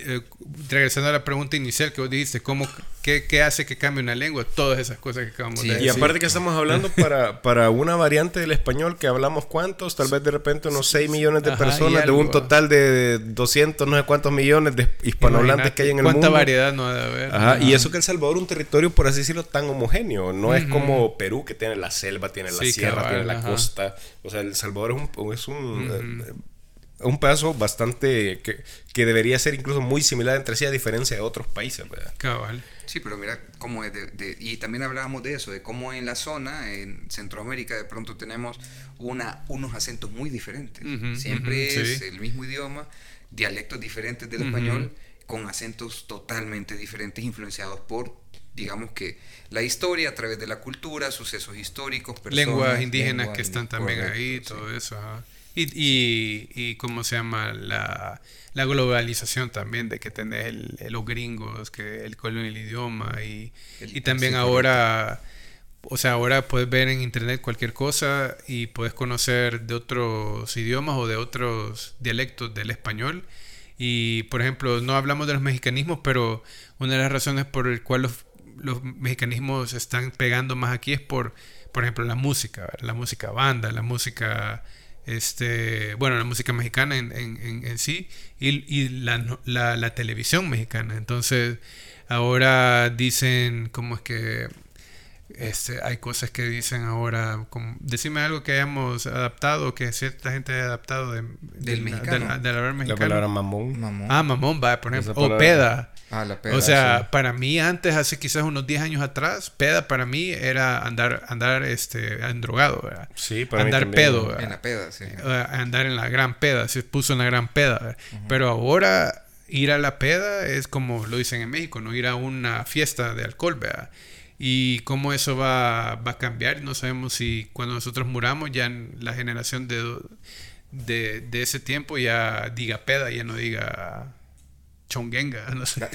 eh, regresando a la pregunta inicial que vos dijiste, ¿cómo, qué, hace que cambie una lengua? Todas esas cosas que acabamos de decir. Y aparte que estamos hablando para, para una variante del español que hablamos cuántos, tal vez de repente unos 6 millones de personas de un total de 200, no sé cuántos millones de hispanohablantes que hay en el mundo. ¿Cuánta variedad no debe haber? Ajá, y eso que El Salvador es un territorio, por así decirlo, tan homogéneo. No es como Perú que tiene la selva, tiene la sierra, tiene la costa. O sea, El Salvador es un... Es un eh, un pedazo bastante que, que, debería ser incluso muy similar entre sí a diferencia de otros países, ¿verdad? Cabal. Sí, pero mira cómo es de, y también hablábamos de eso, de cómo en la zona, en Centroamérica, de pronto tenemos una, unos acentos muy diferentes. Siempre es el mismo idioma, dialectos diferentes del español, con acentos totalmente diferentes, influenciados por digamos que la historia a través de la cultura, sucesos históricos, personas, lenguas indígenas que están también ahí, todo eso. Y, y, y, cómo se llama la, la globalización también, de que tenés el, los gringos, que el el idioma y, y también ahora, o sea, ahora puedes ver en internet cualquier cosa y puedes conocer de otros idiomas o de otros dialectos del español. Y, por ejemplo, no hablamos de los mexicanismos, pero una de las razones por el cual los, los mexicanismos están pegando más aquí es por, por ejemplo, la música, la música banda, la música este, bueno, la música mexicana en, en, en, sí y, y la, la, la, televisión mexicana. Entonces, ahora dicen como es que este, hay cosas que dicen ahora, como, decime algo que hayamos adaptado, que cierta gente haya adaptado de, del mexicano. De, la, mexicana. La palabra mamón. mamón. Ah, mamón, va, por ejemplo. O peda. Ah, la peda. O sea, para mí antes, hace quizás unos 10 años atrás, peda para mí era andar, andar este, drogado, ¿verdad? Sí, para andar pedo. En la peda, sí. Andar en la gran peda, se puso en la gran peda. Pero ahora ir a la peda es como lo dicen en México, no ir a una fiesta de alcohol, ¿verdad? y cómo eso va, va, a cambiar. No sabemos si cuando nosotros muramos ya en la generación de, de, de ese tiempo ya diga peda, ya no diga chongenga. No sé.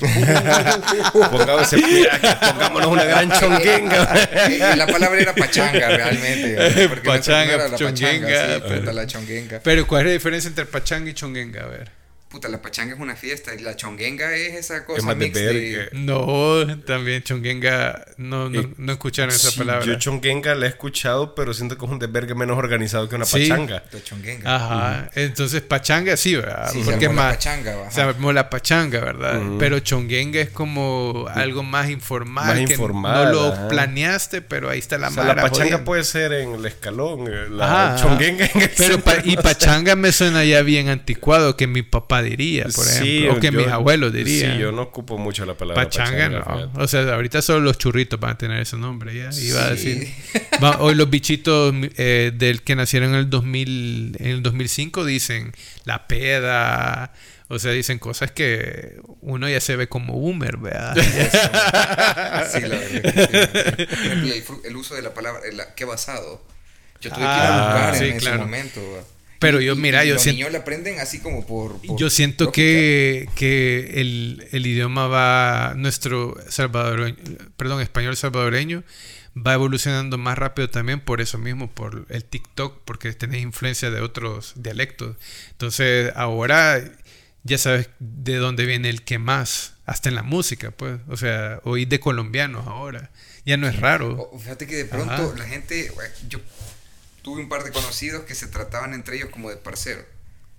pongámonos una gran chongenga. la palabra era pachanga realmente. Pachanga, chongenga. pero, la chongenga. Pero ¿cuál es la diferencia entre pachanga y chongenga? A ver puta, la pachanga es una fiesta y la chonguenga es esa cosa de No, también chonguenga, no, no, no escucharon esa palabra. Yo chonguenga la he escuchado, pero siento que es un desvergue menos organizado que una pachanga. Ajá, entonces pachanga sí, ¿verdad? Porque es más... Pachanga, Sabemos la pachanga, ¿verdad? Pero chonguenga es como algo más informal. Más que informal. No lo planeaste, pero ahí está la o La pachanga puede ser en el escalón, eh, la chonguenga en el pero Y pachanga me suena ya bien anticuado, que mi papá diría, por ejemplo. o que mis abuelos dirían. Sí, yo no ocupo mucho la palabra pachanga. no. O sea, ahorita solo los churritos van a tener ese nombre ya. Iba a decir. hoy los bichitos eh, del que nacieron en el 2000, en el 2005 dicen la peda. O sea, dicen cosas que uno ya se ve como boomer, ¿verdad? sí, la verdad. El, uso de la palabra, ¿qué basado? Yo tuve que ir a ah, buscar en ese momento. Pero yo, mira, yo siento... Los niños le aprenden así como por... yo siento que, que el, el, idioma va... Nuestro salvadoreño... Perdón, español salvadoreño va evolucionando más rápido también por eso mismo, por el TikTok, porque tenés influencia de otros dialectos. Entonces, ahora ya sabes de dónde viene el que más, hasta en la música, pues. O sea, oír de colombianos ahora. Ya no es raro. Fíjate que de pronto la gente, yo tuve un par de conocidos que se trataban entre ellos como de parceros.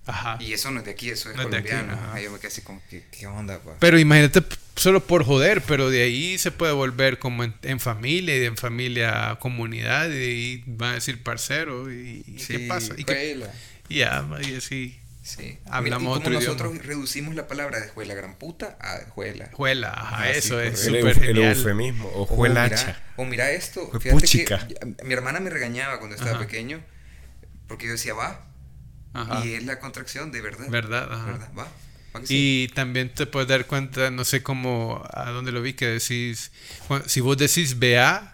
Ajá. Y eso no es de aquí, eso es colombiano. yo me quedé así como, ¿qué, qué onda? Pa? Pero imagínate solo por joder, pero de ahí se puede volver como en, familia y en familia comunidad y de ahí van a decir parcero y, ¿qué pasa? Y, y ya, y así. Sí. Hablamos y como nosotros reducimos la palabra de juela gran puta a juela. Juela, ajá, ah, eso es súper El, eufemismo, o juelacha. O mira, esto, fíjate que mi hermana me regañaba cuando estaba pequeño porque yo decía va. Y es la contracción de verdad. Verdad, ajá. Va. Y también te puedes dar cuenta, no sé cómo, a dónde lo vi, que decís, si vos decís vea,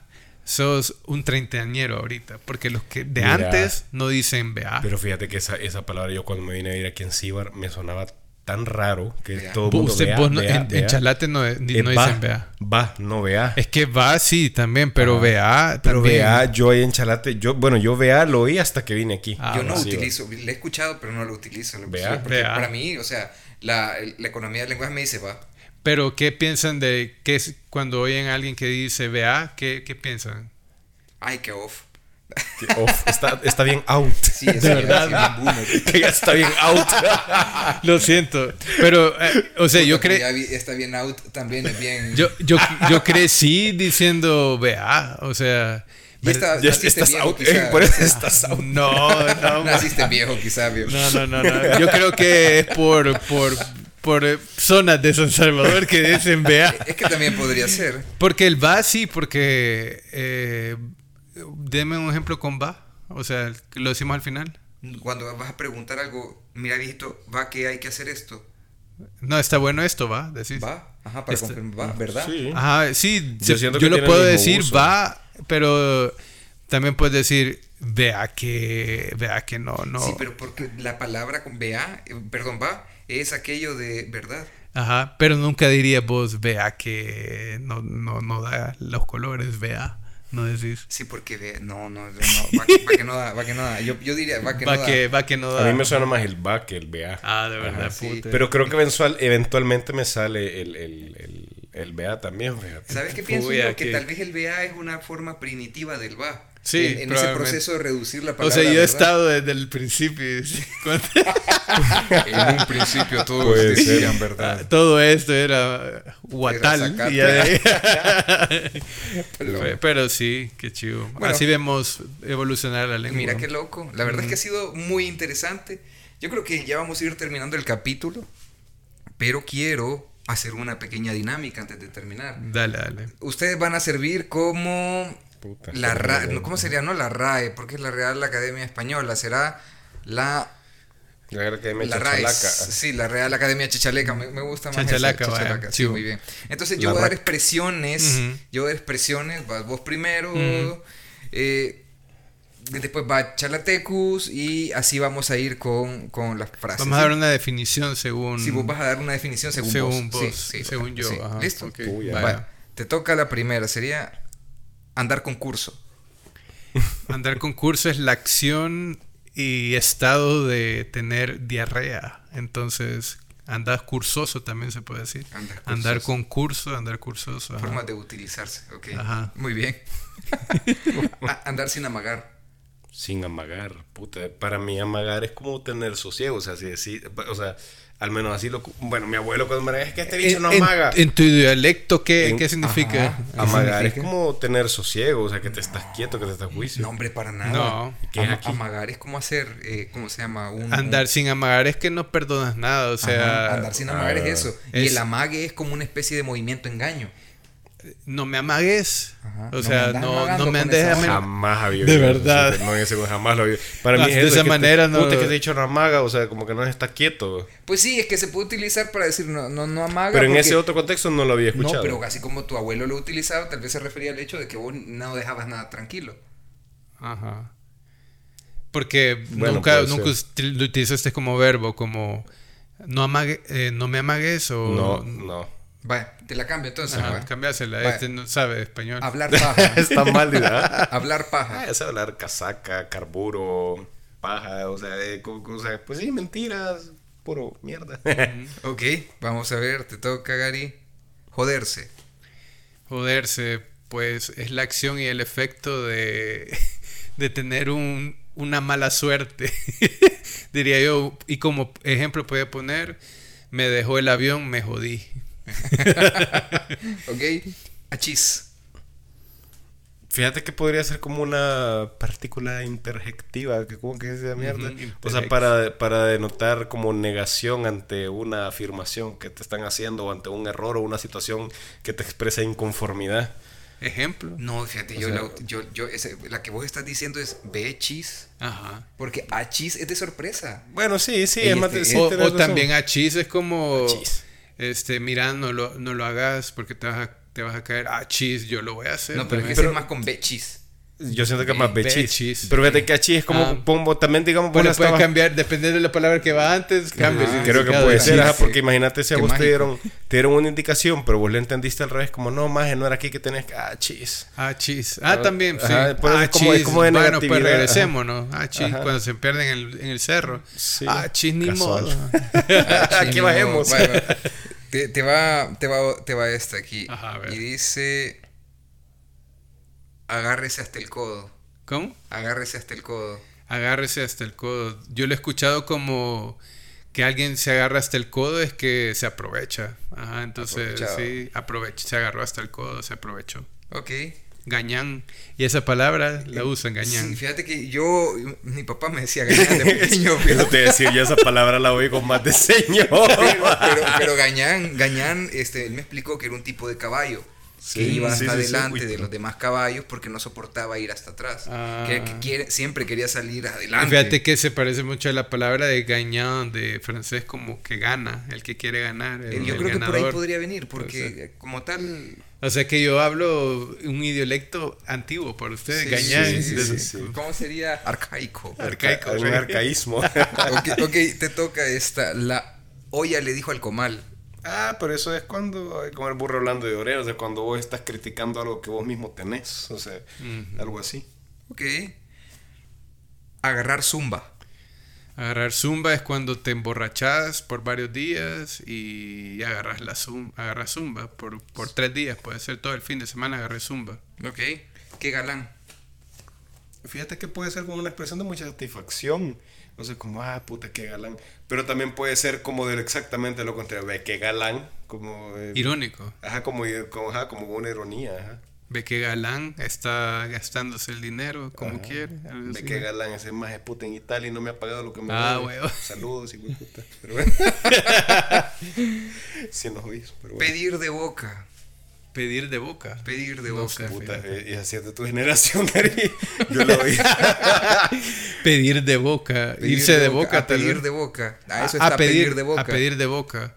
sos un treintañero ahorita, porque los que de antes no dicen vea. Pero fíjate que esa, esa palabra yo cuando me vine a ir aquí en Cibar me sonaba tan raro que todo el mundo Usted, vea, no, en, Chalate no, no dicen vea. Va, no vea. Es que va sí también, pero vea Pero vea, yo ahí en Chalate, yo, bueno, yo vea lo oí hasta que vine aquí. Ah, yo no utilizo, le he escuchado, pero no lo utilizo. vea. Para mí, o sea, la, la economía del lenguaje me dice va. Pero, ¿qué piensan de qué es cuando oyen a alguien que dice vea? ¿Qué, qué piensan? Ay, qué off. off. Está, está, bien out. Sí, de verdad. que ya está bien out. Lo siento. Pero, eh, o sea, yo creo. Está bien out también es bien. Yo, yo, yo crecí diciendo vea. O sea. Ya, está, ya estás viejo, out, quizá, por eso estás out. No, no. Naciste viejo, quizá, viejo. No, no, no, no. Yo creo que es por, por por eh, zonas de San Salvador que dicen vea. Es que también podría ser. Porque el va sí, porque... Eh, deme un ejemplo con va. O sea, lo decimos al final. Cuando vas a preguntar algo, mira viejito, va que hay que hacer esto. No, está bueno esto, va, decís. Va, ajá, para este, va, ¿verdad? Sí. Ajá, sí, yo, yo lo puedo decir, va, pero también puedes decir, vea que, vea que no, no. Sí, pero porque la palabra con vea, eh, perdón, va, es aquello de verdad. Ajá, pero nunca diría vos, vea que no, no, no da los colores, vea. No decís. Sí, porque ve, no, no, no va, que no da, va que no da. Yo, yo diría, va que no da. va que no da. A mí me suena más el va que el vea. Ah, de verdad, Pero creo que eventual, eventualmente me sale el, el, el, el vea también, ¿Sabes qué pienso yo? Que, que tal vez el vea es una forma primitiva del va. Sí, en, ese proceso de reducir la palabra. O sea, yo he estado desde el principio. en un principio todos decían verdad. Todo esto era guatal. pero, sí, qué chido. Así vemos evolucionar la lengua. Mira qué loco. La verdad es que ha sido muy interesante. Yo creo que ya vamos a ir terminando el capítulo, pero quiero hacer una pequeña dinámica antes de terminar. Dale, dale. Ustedes van a servir como la RAE, ¿cómo sería? No la RAE, porque es la Real Academia Española, será la... La Real Academia la Sí, la Real Academia Chichaleca, me, me gusta más. Chachalaca, sí, muy bien. Entonces yo voy a dar expresiones, yo voy a dar expresiones, vas vos primero, eh, después va Chalatecus y así vamos a ir con, con las frases. Vamos a dar una definición según... Sí, vos vas a dar una definición según, según vos. sí, según yo. ¿Listo? te toca la primera, sería Andar con curso. Andar con curso es la acción y estado de tener diarrea. Entonces, andar cursoso también se puede decir. Andar, con curso, andar cursoso. Forma de utilizarse, ok. Muy bien. andar sin amagar. Sin amagar, puta. Para mí amagar es como tener sosiego, o sea, si, o sea, al menos así lo... Bueno, mi abuelo cuando me decía, es que este bicho no amaga. En, tu dialecto, ¿qué, ¿qué significa? Amagar es como tener sosiego, o sea, que te estás quieto, que te estás juicio. No, hombre, para nada. No. ¿Qué es Amagar es como hacer, eh, ¿cómo se llama? Un, andar sin amagar es que no perdonas nada, o sea... andar sin amagar es eso. Y el amague es como una especie de movimiento engaño no me amagues. O sea, no, no me andes Jamás había De verdad. No, ese jamás lo había. Para mí de esa manera no. que te he dicho no amaga, o sea, como que no está quieto. Pues sí, es que se puede utilizar para decir no, no, no amaga. Pero en ese otro contexto no lo había escuchado. No, pero así como tu abuelo lo utilizaba, tal vez se refería al hecho de que vos no dejabas nada tranquilo. Ajá. Porque nunca, nunca lo utilizaste como verbo, como no, amague, eh, no me amagues o. No, no. Te la cambio entonces. Ajá, cambiásela, este no sabe español. Hablar paja. Está mal, ¿verdad? hablar paja. Ah, es hablar casaca, carburo, paja, o sea, o sea, pues sí, mentiras, puro mierda. ok, vamos a ver, te toca, Gary. Joderse. Joderse, pues es la acción y el efecto de, de tener un, una mala suerte. diría yo. Y como ejemplo puede poner, me dejó el avión, me jodí. ok, achis. Fíjate que podría ser como una partícula interjectiva, que como que es esa mierda. O sea, para, para denotar como negación ante una afirmación que te están haciendo o ante un error o una situación que te expresa inconformidad. Ejemplo. No, fíjate, yo, sea- la, yo, yo ese- la que vos estás diciendo es bechis. Ajá. Porque achis es de sorpresa. Bueno, sí, sí, Y es más este- sí, o también achis es como, Achis. Este, mira, no lo, no lo hagas porque te vas a, te vas a caer. Achis, yo lo voy a hacer. No, pero es que también. ese es más con bechis. Yo siento que es más Be- bechis. bechis. Pero fíjate que achis es como, Ah. como también digamos, Bueno, puede cambiar, dependiendo de la palabra que va antes, cambia. Ah, Creo que puede de ser, ajá, porque imagínate si a Qué vos te dieron, te dieron una indicación, pero vos le entendiste al revés, como no, más no era aquí que tenés que. Ah, chis. Ah, chis. Ah, también, sí. Ajá, pues ah, es como- es como de bueno, pues regresemos, ¿no? Ah, chis, Ajá. cuando se pierden en el, en el cerro. Sí, ah, chis, ni casual. modo. Aquí bajemos. te va, te, va, te va esta aquí. Ajá, a ver. y dice: Agárrese hasta el codo. ¿Cómo? Agárrese hasta el codo. Agárrese hasta el codo. Yo lo he escuchado como que alguien se agarra hasta el codo es que se aprovecha. Ajá, entonces sí, aprovecha. Se agarró hasta el codo, se aprovechó. Ok. Gañán. Y esa palabra la usan, gañán. Sí, fíjate que yo, mi papá me decía gañán de pequeño, pero, te decía, yo esa palabra la con más de señor. pero, pero, pero gañán, gañán, este, él me explicó que era un tipo de caballo. Que Sí, iba sí, hasta sí, sí. adelante Uy, de los demás caballos porque no soportaba ir hasta atrás. Ah. Que, que quiere, siempre quería salir Y adelante. Fíjate que se parece mucho a la palabra de gañán de francés como que gana, el que quiere ganar. el- Eh, Yo el creo que por ahí ganador. podría venir, porque como tal... O sea que yo hablo un idiolecto antiguo para ustedes, sí, sí, sí, sí, sí. sí. ¿Cómo sería? Arcaico. Arcaico, Un sí. arcaísmo. ok, ok, te toca esta. La olla le dijo al comal. Ah, pero eso es cuando, como el burro hablando de oreo, o sea, cuando vos estás criticando algo que vos mismo tenés, o sea, algo así. Ok. Agarrar zumba. Agarrar zumba es cuando te emborrachas por varios días y agarras la zumba, agarras zumba por, por tres días, puede ser todo el fin de semana agarré zumba. Ok. Qué galán. Fíjate que puede ser como una expresión de mucha satisfacción. No sé, como, ah, puta, qué galán. Pero también puede ser como de exactamente lo contrario, ve, qué galán. Como, eh, Irónico. ajá, como, como, ajá, como una ironía, ajá. Ve que Galán está gastándose el dinero como Ajá. quiere. Ve qué galán, ese más de puta en Italia y no me ha pagado lo que me Ah, huevo. Saludos, de puta. Pero bueno. sí nos oís, pero bueno. Pedir de boca. Pedir de boca. Pedir de boca. Puta, eh, y así es de tu generación, Gary. Yo lo oí. Pedir de boca. Pedir Irse de boca. A tal pedir vez. de boca. A A- eso a está pedir, de boca. A pedir de boca.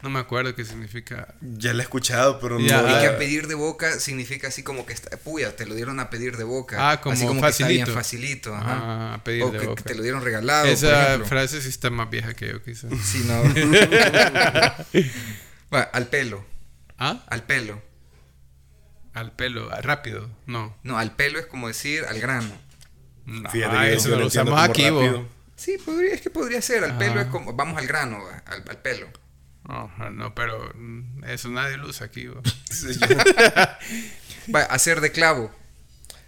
No me acuerdo qué significa. ya lo he escuchado, pero Ya, no. Y que la- a pedir de boca significa así como que está, puya, te lo dieron a pedir de boca. Ah, como así como que está facilito. bien facilito. Ajá. Ah, a pedir o de que, boca. que te lo dieron regalado. Esa frase sí está más vieja que yo, quizás. Sí, no. Va, al pelo. ¿Ah? Al pelo. Al pelo. ah, Rápido. No. No, al pelo es como decir al grano. No, Fíjate ah, que eso lo lo usamos como aquí, vos. Sí, podría, es que podría ser. Al Ajá. pelo es como. Vamos al grano, al, al pelo. No, no, pero mm, eso nadie lo usa aquí, Va, hacer de clavo.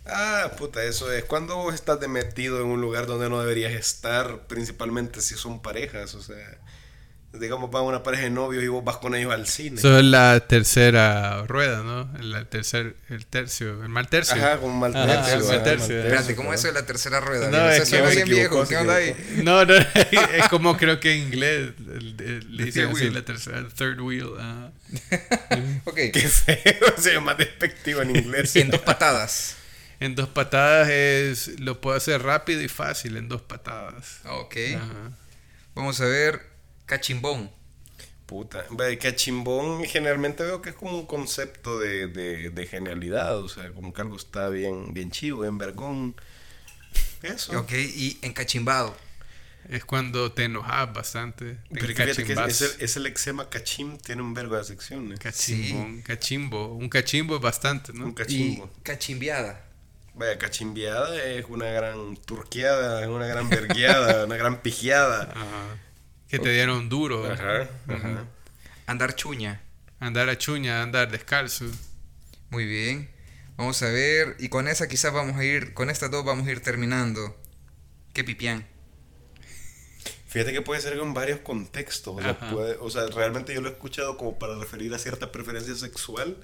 Ah, puta, eso es cuando vos estás de metido en un lugar donde no deberías estar, principalmente si son parejas, o sea, digamos, va una pareja de novios y vos vas con ellos al cine. Eso es la tercera rueda, ¿no? El tercer, el tercio, el mal tercio. Ajá, con mal Ajá, tercio. mal tercio. Espérate, ¿cómo eso de la tercera rueda? No, Eso es que suena se bien equivocó, viejo. ¿Qué onda ahí? No, no, es como creo que en inglés le dicen third así wheel. la tercera, el third wheel. ajá. Ok. Qué feo, se llama despectivo en inglés. En dos patadas. En dos patadas es, lo puedo hacer rápido y fácil en dos patadas. Ok. Ajá. Vamos a ver. Cachimbón. Puta, cachimbón generalmente veo que es como un concepto de, de, de genialidad, o sea, como que algo está bien, bien chivo, bien vergón. Eso. Ok. Y encachimbado. Es cuando te enojas bastante. Te Pero fíjate que es, el, es el eczema cachim, tiene un vergo de secciones. Cachimbón, cachimbo. Un cachimbo es bastante, ¿no? Un cachimbo. Y cachimbiada. Vaya, cachimbiada es una gran turqueada, es una gran vergueada, una gran pijeada. Ajá. Que te dieron duro. Ajá, ajá. Andar chuña. Andar a chuña, andar descalzo. Muy bien. Vamos a ver. Y con esa quizás vamos a ir. Con estas dos vamos a ir terminando. ¿Qué pipián? Fíjate que puede ser en varios contextos. O sea, puede- o sea, realmente yo lo he escuchado como para referir a cierta preferencia sexual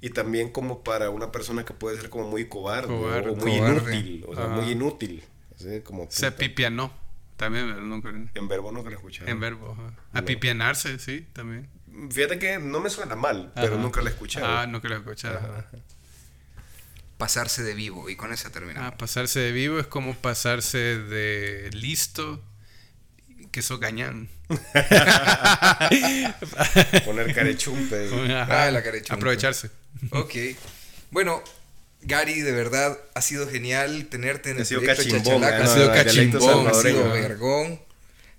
y también como para una persona que puede ser como muy cobarde, Cobarde. o muy Cobarde. inútil. O sea, Ajá. muy inútil. Así como Se pipianó. También, nunca- En verbo no que lo he escuchado. en verbo. ajá. No. Apipianarse, sí, también. Fíjate que no me suena mal, pero nunca lo he escuchado. Ah, nunca lo he escuchado. Ajá. Pasarse de vivo y con eso terminamos. Ah, pasarse de vivo es como pasarse de listo que sos gañán. Poner carechumpe. Ajá, Ah, la carechumpa. Aprovecharse. Ok. Bueno, Gary, de verdad ha sido genial tenerte en Ha el sido proyecto cachimbón, Chachalaca. ¿eh? Ha sido cachimbón, ha sido vergón.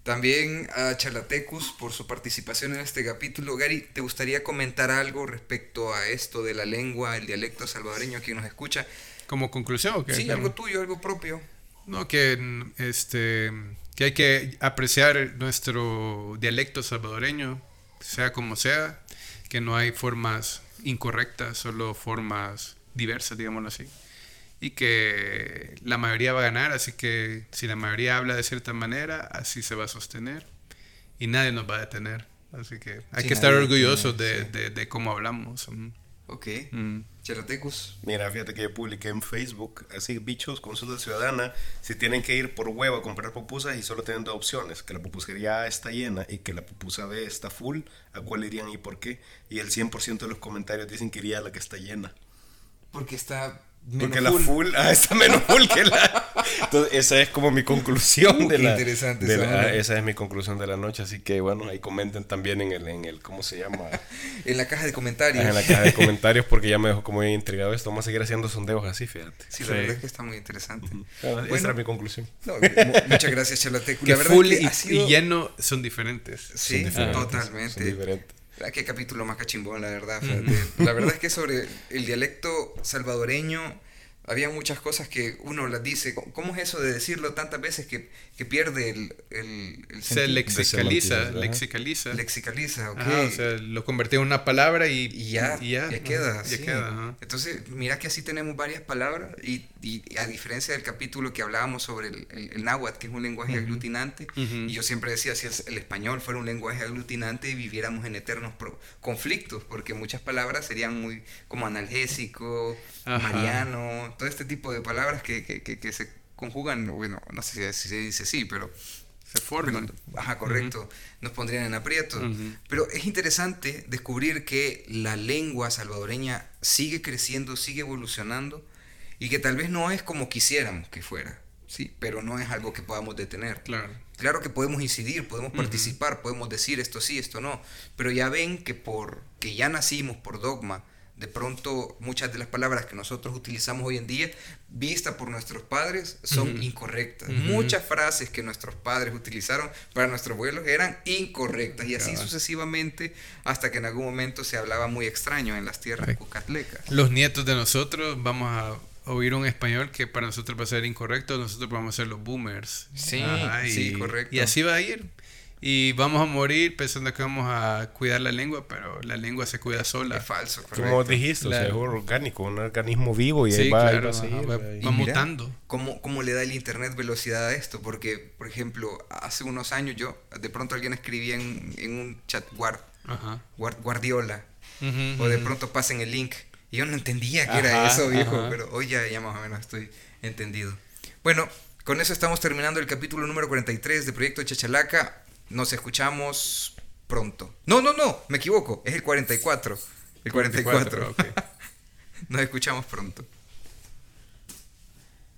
También a Chalatecus por su participación en este capítulo. Gary, ¿te gustaría comentar algo respecto a esto de la lengua, el dialecto salvadoreño, quien nos escucha? Como conclusión, ¿o qué? Sí, algo tuyo, algo propio. No, que, este, que hay que apreciar nuestro dialecto salvadoreño, sea como sea, que no hay formas incorrectas, solo formas diversas, digámoslo así. Y que la mayoría va a ganar, así que si la mayoría habla de cierta manera, así se va a sostener. Y nadie nos va a detener. Así que hay Sí, que estar orgullosos detiene, de, de- de cómo hablamos. Ok. Mm. Chalatecus. Mira, fíjate que yo publiqué en Facebook, así, bichos, consulta ciudadana, si tienen que ir por huevo a comprar pupusas y solo tienen dos opciones, que la pupusería A está llena y que la pupusa B está full, ¿a cuál irían y por qué? Y el 100% de los comentarios dicen que iría a la que está llena. Porque está. Porque menos la full, ah, está menos full que la... Entonces, esa es como mi conclusión Uh, de qué la... interesante de esa la- onda. ah, esa es mi conclusión de la noche, así que bueno, ahí comenten también en el, en el ¿cómo se llama? En la caja de comentarios. en la caja de comentarios porque ya me dejó como bien intrigado esto. Vamos a seguir haciendo sondeos así, fíjate. Sí, la Sí. verdad es que está muy interesante. Ah, Esa era mi conclusión. No, muchas gracias, Chalatecus. Que La verdad full es que y, ha sido- y lleno son diferentes. Sí, Son diferentes, totalmente. son diferentes. Ah, Qué capítulo más cachimbón, la verdad. fíjate. La verdad es que sobre el dialecto salvadoreño había muchas cosas que uno las dice. ¿Cómo es eso de decirlo tantas veces que, que pierde el, el, el Se lexicaliza, lexicaliza. Lexicaliza, ok. Ajá, o sea, lo convertí en una palabra y, y ya, ya, queda. Ya sí. queda, ajá. Entonces, mira que así tenemos varias palabras y, y a diferencia del capítulo que hablábamos sobre el, el, el náhuatl, que es un lenguaje aglutinante, y yo siempre decía, si el, el español fuera un lenguaje aglutinante, viviéramos en eternos pro- conflictos, porque muchas palabras serían muy como analgésico, Ajá. mariano, todo este tipo de palabras que, que, que, que se conjugan, bueno, no sé si se dice sí, pero Se forman. Ajá, correcto. Nos pondrían en aprietos. Ujú. Pero es interesante descubrir que la lengua salvadoreña sigue creciendo, sigue evolucionando y que tal vez no es como quisiéramos que fuera, ¿sí? Pero no es algo que podamos detener. Claro. Claro que podemos incidir, podemos participar, podemos decir esto sí, esto no, pero ya ven que por que ya nacimos por dogma, de pronto muchas de las palabras que nosotros utilizamos hoy en día, vistas por nuestros padres, son incorrectas. Muchas frases que nuestros padres utilizaron para nuestros abuelos eran incorrectas y así sucesivamente hasta que en algún momento se hablaba muy extraño en las tierras Ay. cucatlecas. Los nietos de nosotros vamos a oír un español que para nosotros va a ser incorrecto, nosotros vamos a ser los boomers. Sí, sí, correcto. Y así va a ir. Y vamos a morir pensando que vamos a cuidar la lengua, pero la lengua se cuida sola. Es falso, correcto. Como dijiste, o sea, es Claro. orgánico, un organismo vivo y ahí Sí, va, ahí claro, va a ajá, seguir, va- va ahí. Y va mira, mutando. ¿Cómo, ¿Cómo le da el Internet velocidad a esto? Porque, por ejemplo, hace unos años yo, de pronto alguien escribía en, en un chat guard, guard- Guardiola, Ujú, o de pronto pasen el link. Y yo no entendía qué era Ajá, eso, viejo, ajá. pero hoy ya, ya más o menos estoy entendido. Bueno, con eso estamos terminando el capítulo número 43 de Proyecto Chachalaca. Nos escuchamos pronto. No, no, no, me equivoco, es el 44. El 44. 44, ok. Nos escuchamos pronto.